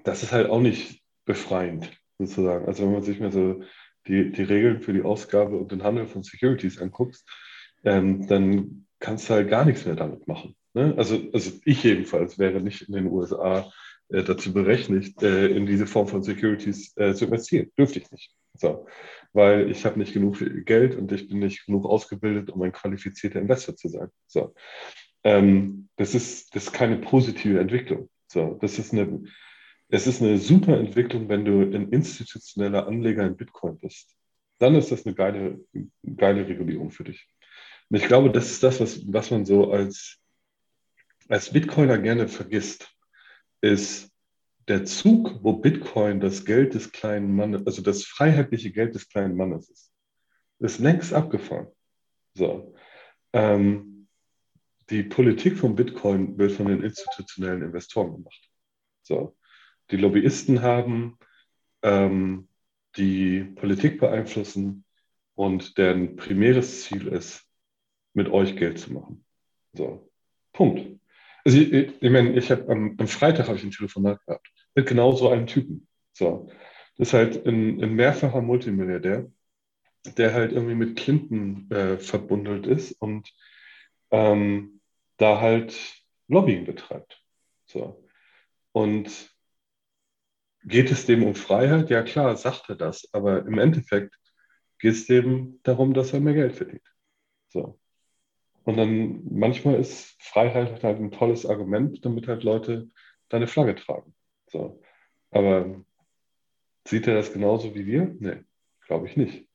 das ist halt auch nicht befreiend, sozusagen. Also wenn man sich mal so die, die Regeln für die Ausgabe und den Handel von Securities anguckst, ähm, dann kannst du halt gar nichts mehr damit machen. Ne? Also, also ich jedenfalls wäre nicht in den USA äh, dazu berechtigt, äh, in diese Form von Securities äh, zu investieren. Dürfte ich nicht. So. Weil ich habe nicht genug Geld und ich bin nicht genug ausgebildet, um ein qualifizierter Investor zu sein. So. Ähm, das, ist, das ist keine positive Entwicklung. So. Das ist eine, es ist eine super Entwicklung, wenn du ein institutioneller Anleger in Bitcoin bist. Dann ist das eine geile, geile Regulierung für dich. Und ich glaube, das ist das, was, was man so als, als Bitcoiner gerne vergisst, ist der Zug, wo Bitcoin das Geld des kleinen Mannes, also das freiheitliche Geld des kleinen Mannes ist, ist längst abgefahren. So. Ähm, die Politik von Bitcoin wird von den institutionellen Investoren gemacht. So. Die Lobbyisten haben, ähm, die Politik beeinflussen und deren primäres Ziel ist, mit euch Geld zu machen. So, Punkt. Also ich, ich, ich meine, ich habe am, am, Freitag habe ich ein Telefonat gehabt mit genau so einem Typen. So, das ist halt ein, ein mehrfacher Multimilliardär, der halt irgendwie mit Clinton äh, verbundelt ist und ähm, da halt Lobbying betreibt. So. Und geht es dem um Freiheit? Ja klar, sagt er das, aber im Endeffekt geht es dem darum, dass er mehr Geld verdient. So. Und dann manchmal ist Freiheit halt ein tolles Argument, damit halt Leute deine Flagge tragen. So. Aber sieht er das genauso wie wir? Nee, glaube ich nicht.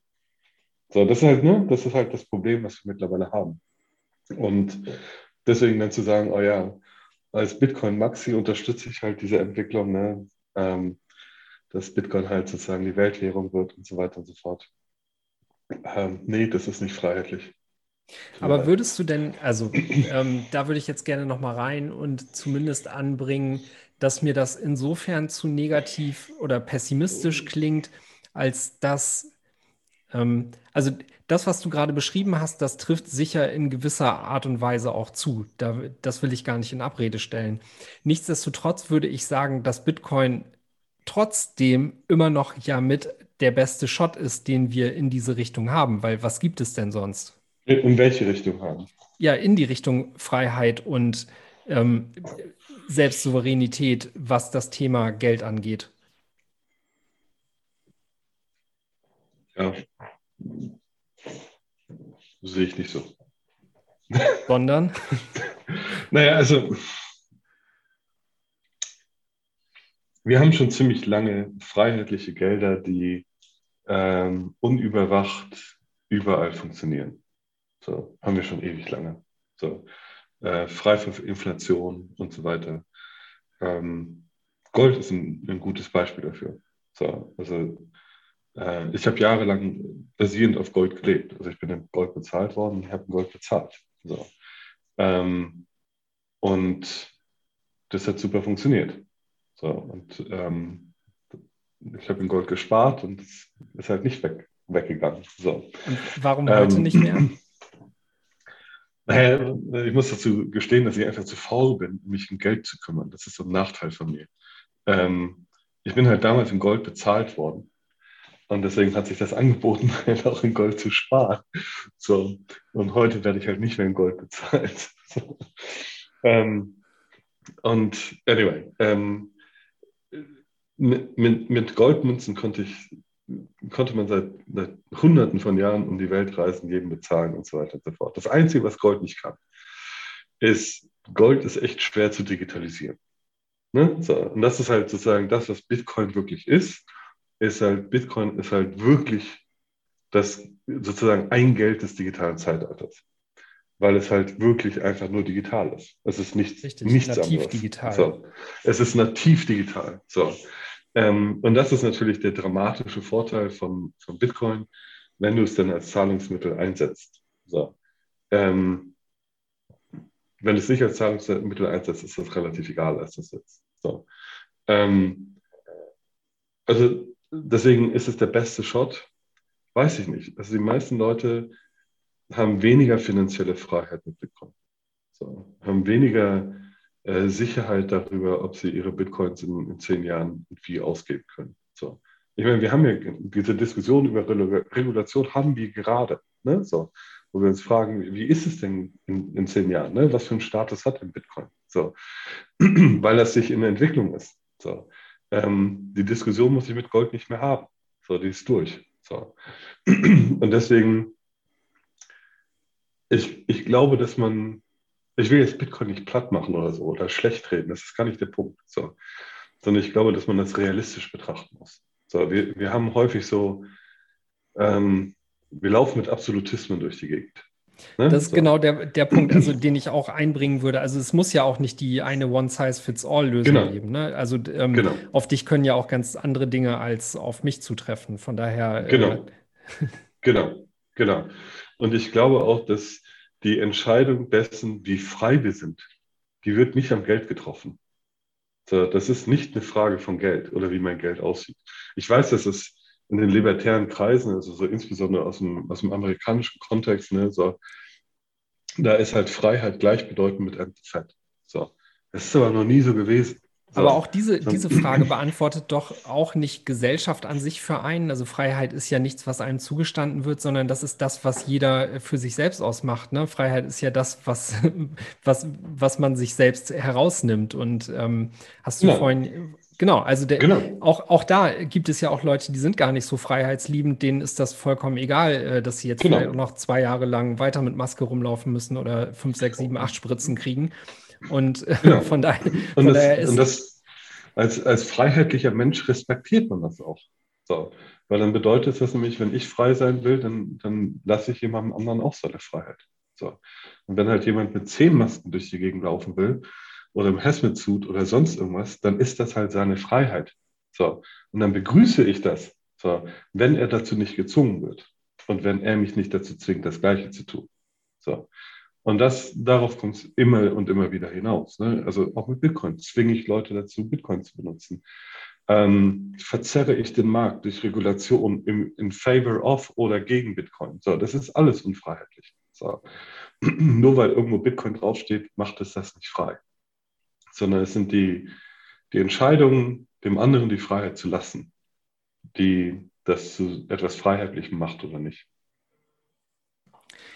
So, das ist halt, ne, das ist halt das Problem, was wir mittlerweile haben. Und deswegen dann zu sagen, oh ja, als Bitcoin Maxi unterstütze ich halt diese Entwicklung, ne, ähm, dass Bitcoin halt sozusagen die Weltwährung wird und so weiter und so fort. Ähm, nee, das ist nicht freiheitlich. Aber würdest du denn, also ähm, da würde ich jetzt gerne nochmal rein und zumindest anbringen, dass mir das insofern zu negativ oder pessimistisch klingt, als dass, ähm, also das, was du gerade beschrieben hast, das trifft sicher in gewisser Art und Weise auch zu. Da, das will ich gar nicht in Abrede stellen. Nichtsdestotrotz würde ich sagen, dass Bitcoin trotzdem immer noch ja mit der beste Shot ist, den wir in diese Richtung haben, weil was gibt es denn sonst? In welche Richtung haben? Ja, in die Richtung Freiheit und ähm, Selbstsouveränität, was das Thema Geld angeht. Ja. Sehe ich nicht so. Sondern? naja, also wir haben schon ziemlich lange freiheitliche Gelder, die ähm, unüberwacht überall funktionieren. So, haben wir schon ewig lange. So, äh, frei von Inflation und so weiter. Ähm, Gold ist ein, ein, gutes Beispiel dafür. So, also äh, ich habe jahrelang basierend auf Gold gelebt. Also ich bin in Gold bezahlt worden und habe Gold bezahlt. So. Ähm, und das hat super funktioniert. So, und ähm, ich habe in Gold gespart und es ist halt nicht weg, weggegangen. So. Und warum heute ähm, nicht mehr? Naja, ich muss dazu gestehen, dass ich einfach zu faul bin, mich um Geld zu kümmern. Das ist so ein Nachteil von mir. Ähm, ich bin halt damals in Gold bezahlt worden. Und deswegen hat sich das angeboten, halt auch in Gold zu sparen. So. Und heute werde ich halt nicht mehr in Gold bezahlt. So. Ähm, und anyway, ähm, mit, mit, mit Goldmünzen konnte ich konnte man seit, seit, Hunderten von Jahren um die Welt reisen, jedem bezahlen und so weiter und so fort. Das Einzige, was Gold nicht kann, ist, Gold ist echt schwer zu digitalisieren. Ne? So, und das ist halt sozusagen das, was Bitcoin wirklich ist, ist halt, Bitcoin ist halt wirklich das sozusagen ein Geld des digitalen Zeitalters. Weil es halt wirklich einfach nur digital ist. Es ist nichts, Richtig, nichts nativ anderes. digital. So. Es ist nativ digital. So. Ähm, und das ist natürlich der dramatische Vorteil von, von Bitcoin, wenn du es dann als Zahlungsmittel einsetzt. So. ähm, wenn es nicht als Zahlungsmittel einsetzt, ist das relativ egal, als das jetzt. So. Ähm, also deswegen ist es der beste Shot. Weiß ich nicht. Also die meisten Leute haben weniger finanzielle Freiheit mit Bitcoin. So, haben weniger äh, Sicherheit darüber, ob sie ihre Bitcoins in, in zehn Jahren wie ausgeben können. So. Ich meine, wir haben ja diese Diskussion über Regulation haben wir gerade. Ne? So, wo wir uns fragen, wie ist es denn in, in zehn Jahren? Ne? Was für einen Status hat denn Bitcoin? So, weil das sich in der Entwicklung ist. So, ähm, die Diskussion muss ich mit Gold nicht mehr haben. So, die ist durch. So. Und deswegen, ich, ich glaube, dass man, ich will jetzt Bitcoin nicht platt machen oder so oder schlecht reden, das ist gar nicht der Punkt. So. Sondern ich glaube, dass man das realistisch betrachten muss. So, wir, wir haben häufig so, ähm, wir laufen mit Absolutismen durch die Gegend. Ne? Das ist so. genau der, der Punkt, also, den ich auch einbringen würde. Also es muss ja auch nicht die eine One-Size-Fits-All-Lösung genau. geben. Ne? Also ähm, genau. auf dich können ja auch ganz andere Dinge als auf mich zutreffen. Von daher. Äh, genau. Äh, genau, genau. Und ich glaube auch, dass die Entscheidung dessen, wie frei wir sind, die wird nicht am Geld getroffen. Das ist nicht eine Frage von Geld oder wie mein Geld aussieht. Ich weiß, dass es in den libertären Kreisen, also so insbesondere aus dem, aus dem amerikanischen Kontext, ne, so, da ist halt Freiheit gleichbedeutend mit Anti-Fat. So. Das ist aber noch nie so gewesen. Aber auch diese, diese Frage beantwortet doch auch nicht Gesellschaft an sich für einen. Also Freiheit ist ja nichts, was einem zugestanden wird, sondern das ist das, was jeder für sich selbst ausmacht. Ne? Freiheit ist ja das, was, was, was man sich selbst herausnimmt. Und ähm, hast du ja. vorhin Genau, also der, genau. Auch, auch da gibt es ja auch Leute, die sind gar nicht so freiheitsliebend, denen ist das vollkommen egal, äh, dass sie jetzt genau. vielleicht noch zwei Jahre lang weiter mit Maske rumlaufen müssen oder fünf, sechs, sieben, acht Spritzen kriegen. Und äh, genau. von, daher, von und das, daher ist. Und das, als, als freiheitlicher Mensch respektiert man das auch. So. Weil dann bedeutet das nämlich, wenn ich frei sein will, dann, dann lasse ich jemandem anderen auch seine Freiheit. So. Und wenn halt jemand mit zehn Masken durch die Gegend laufen will, oder im Hazmat-Suit oder sonst irgendwas, dann ist das halt seine Freiheit. So. Und dann begrüße ich das, so, wenn er dazu nicht gezwungen wird und wenn er mich nicht dazu zwingt, das Gleiche zu tun. So. Und das, darauf kommt es immer und immer wieder hinaus. Ne? Also auch mit Bitcoin zwinge ich Leute dazu, Bitcoin zu benutzen. Ähm, verzerre ich den Markt durch Regulation im, in favor of oder gegen Bitcoin. So, das ist alles unfreiheitlich. So. Nur weil irgendwo Bitcoin draufsteht, macht es das nicht frei sondern es sind die, die Entscheidungen, dem anderen die Freiheit zu lassen, die das zu etwas Freiheitlichem macht oder nicht.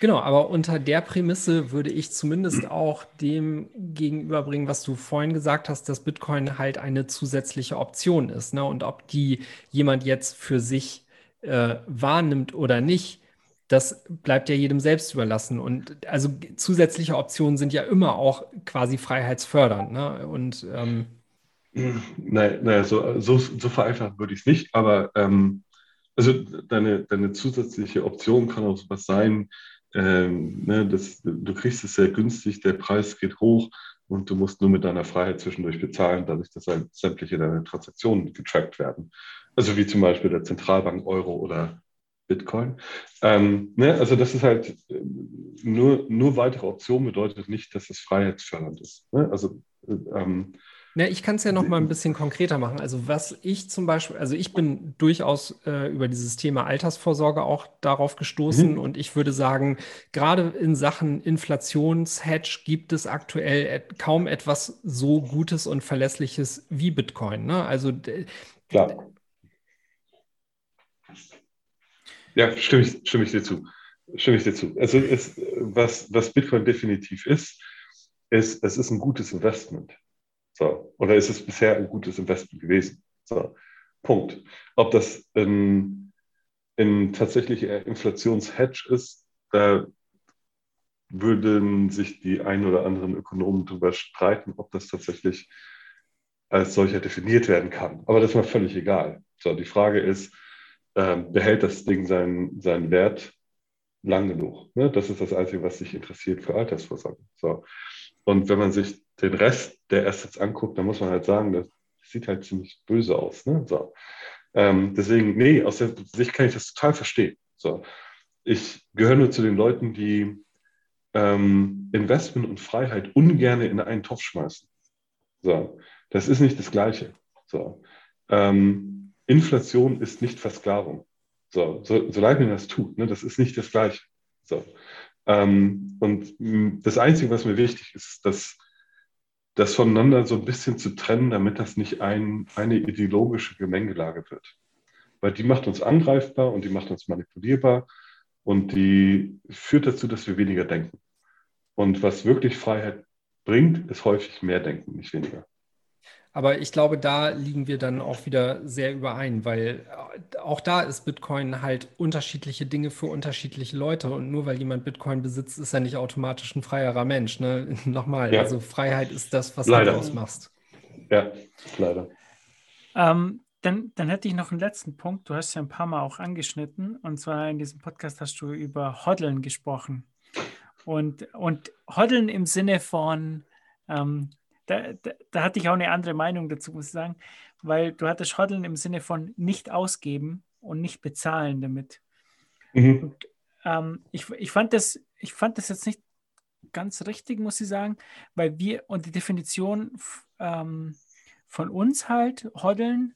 Genau, aber unter der Prämisse würde ich zumindest auch dem gegenüberbringen, was du vorhin gesagt hast, dass Bitcoin halt eine zusätzliche Option ist. Ne? Und ob die jemand jetzt für sich äh, wahrnimmt oder nicht, das bleibt ja jedem selbst überlassen. Und also zusätzliche Optionen sind ja immer auch quasi freiheitsfördernd. Ne? Und ähm, Nein, naja, so, so, so vereinfacht würde ich es nicht, aber ähm, also deine, deine zusätzliche Option kann auch was sein, ähm, ne, das, du kriegst es sehr günstig, der Preis geht hoch und du musst nur mit deiner Freiheit zwischendurch bezahlen, dadurch, dass halt sämtliche deine Transaktionen getrackt werden. Also wie zum Beispiel der Zentralbank Euro oder Bitcoin. Ähm, ne, also das ist halt äh, nur, nur weitere Option bedeutet nicht, dass es freiheitsfördernd ist. Ne? Also äh, ähm, ja, ich kann es ja noch mal ein bisschen konkreter machen. Also was ich zum Beispiel, also ich bin durchaus äh, über dieses Thema Altersvorsorge auch darauf gestoßen mhm. und ich würde sagen, gerade in Sachen Inflationshedge gibt es aktuell kaum etwas so Gutes und Verlässliches wie Bitcoin. Ne? Also Klar. Ja, stimme ich, stimme ich dir zu. Stimme ich dir zu. Also es, was, was Bitcoin definitiv ist, ist, es ist ein gutes Investment. So. Oder ist es bisher ein gutes Investment gewesen? So. Punkt. Ob das ein, ein tatsächlicher Inflationshedge ist, da würden sich die ein oder anderen Ökonomen darüber streiten, ob das tatsächlich als solcher definiert werden kann. Aber das ist mir völlig egal. So, die Frage ist, ähm, behält das Ding seinen, seinen Wert lang genug. Ne? Das ist das Einzige, was sich interessiert für Altersvorsorge. So. Und wenn man sich den Rest der Assets anguckt, dann muss man halt sagen, das sieht halt ziemlich böse aus. Ne? So. Ähm, deswegen, nee, aus der Sicht kann ich das total verstehen. So. Ich gehöre nur zu den Leuten, die ähm, Investment und Freiheit ungern in einen Topf schmeißen. So, das ist nicht das Gleiche. So, ähm, Inflation ist nicht Versklavung. So, so, leid mir das tut, ne, das ist nicht das Gleiche. So, ähm, und das Einzige, was mir wichtig ist, dass das voneinander so ein bisschen zu trennen, damit das nicht ein, eine ideologische Gemengelage wird. Weil die macht uns angreifbar und die macht uns manipulierbar und die führt dazu, dass wir weniger denken. Und was wirklich Freiheit bringt, ist häufig mehr Denken, nicht weniger. Aber ich glaube, da liegen wir dann auch wieder sehr überein, weil äh, auch da ist Bitcoin halt unterschiedliche Dinge für unterschiedliche Leute. Und nur weil jemand Bitcoin besitzt, ist er nicht automatisch ein freierer Mensch. Ne? Nochmal, ja. also Freiheit ist das, was leider. du ausmachst. Ja, leider. Ähm, dann, dann hätte ich noch einen letzten Punkt. Du hast ja ein paar Mal auch angeschnitten. Und zwar in diesem Podcast hast du über Hoddeln gesprochen. Und, und Hoddeln im Sinne von, ähm, da, da, da, hatte ich auch eine andere Meinung dazu, muss ich sagen, weil du hattest Hoddeln im Sinne von nicht ausgeben und nicht bezahlen damit. Mhm. Und, ähm, ich, ich, fand das, ich fand das jetzt nicht ganz richtig, muss ich sagen, weil wir und die Definition ähm, von uns halt, Hoddeln,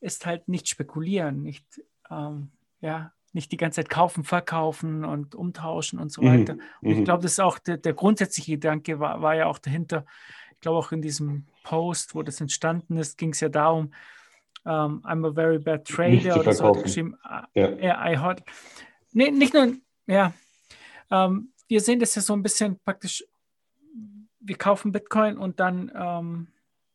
ist halt nicht spekulieren, nicht, ähm, ja, nicht die ganze Zeit kaufen, verkaufen und umtauschen und so mhm. weiter. Mhm. Und ich mhm. glaube, das ist auch der, der grundsätzliche Gedanke war, war ja auch dahinter, ich glaube auch in diesem Post, wo das entstanden ist, ging es ja darum, um, ähm, I'm a very bad trader oder so hat geschrieben. Ja. Yeah, I heard. Nee, nicht nur, ja. Um, ähm, wir sehen das ja so ein bisschen praktisch, wir kaufen Bitcoin und dann um, ähm,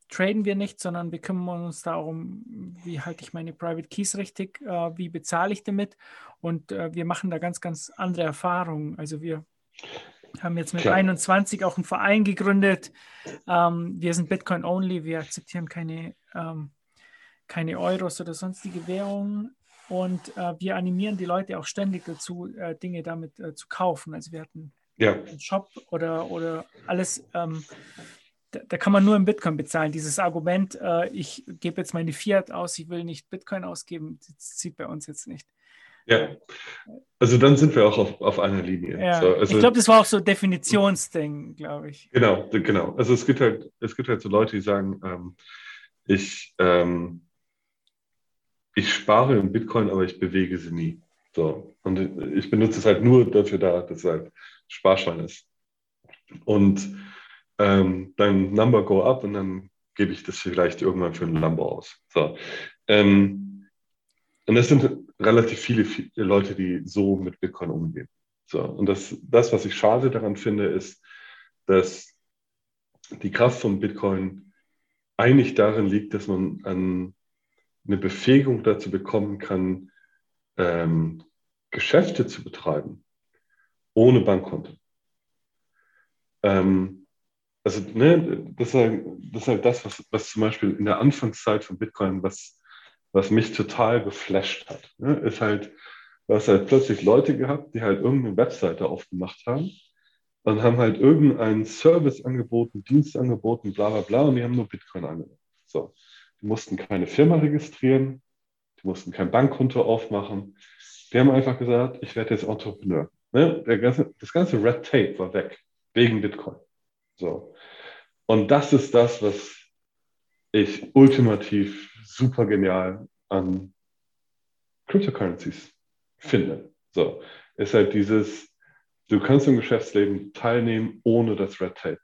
traden wir nicht, sondern wir kümmern uns darum, wie halte ich meine Private Keys richtig, uh, wie bezahle ich damit und uh, wir machen da ganz, ganz andere Erfahrungen. Also wir haben jetzt mit Klar. 21 auch einen Verein gegründet. Ähm, wir sind Bitcoin-only, wir akzeptieren keine, ähm, keine Euros oder sonstige Währungen. Und äh, wir animieren die Leute auch ständig dazu, äh, Dinge damit äh, zu kaufen. Also wir hatten ja. einen Shop oder, oder alles. Ähm, da, da, kann man nur in Bitcoin bezahlen. Dieses Argument, äh, ich gebe jetzt meine Fiat aus, ich will nicht Bitcoin ausgeben, das zieht bei uns jetzt nicht. Ja, also dann sind wir auch auf, auf einer Linie. Ja. So, also, ich glaube, das war auch so Definitionsding, glaube ich. Genau, genau. Also es gibt halt, es gibt halt so Leute, die sagen, ähm, ich, ähm, ich spare in Bitcoin, aber ich bewege sie nie. So. Und ich benutze es halt nur dafür da, dass es halt Sparschwein ist. Und ähm, dann Number go up und dann gebe ich das vielleicht irgendwann für ein Lambo aus. So. Ähm, und das sind relativ viele, viele Leute, die so mit Bitcoin umgehen. So, und das, das, was ich schade daran finde, ist, dass die Kraft von Bitcoin eigentlich darin liegt, dass man an eine Befähigung dazu bekommen kann, ähm, Geschäfte zu betreiben, ohne Bankkonto. Ähm, also, ne, das ist halt das, halt was, was zum Beispiel in der Anfangszeit von Bitcoin, was was mich total geflasht hat, ne, ist halt, du hast halt plötzlich Leute gehabt, die halt irgendeine Webseite aufgemacht haben und haben halt irgendeinen Service angeboten, Dienst angeboten, bla bla bla, und die haben nur Bitcoin angeboten. So. Die mussten keine Firma registrieren, die mussten kein Bankkonto aufmachen. Die haben einfach gesagt, ich werde jetzt Entrepreneur. Ne? Ganze, das ganze Red Tape war weg, wegen Bitcoin. So. Und das ist das, was ich ultimativ super genial an Cryptocurrencies finde. So, ist halt dieses, du kannst im Geschäftsleben teilnehmen ohne das Red Tape.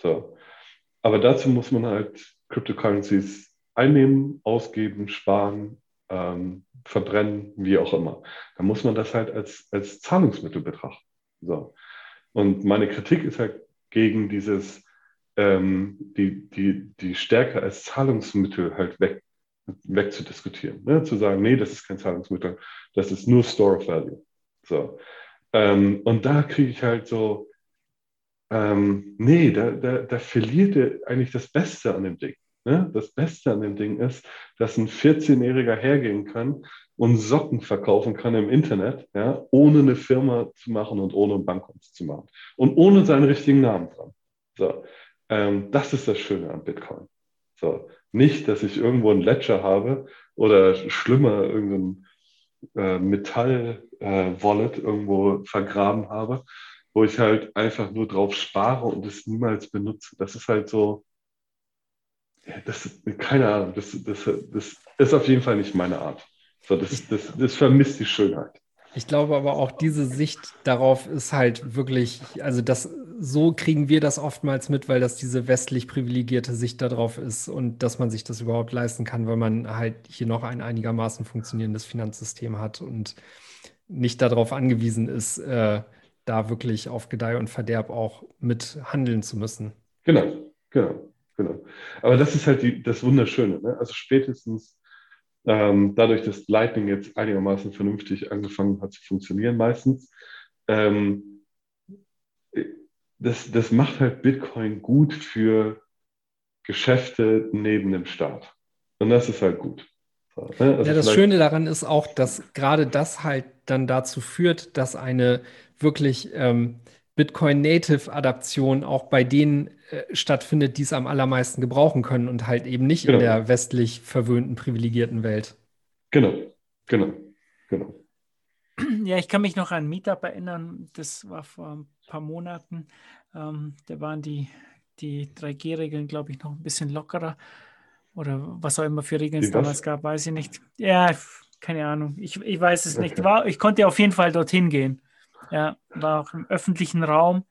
So. Aber dazu muss man halt Cryptocurrencies einnehmen, ausgeben, sparen, ähm, verbrennen, wie auch immer. Da muss man das halt als, als Zahlungsmittel betrachten. So. Und meine Kritik ist halt gegen dieses, ähm, die, die, die Stärke als Zahlungsmittel halt weg, wegzudiskutieren. Ne? Zu sagen, nee, das ist kein Zahlungsmittel, das ist nur Store of Value. So. Ähm, und da kriege ich halt so, ähm, nee, da, da, da verliert er eigentlich das Beste an dem Ding. Ne? Das Beste an dem Ding ist, dass ein 14-Jähriger hergehen kann und Socken verkaufen kann im Internet, ja, ohne eine Firma zu machen und ohne ein Bankkonto zu machen und ohne seinen richtigen Namen dran. So. Ähm, das ist das Schöne an Bitcoin. So. Nicht, dass ich irgendwo ein Ledger habe oder schlimmer irgendein äh, Metall-Wallet äh, irgendwo vergraben habe, wo ich halt einfach nur drauf spare und es niemals benutze. Das ist halt so, das keine Ahnung, das, das, das ist auf jeden Fall nicht meine Art. So, das, das, das vermisst die Schönheit. Ich glaube aber auch diese Sicht darauf ist halt wirklich, also das, so kriegen wir das oftmals mit, weil das diese westlich privilegierte Sicht darauf ist und dass man sich das überhaupt leisten kann, weil man halt hier noch ein einigermaßen funktionierendes Finanzsystem hat und nicht darauf angewiesen ist, äh, da wirklich auf Gedeih und Verderb auch mit handeln zu müssen. Genau, genau, genau. Aber das ist halt die, das Wunderschöne. Ne? Also spätestens ähm, dadurch, dass Lightning jetzt einigermaßen vernünftig angefangen hat zu funktionieren, meistens, ähm, das, das macht halt Bitcoin gut für Geschäfte neben dem Staat. Und das ist halt gut. Ne? Also ja, das Schöne daran ist auch, dass gerade das halt dann dazu führt, dass eine wirklich ähm, Bitcoin-Native-Adaption auch bei denen äh, stattfindet, die es am allermeisten gebrauchen können und halt eben nicht genau. in der westlich verwöhnten, privilegierten Welt. Genau, genau, genau. Ja, ich kann mich noch an Meetup erinnern, das war vor ein paar Monaten. Ähm, da waren die, die 3G-Regeln, glaube ich, noch ein bisschen lockerer. Oder was auch immer für Regeln es damals gab, weiß ich nicht. Ja, keine Ahnung. Ich, ich weiß es okay. nicht. War, ich konnte auf jeden Fall dorthin gehen. Ja, war auch im öffentlichen Raum.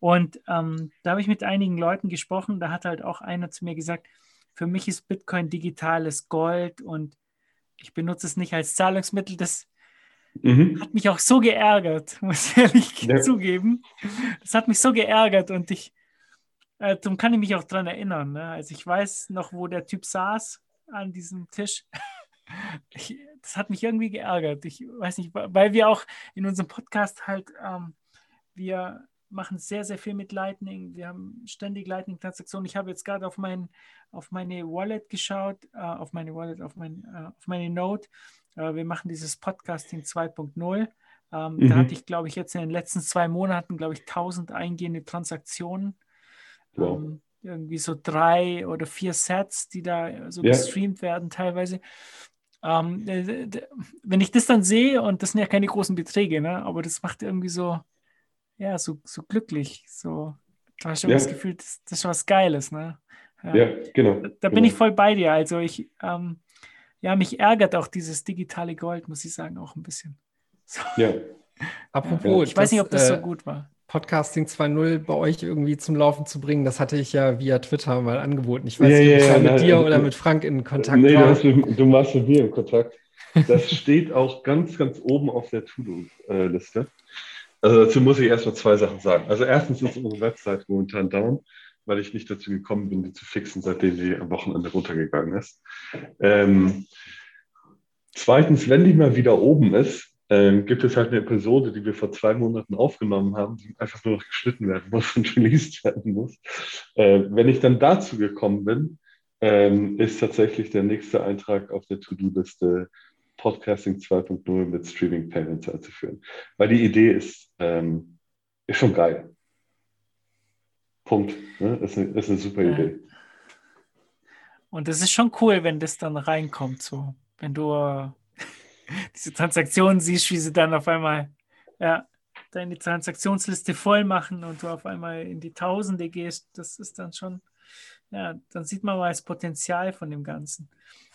Und ähm, da habe ich mit einigen Leuten gesprochen. Da hat halt auch einer zu mir gesagt, für mich ist Bitcoin digitales Gold und ich benutze es nicht als Zahlungsmittel. Das mhm. hat mich auch so geärgert, muss ich ehrlich ja. zugeben. Das hat mich so geärgert und ich, äh, darum kann ich mich auch daran erinnern. Ne? Also ich weiß noch, wo der Typ saß an diesem Tisch. Ich, das hat mich irgendwie geärgert. Ich weiß nicht, weil wir auch in unserem Podcast halt, ähm, wir machen sehr, sehr viel mit Lightning. Wir haben ständig Lightning-Transaktionen. Ich habe jetzt gerade auf, mein, auf meine Wallet geschaut, äh, auf meine Wallet, auf, mein, äh, auf meine Note. Äh, wir machen dieses Podcasting 2.0. Ähm, mhm. Da hatte ich, glaube ich, jetzt in den letzten zwei Monaten, glaube ich, 1000 eingehende Transaktionen. Wow. Ähm, irgendwie so drei oder vier Sets, die da so ja. gestreamt werden teilweise. Ähm, wenn ich das dann sehe, und das sind ja keine großen Beträge, ne, aber das macht irgendwie so, ja, so, so glücklich. So, da hast du ja. das Gefühl, das, das, ist was Geiles, ne? Ja, ja genau. Da, da genau. bin ich voll bei dir. Also ich, ähm, ja, mich ärgert auch dieses digitale Gold, muss ich sagen, auch ein bisschen. So. Ja. Apropos, ich weiß nicht, ob das äh, so gut war. Podcasting 2.0 bei euch irgendwie zum Laufen zu bringen, das hatte ich ja via Twitter mal angeboten. Ich weiß ja, nicht, ob ich ja, mit dir oder mit Frank in Kontakt nee, war. Nee, du warst mit mir in Kontakt. Das steht auch ganz, ganz oben auf der To-Do-Liste. Also dazu muss ich erstmal zwei Sachen sagen. Also erstens ist unsere Website momentan down, weil ich nicht dazu gekommen bin, die zu fixen, seitdem die am Wochenende runtergegangen ist. Ähm, zweitens, wenn die mal wieder oben ist, ähm, gibt es halt eine Episode, die wir vor zwei Monaten aufgenommen haben, die einfach nur noch geschnitten werden muss und released werden muss. Äh, wenn ich dann dazu gekommen bin, ähm, ist tatsächlich der nächste Eintrag auf der To-Do-Liste Podcasting 2.0 mit Streaming Payments einzuführen. Weil die Idee ist, ähm, ist schon geil. Punkt. Ne? Ist, eine, ist eine super ja. Idee. Und es ist schon cool, wenn das dann reinkommt, so. Wenn du diese Transaktionen siehst, wie sie dann auf einmal ja, deine Transaktionsliste voll machen und du auf einmal in die Tausende gehst, das ist dann schon, ja, dann sieht man mal das Potenzial von dem Ganzen.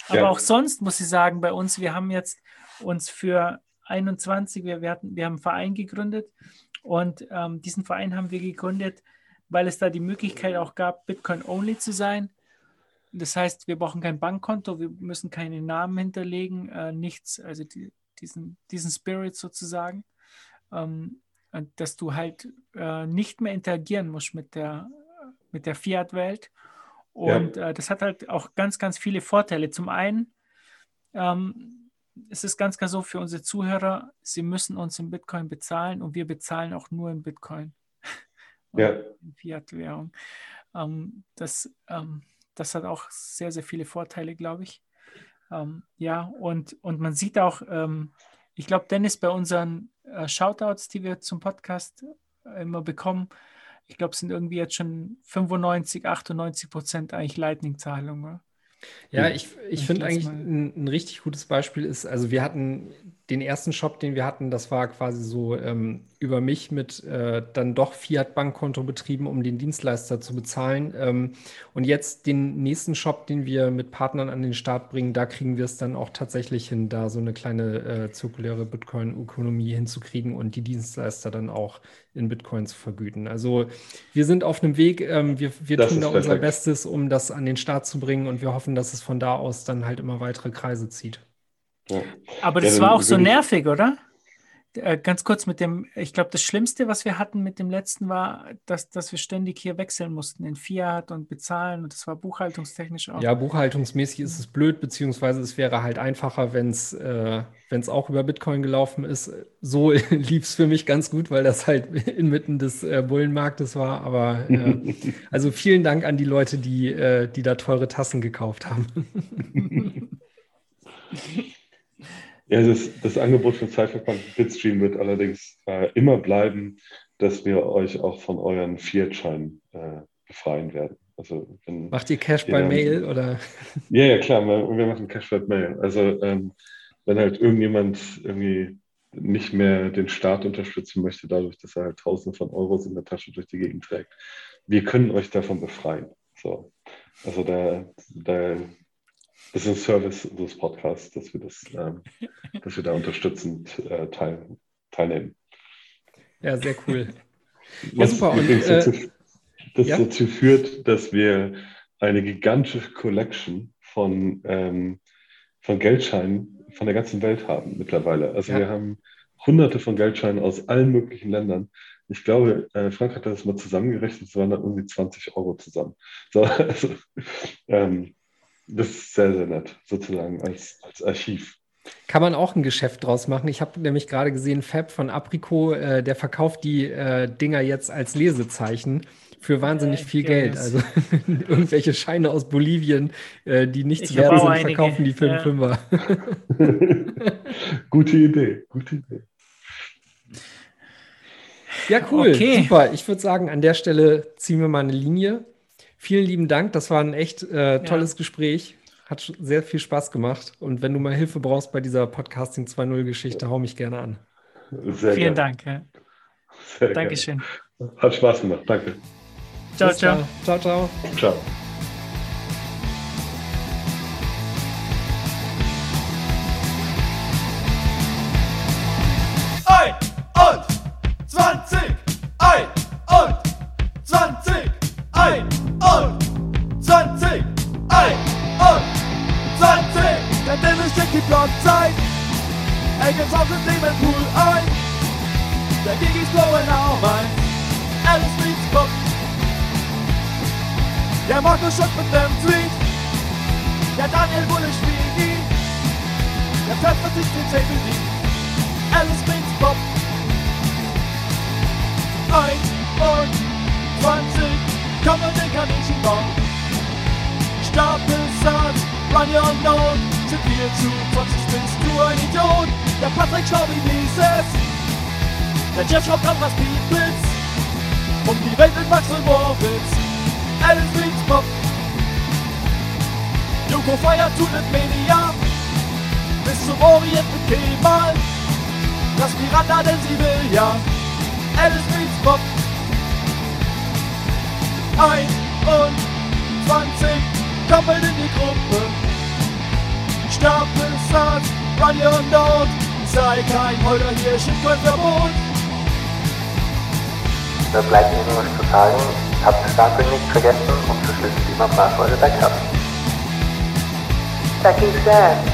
Aber ja. auch sonst muss ich sagen, bei uns, wir haben jetzt uns für 21, wir, wir, hatten, wir haben einen Verein gegründet und ähm, diesen Verein haben wir gegründet, weil es da die Möglichkeit auch gab, Bitcoin-only zu sein. Das heißt, wir brauchen kein Bankkonto, wir müssen keine Namen hinterlegen, äh, nichts, also die, diesen, diesen Spirit sozusagen, ähm, dass du halt äh, nicht mehr interagieren musst mit der, mit der Fiat-Welt. Und ja. äh, das hat halt auch ganz, ganz viele Vorteile. Zum einen, ähm, es ist ganz klar so für unsere Zuhörer, sie müssen uns in Bitcoin bezahlen und wir bezahlen auch nur in Bitcoin. ja. In Fiat-Währung. Ähm, das ähm, das hat auch sehr, sehr viele Vorteile, glaube ich. Ähm, ja, und, und man sieht auch, ähm, ich glaube, Dennis, bei unseren äh, Shoutouts, die wir zum Podcast äh, immer bekommen, ich glaube, es sind irgendwie jetzt schon 95, 98 Prozent eigentlich Lightning-Zahlungen. Ja, ich, ich finde eigentlich ein, ein, richtig gutes Beispiel ist, also wir hatten den ersten Shop, den wir hatten, das war quasi so ähm, über mich mit äh, dann doch Fiat-Bankkonto betrieben, um den Dienstleister zu bezahlen. Ähm, und jetzt den nächsten Shop, den wir mit Partnern an den Start bringen, da kriegen wir es dann auch tatsächlich hin, da so eine kleine äh, zirkuläre Bitcoin-Ökonomie hinzukriegen und die Dienstleister dann auch in Bitcoin zu vergüten. Also wir sind auf einem Weg, ähm, wir, wir tun da unser Bestes, um das an den Start zu bringen und wir hoffen, dass es von da aus dann halt immer weitere Kreise zieht. Ja. Aber das ja, war auch so nervig, oder? Äh, ganz kurz mit dem, ich glaube, das Schlimmste, was wir hatten mit dem letzten, war, dass, dass wir ständig hier wechseln mussten in Fiat und bezahlen und das war buchhaltungstechnisch auch. Ja, buchhaltungsmäßig ist es blöd, beziehungsweise es wäre halt einfacher, wenn es äh, auch über Bitcoin gelaufen ist. So lief es für mich ganz gut, weil das halt inmitten des äh, Bullenmarktes war. Aber äh, also vielen Dank an die Leute, die, äh, die da teure Tassen gekauft haben. Ja, das, das Angebot für Cypherpunk Bitstream wird allerdings äh, immer bleiben, dass wir euch auch von euren Fiat-Scheinen äh, befreien werden. Also, wenn Macht ihr Cash by Mail oder? Ja, ja, klar, wir machen Cash by Mail. Also ähm, wenn halt irgendjemand irgendwie nicht mehr den Staat unterstützen möchte, dadurch, dass er halt Tausende von Euros in der Tasche durch die Gegend trägt, wir können euch davon befreien. So. Also da, da das ist ein Service unseres Podcasts, dass wir das, ähm, dass wir da unterstützend äh, teil, teilnehmen. Ja, sehr cool. Ja, super. Und, äh, dazu, das ja? dazu führt, dass wir eine gigantische Collection von, ähm, von Geldscheinen von der ganzen Welt haben mittlerweile. Also ja. wir haben hunderte von Geldscheinen aus allen möglichen Ländern. Ich glaube, äh, Frank hat das mal zusammengerechnet, es waren dann irgendwie 20 Euro zusammen. So, also, ähm, das ist sehr, sehr nett, sozusagen als, als Archiv. Kann man auch ein Geschäft draus machen. Ich habe nämlich gerade gesehen, Fab von Aprico, äh, der verkauft die äh, Dinger jetzt als Lesezeichen für wahnsinnig viel Geld. Also irgendwelche Scheine aus Bolivien, äh, die nichts wert sind, einige. verkaufen die für einen Fünfer. gute Idee, gute Idee. Ja, cool. Okay. Super. Ich würde sagen, an der Stelle ziehen wir mal eine Linie. Vielen lieben Dank. Das war ein echt äh, tolles ja. Gespräch. Hat sehr viel Spaß gemacht. Und wenn du mal Hilfe brauchst bei dieser Podcasting 2.0 Geschichte, hau mich gerne an. Sehr Vielen gerne. Dank. Ja. Sehr Dankeschön. Gerne. Hat Spaß gemacht. Danke. Ciao, ciao. Ciao, ciao. Ciao. Vergessen und verschlüsselt immer